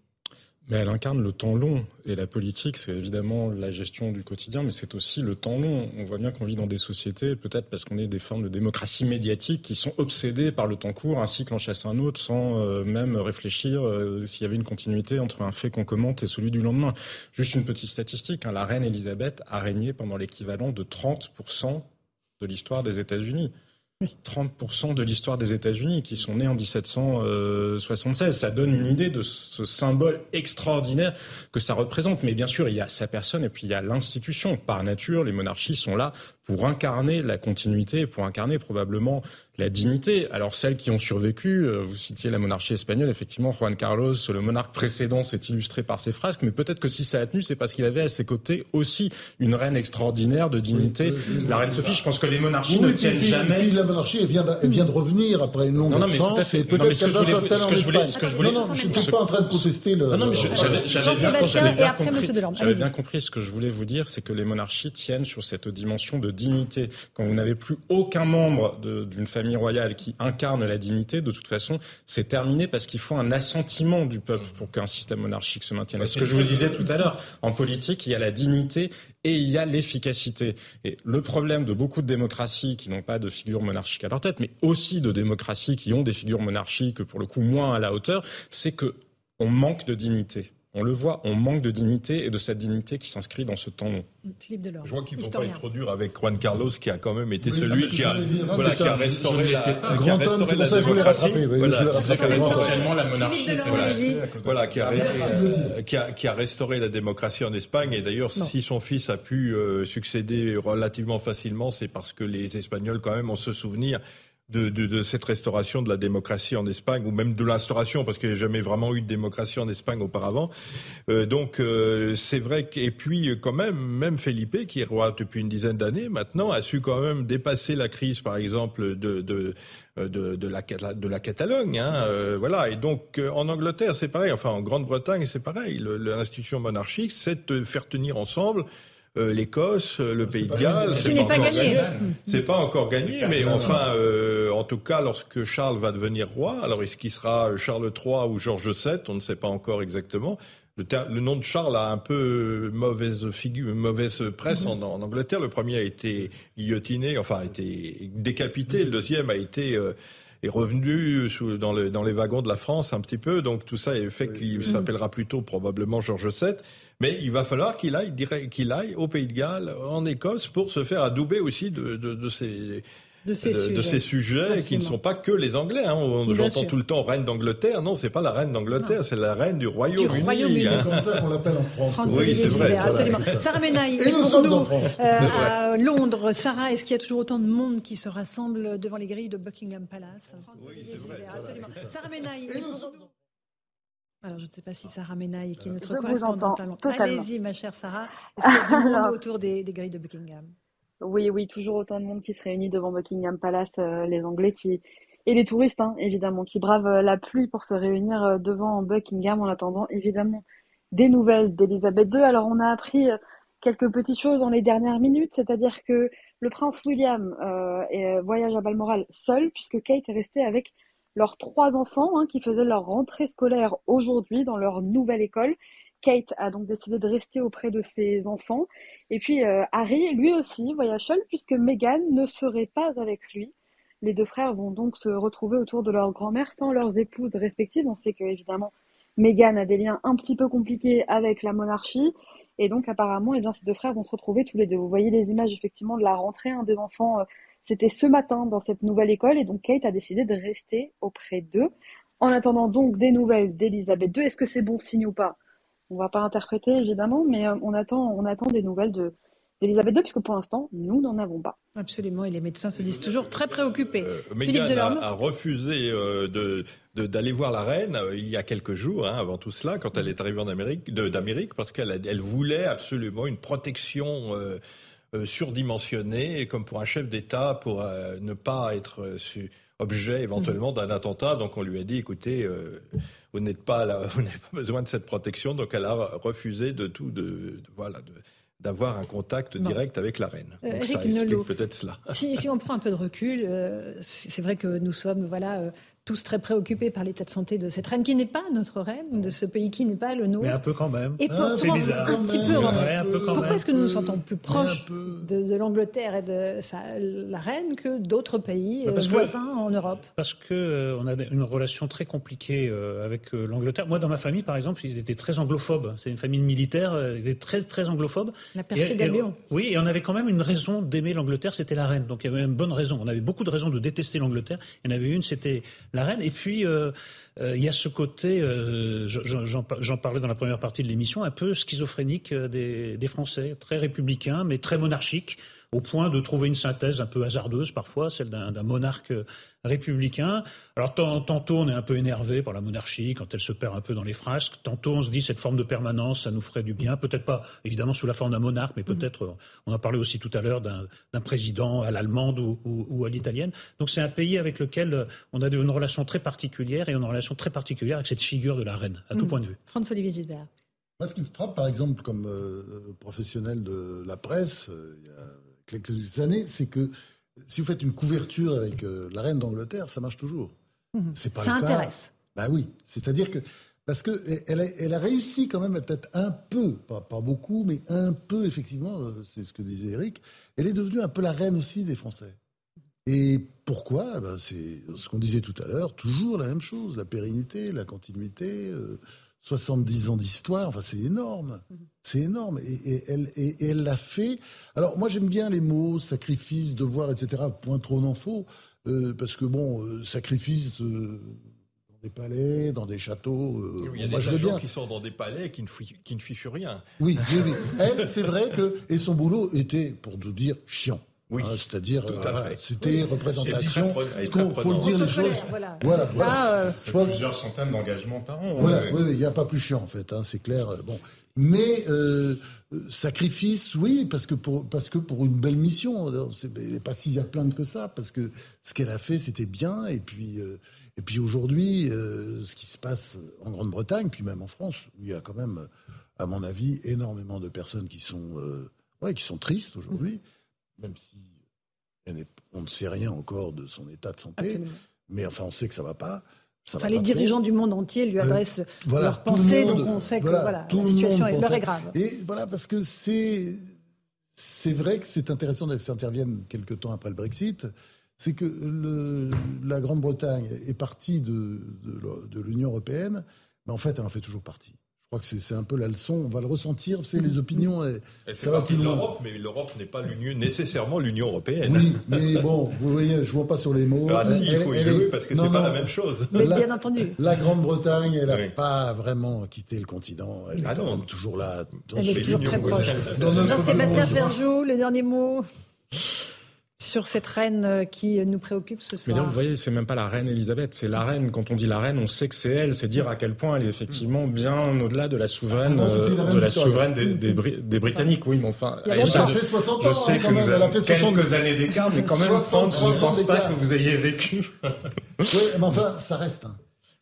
mais elle incarne le temps long. Et la politique, c'est évidemment la gestion du quotidien, mais c'est aussi le temps long. On voit bien qu'on vit dans des sociétés, peut-être parce qu'on est des formes de démocratie médiatique, qui sont obsédées par le temps court. Un cycle en chasse un autre, sans euh, même réfléchir euh, s'il y avait une continuité entre un fait qu'on commente et celui du lendemain. Juste une petite statistique. Hein, la reine Elisabeth a régné pendant l'équivalent de 30% de l'histoire des États-Unis. 30% de l'histoire des États-Unis qui sont nés en 1776. Ça donne une idée de ce symbole extraordinaire que ça représente. Mais bien sûr, il y a sa personne et puis il y a l'institution. Par nature, les monarchies sont là pour incarner la continuité, pour incarner probablement la dignité. Alors celles qui ont survécu, euh, vous citiez la monarchie espagnole, effectivement, Juan Carlos, le monarque précédent, s'est illustré par ses frasques, mais peut-être que si ça a tenu, c'est parce qu'il avait à ses côtés aussi une reine extraordinaire de dignité. la reine Sophie, je pense que les monarchies ne tiennent jamais. La monarchie, elle vient, elle vient de revenir après une longue non, non, absence, et peut-être qu'elle va s'installer en Espagne. Non, non, je ne suis pas en train de contester le... Non, non, mais j'avais bien, bien compris. Ce que je voulais vous dire, c'est que les monarchies tiennent sur cette dimension de dignité, quand vous n'avez plus aucun membre d'une famille royale qui incarne la dignité, de toute façon, c'est terminé parce qu'il faut un assentiment du peuple pour qu'un système monarchique se maintienne. ce que je vous disais tout à l'heure, en politique, il y a la dignité et il y a l'efficacité. Et le problème de beaucoup de démocraties qui n'ont pas de figure monarchique à leur tête, mais aussi de démocraties qui ont des figures monarchiques, pour le coup moins à la hauteur, c'est que on manque de dignité. On le voit, on manque de dignité et de cette dignité qui s'inscrit dans ce temps long. Je vois qu'il ne faut pas être trop dur avec Juan Carlos, qui a quand même été celui qui a, voilà, qui a restauré la, un grand homme, c'est pour ça que je voulais rattraper. Voilà, la monarchie voilà, qui a, qui, a, qui a restauré la démocratie en Espagne. Et d'ailleurs, si son fils a pu euh, succéder relativement facilement, c'est parce que les Espagnols, quand même, ont ce souvenir de, de, de, cette restauration de la démocratie en Espagne, ou même de l'instauration, parce qu'il n'y a jamais vraiment eu de démocratie en Espagne auparavant. Euh, donc euh, c'est vrai que, et puis quand même, même Felipe, qui est roi depuis une dizaine d'années maintenant, a su quand même dépasser la crise, par exemple, de, de de, de, la, de la Catalogne. Hein, euh, voilà. Et donc, euh, en Angleterre, c'est pareil. Enfin, en Grande-Bretagne, c'est pareil. L'institution monarchique, c'est de faire tenir ensemble euh, l'Écosse, euh, le Pays de Galles. Ce n'est pas gagné. C'est pas encore gagné, mais enfin, euh, en tout cas, lorsque Charles va devenir roi, alors est-ce qu'il sera Charles III ou Georges VII On ne sait pas encore exactement. Le, le, nom de Charles a un peu mauvaise figure, mauvaise presse en, en, Angleterre. Le premier a été guillotiné, enfin a été décapité. Le deuxième a été est revenu sous, dans, le, dans, les wagons de la France un petit peu. Donc tout ça est fait qu'il s'appellera plutôt probablement Georges VII. Mais il va falloir qu'il aille, qu'il aille au Pays de Galles, en Écosse, pour se faire adouber aussi de, de, de ces de ces, sujets, de ces sujets qui ne sont pas que les Anglais. Hein. J'entends tout le temps reine d'Angleterre. Non, c'est pas la reine d'Angleterre, c'est la reine du Royaume-Uni. Royaume hein. c'est comme ça qu'on l'appelle en France. oui, c'est vrai. Absolument. Sarah Menaille, et nous sommes en France. Euh, à Londres, Sarah, est-ce qu'il y a toujours autant de monde qui se rassemble devant les grilles de Buckingham Palace? Oui, c'est vrai. Absolument. Sarah Menaille, alors, je ne sais pas si Sarah Menaille, qui est notre correspondante à Londres. Allez-y, ma chère Sarah. Est-ce qu'il y a du monde autour des, des grilles de Buckingham? Oui, oui, toujours autant de monde qui se réunit devant Buckingham Palace, euh, les Anglais qui et les touristes, hein, évidemment, qui bravent euh, la pluie pour se réunir euh, devant Buckingham en attendant évidemment des nouvelles d'Elisabeth II. Alors, on a appris quelques petites choses dans les dernières minutes, c'est-à-dire que le prince William voyage à Balmoral seul, puisque Kate est restée avec leurs trois enfants hein, qui faisaient leur rentrée scolaire aujourd'hui dans leur nouvelle école. Kate a donc décidé de rester auprès de ses enfants. Et puis euh, Harry, lui aussi, voyage seul puisque Meghan ne serait pas avec lui. Les deux frères vont donc se retrouver autour de leur grand-mère sans leurs épouses respectives. On sait que évidemment Meghan a des liens un petit peu compliqués avec la monarchie. Et donc apparemment, eh bien, ces deux frères vont se retrouver tous les deux. Vous voyez les images effectivement de la rentrée hein, des enfants. Euh, c'était ce matin dans cette nouvelle école et donc Kate a décidé de rester auprès d'eux. En attendant donc des nouvelles d'Elisabeth II, est-ce que c'est bon signe ou pas? On va pas interpréter évidemment, mais euh, on attend, on attend des nouvelles de d'Elisabeth II, puisque pour l'instant, nous n'en avons pas. Absolument, et les médecins se disent toujours très préoccupés. Euh, Meghan a, refusé euh, de, d'aller voir la reine il y a quelques jours, hein, avant tout cela, quand elle est arrivée en Amérique, d'Amérique, parce qu'elle elle voulait absolument une protection surdimensionnée, comme pour un chef d'État, pour ne pas être objet éventuellement d'un attentat. Donc on lui a dit, écoutez vous n'êtes pas là, vous n'avez pas besoin de cette protection, donc elle a refusé de tout, de, voilà, d'avoir un contact direct avec la reine. Euh, donc ça explique peut-être cela. Si, si, on prend un peu de recul, euh, c'est vrai que nous sommes voilà euh, tous très préoccupés par l'état de santé de cette reine qui n'est pas notre reine, de ce pays qui n'est pas le nôtre. Mais un peu quand même. Et pourtant, un, petit peu. Pourquoi est-ce que nous nous sentons plus proches de, l'Angleterre et de la reine que d'autres pays bah, euh, voisins en Europe? Parce que euh, on a une relation très compliquée euh, avec l'Angleterre. Moi, dans ma famille, par exemple, ils étaient très anglophobe. C'est une famille militaire, ils étaient très très anglophobe. La perfide Oui, et on avait quand même une raison d'aimer l'Angleterre, c'était la reine. Donc il y avait une bonne raison. On avait beaucoup de raisons de détester l'Angleterre. Il y en avait une, c'était la reine. Et puis, euh, euh, il y a ce côté, euh, j'en parlais dans la première partie de l'émission, un peu schizophrénique des, des Français, très républicains, mais très monarchiques au point de trouver une synthèse un peu hasardeuse parfois, celle d'un monarque républicain. Alors tantôt on est un peu énervé par la monarchie quand elle se perd un peu dans les frasques, tantôt on se dit cette forme de permanence, ça nous ferait du bien, peut-être pas évidemment sous la forme d'un monarque, mais peut-être, on en parlait aussi tout à l'heure, d'un président à l'allemande ou, à l'italienne. Donc c'est un pays avec lequel on a une relation très particulière et une relation très particulière avec cette figure de la reine, à tout mm. point de vue. François-Olivier Gisbert. Moi, ce qui me frappe, par exemple, comme euh, professionnel de la presse, euh, il y a quelques années, c'est que si vous faites une couverture avec la reine d'Angleterre, ça marche toujours. Mhm. C'est pas ça intéresse. Bah oui, c'est-à-dire que parce que elle a, elle a, réussi quand même peut-être un peu, pas, pas, beaucoup, mais un peu effectivement, c'est ce que disait Eric. Elle est devenue un peu la reine aussi des Français. Et pourquoi? Ben C'est ce qu'on disait tout à l'heure, toujours la même chose, la pérennité, la continuité, 70 euh, ans d'histoire, enfin c'est énorme, c'est énorme. Et, elle, et, elle l'a fait. Alors moi j'aime bien les mots, sacrifice, devoir, etc. Point trop n'en faut, euh, parce que bon, euh, sacrifice dans des palais, dans des châteaux. il y a des gens qui sont dans des palais qui ne, qui ne fichent rien. Oui, oui, oui. Elle, c'est vrai que et son boulot était, pour nous dire, chiant. Oui, hein, c'est-à-dire, euh, c'était représentation. Il faut, le dire les choses. Voilà. voilà, voilà. Euh, plusieurs centaines d'engagements par an. Voilà, oui, il n'y a pas plus chiant en fait, hein, c'est clair. Euh, bon, mais sacrifice, oui, parce que pour parce que pour une belle mission, elle n'est pas si à plaindre que ça, parce que ce qu'elle a fait, c'était bien, et puis. et puis aujourd'hui, ce qui se passe en Grande-Bretagne, puis même en France, où il y a quand même, à mon avis, énormément de personnes qui sont, ouais, qui sont tristes aujourd'hui même si on ne sait rien encore de son état de santé, mais enfin on sait que ça ne va pas. Ça les dirigeants du monde entier lui euh, adressent leurs pensées, donc on sait que la situation est, est grave. Et voilà, parce que c'est c'est vrai que c'est intéressant que ça intervienne quelques temps après le Brexit. C'est que le, la Grande-Bretagne est partie de, de, de l'Union européenne, mais en fait, elle en fait toujours partie crois que c'est un peu la leçon. On va le ressentir. C'est les opinions. Et Elle fait ça partie de l'Europe, mais l'Europe n'est pas nécessairement l'Union européenne. Oui, mais bon, vous voyez, je vois pas sur les mots. Ah, si, il faut y jouer parce que c'est pas la même chose. Mais bien entendu. La Grande-Bretagne, elle n'a pas vraiment quitté le continent. Elle est ah quand même toujours là. Dans elle est toujours très proche. Jean-Sébastien Ferjou, les derniers mots sur cette reine euh, qui nous préoccupe ce soir. Mais vous voyez, c'est même pas la reine Elisabeth, c'est la reine. Quand on dit la reine, on sait que c'est elle. C'est dire à quel point elle est effectivement bien au-delà de la souveraine, ah, euh, de la souveraine des, des, Britanniques. Oui, mais enfin, elle a fait 60 ans. Je sais que vous avez quelques années d'écart, mais quand même, je ne pense pas que vous ayez vécu. oui, mais enfin, ça reste. Hein.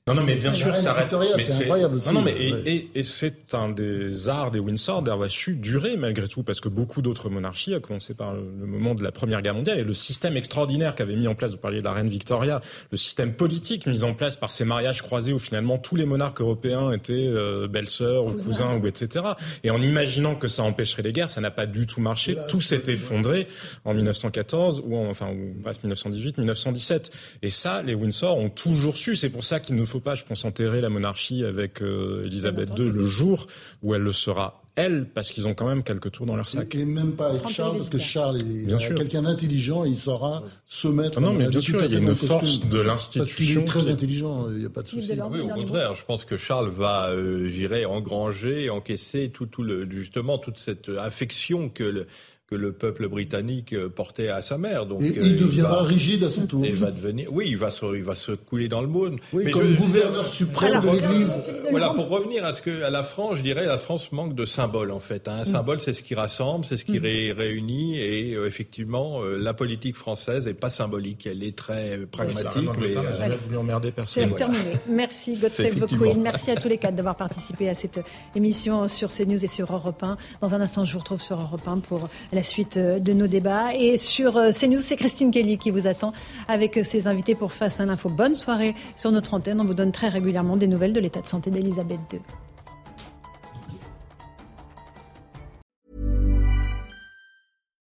Non, non, mais bien sûr, ça reste. C'est incroyable aussi. Non, non, mais et, et, c'est un des arts des Windsor d'avoir su durer malgré tout, parce que beaucoup d'autres monarchies, à commencer par le moment de la Première Guerre mondiale, et le système extraordinaire qu'avait mis en place, vous parliez de la reine Victoria, le système politique mis en place par ces mariages croisés où finalement tous les monarques européens étaient euh, belles-sœurs ou cousins ou etc. Et en imaginant que ça empêcherait les guerres, ça n'a pas du tout marché. tout s'est effondré en 1914 ou en, enfin, bref, 1918, 1917. Et ça, les Windsor ont toujours su. C'est pour ça qu'ils nous faut pas, je pense, enterrer la monarchie avec euh, Elisabeth II le jour où elle le sera elle, parce qu'ils ont quand même quelques tours dans leur sac. Et même pas avec Charles, parce que Charles est quelqu'un d'intelligent et il saura se mettre. Ah non, mais bien sûr, il y a une force de l'institution. Parce qu'il est très intelligent, il n'y a pas de souci. Oui, au contraire, je pense que Charles va, euh, j'irai, engranger, encaisser tout, tout le, justement toute cette affection que le, que le peuple britannique euh, portait à sa mère. Donc, et il euh, deviendra rigide à son tour. va devenir, oui, il va se, il va se couler dans le monde. Oui, comme gouverneur suprême de l'Église. Voilà, pour revenir à ce que, à la France, je dirais, la France manque de symboles en fait. Hein. Un mm. symbole, c'est ce qui rassemble, c'est ce qui mm. réunit, et euh, effectivement, la politique française est pas symbolique, elle est très pragmatique. mais, jamais voulu emmerder personne. C'est terminé. Merci Godfrey Queen. Merci à tous les quatre d'avoir participé à cette émission sur CNews et sur Europe 1. Dans un instant, je vous retrouve sur Europe 1 pour la suite euh, de nos débats. Et sur euh, CNews, c'est Christine Kelly qui vous attend avec euh, ses invités pour Face à l'info. Bonne soirée sur notre antenne. On vous donne très régulièrement des nouvelles de l'état de santé d'Elisabeth II.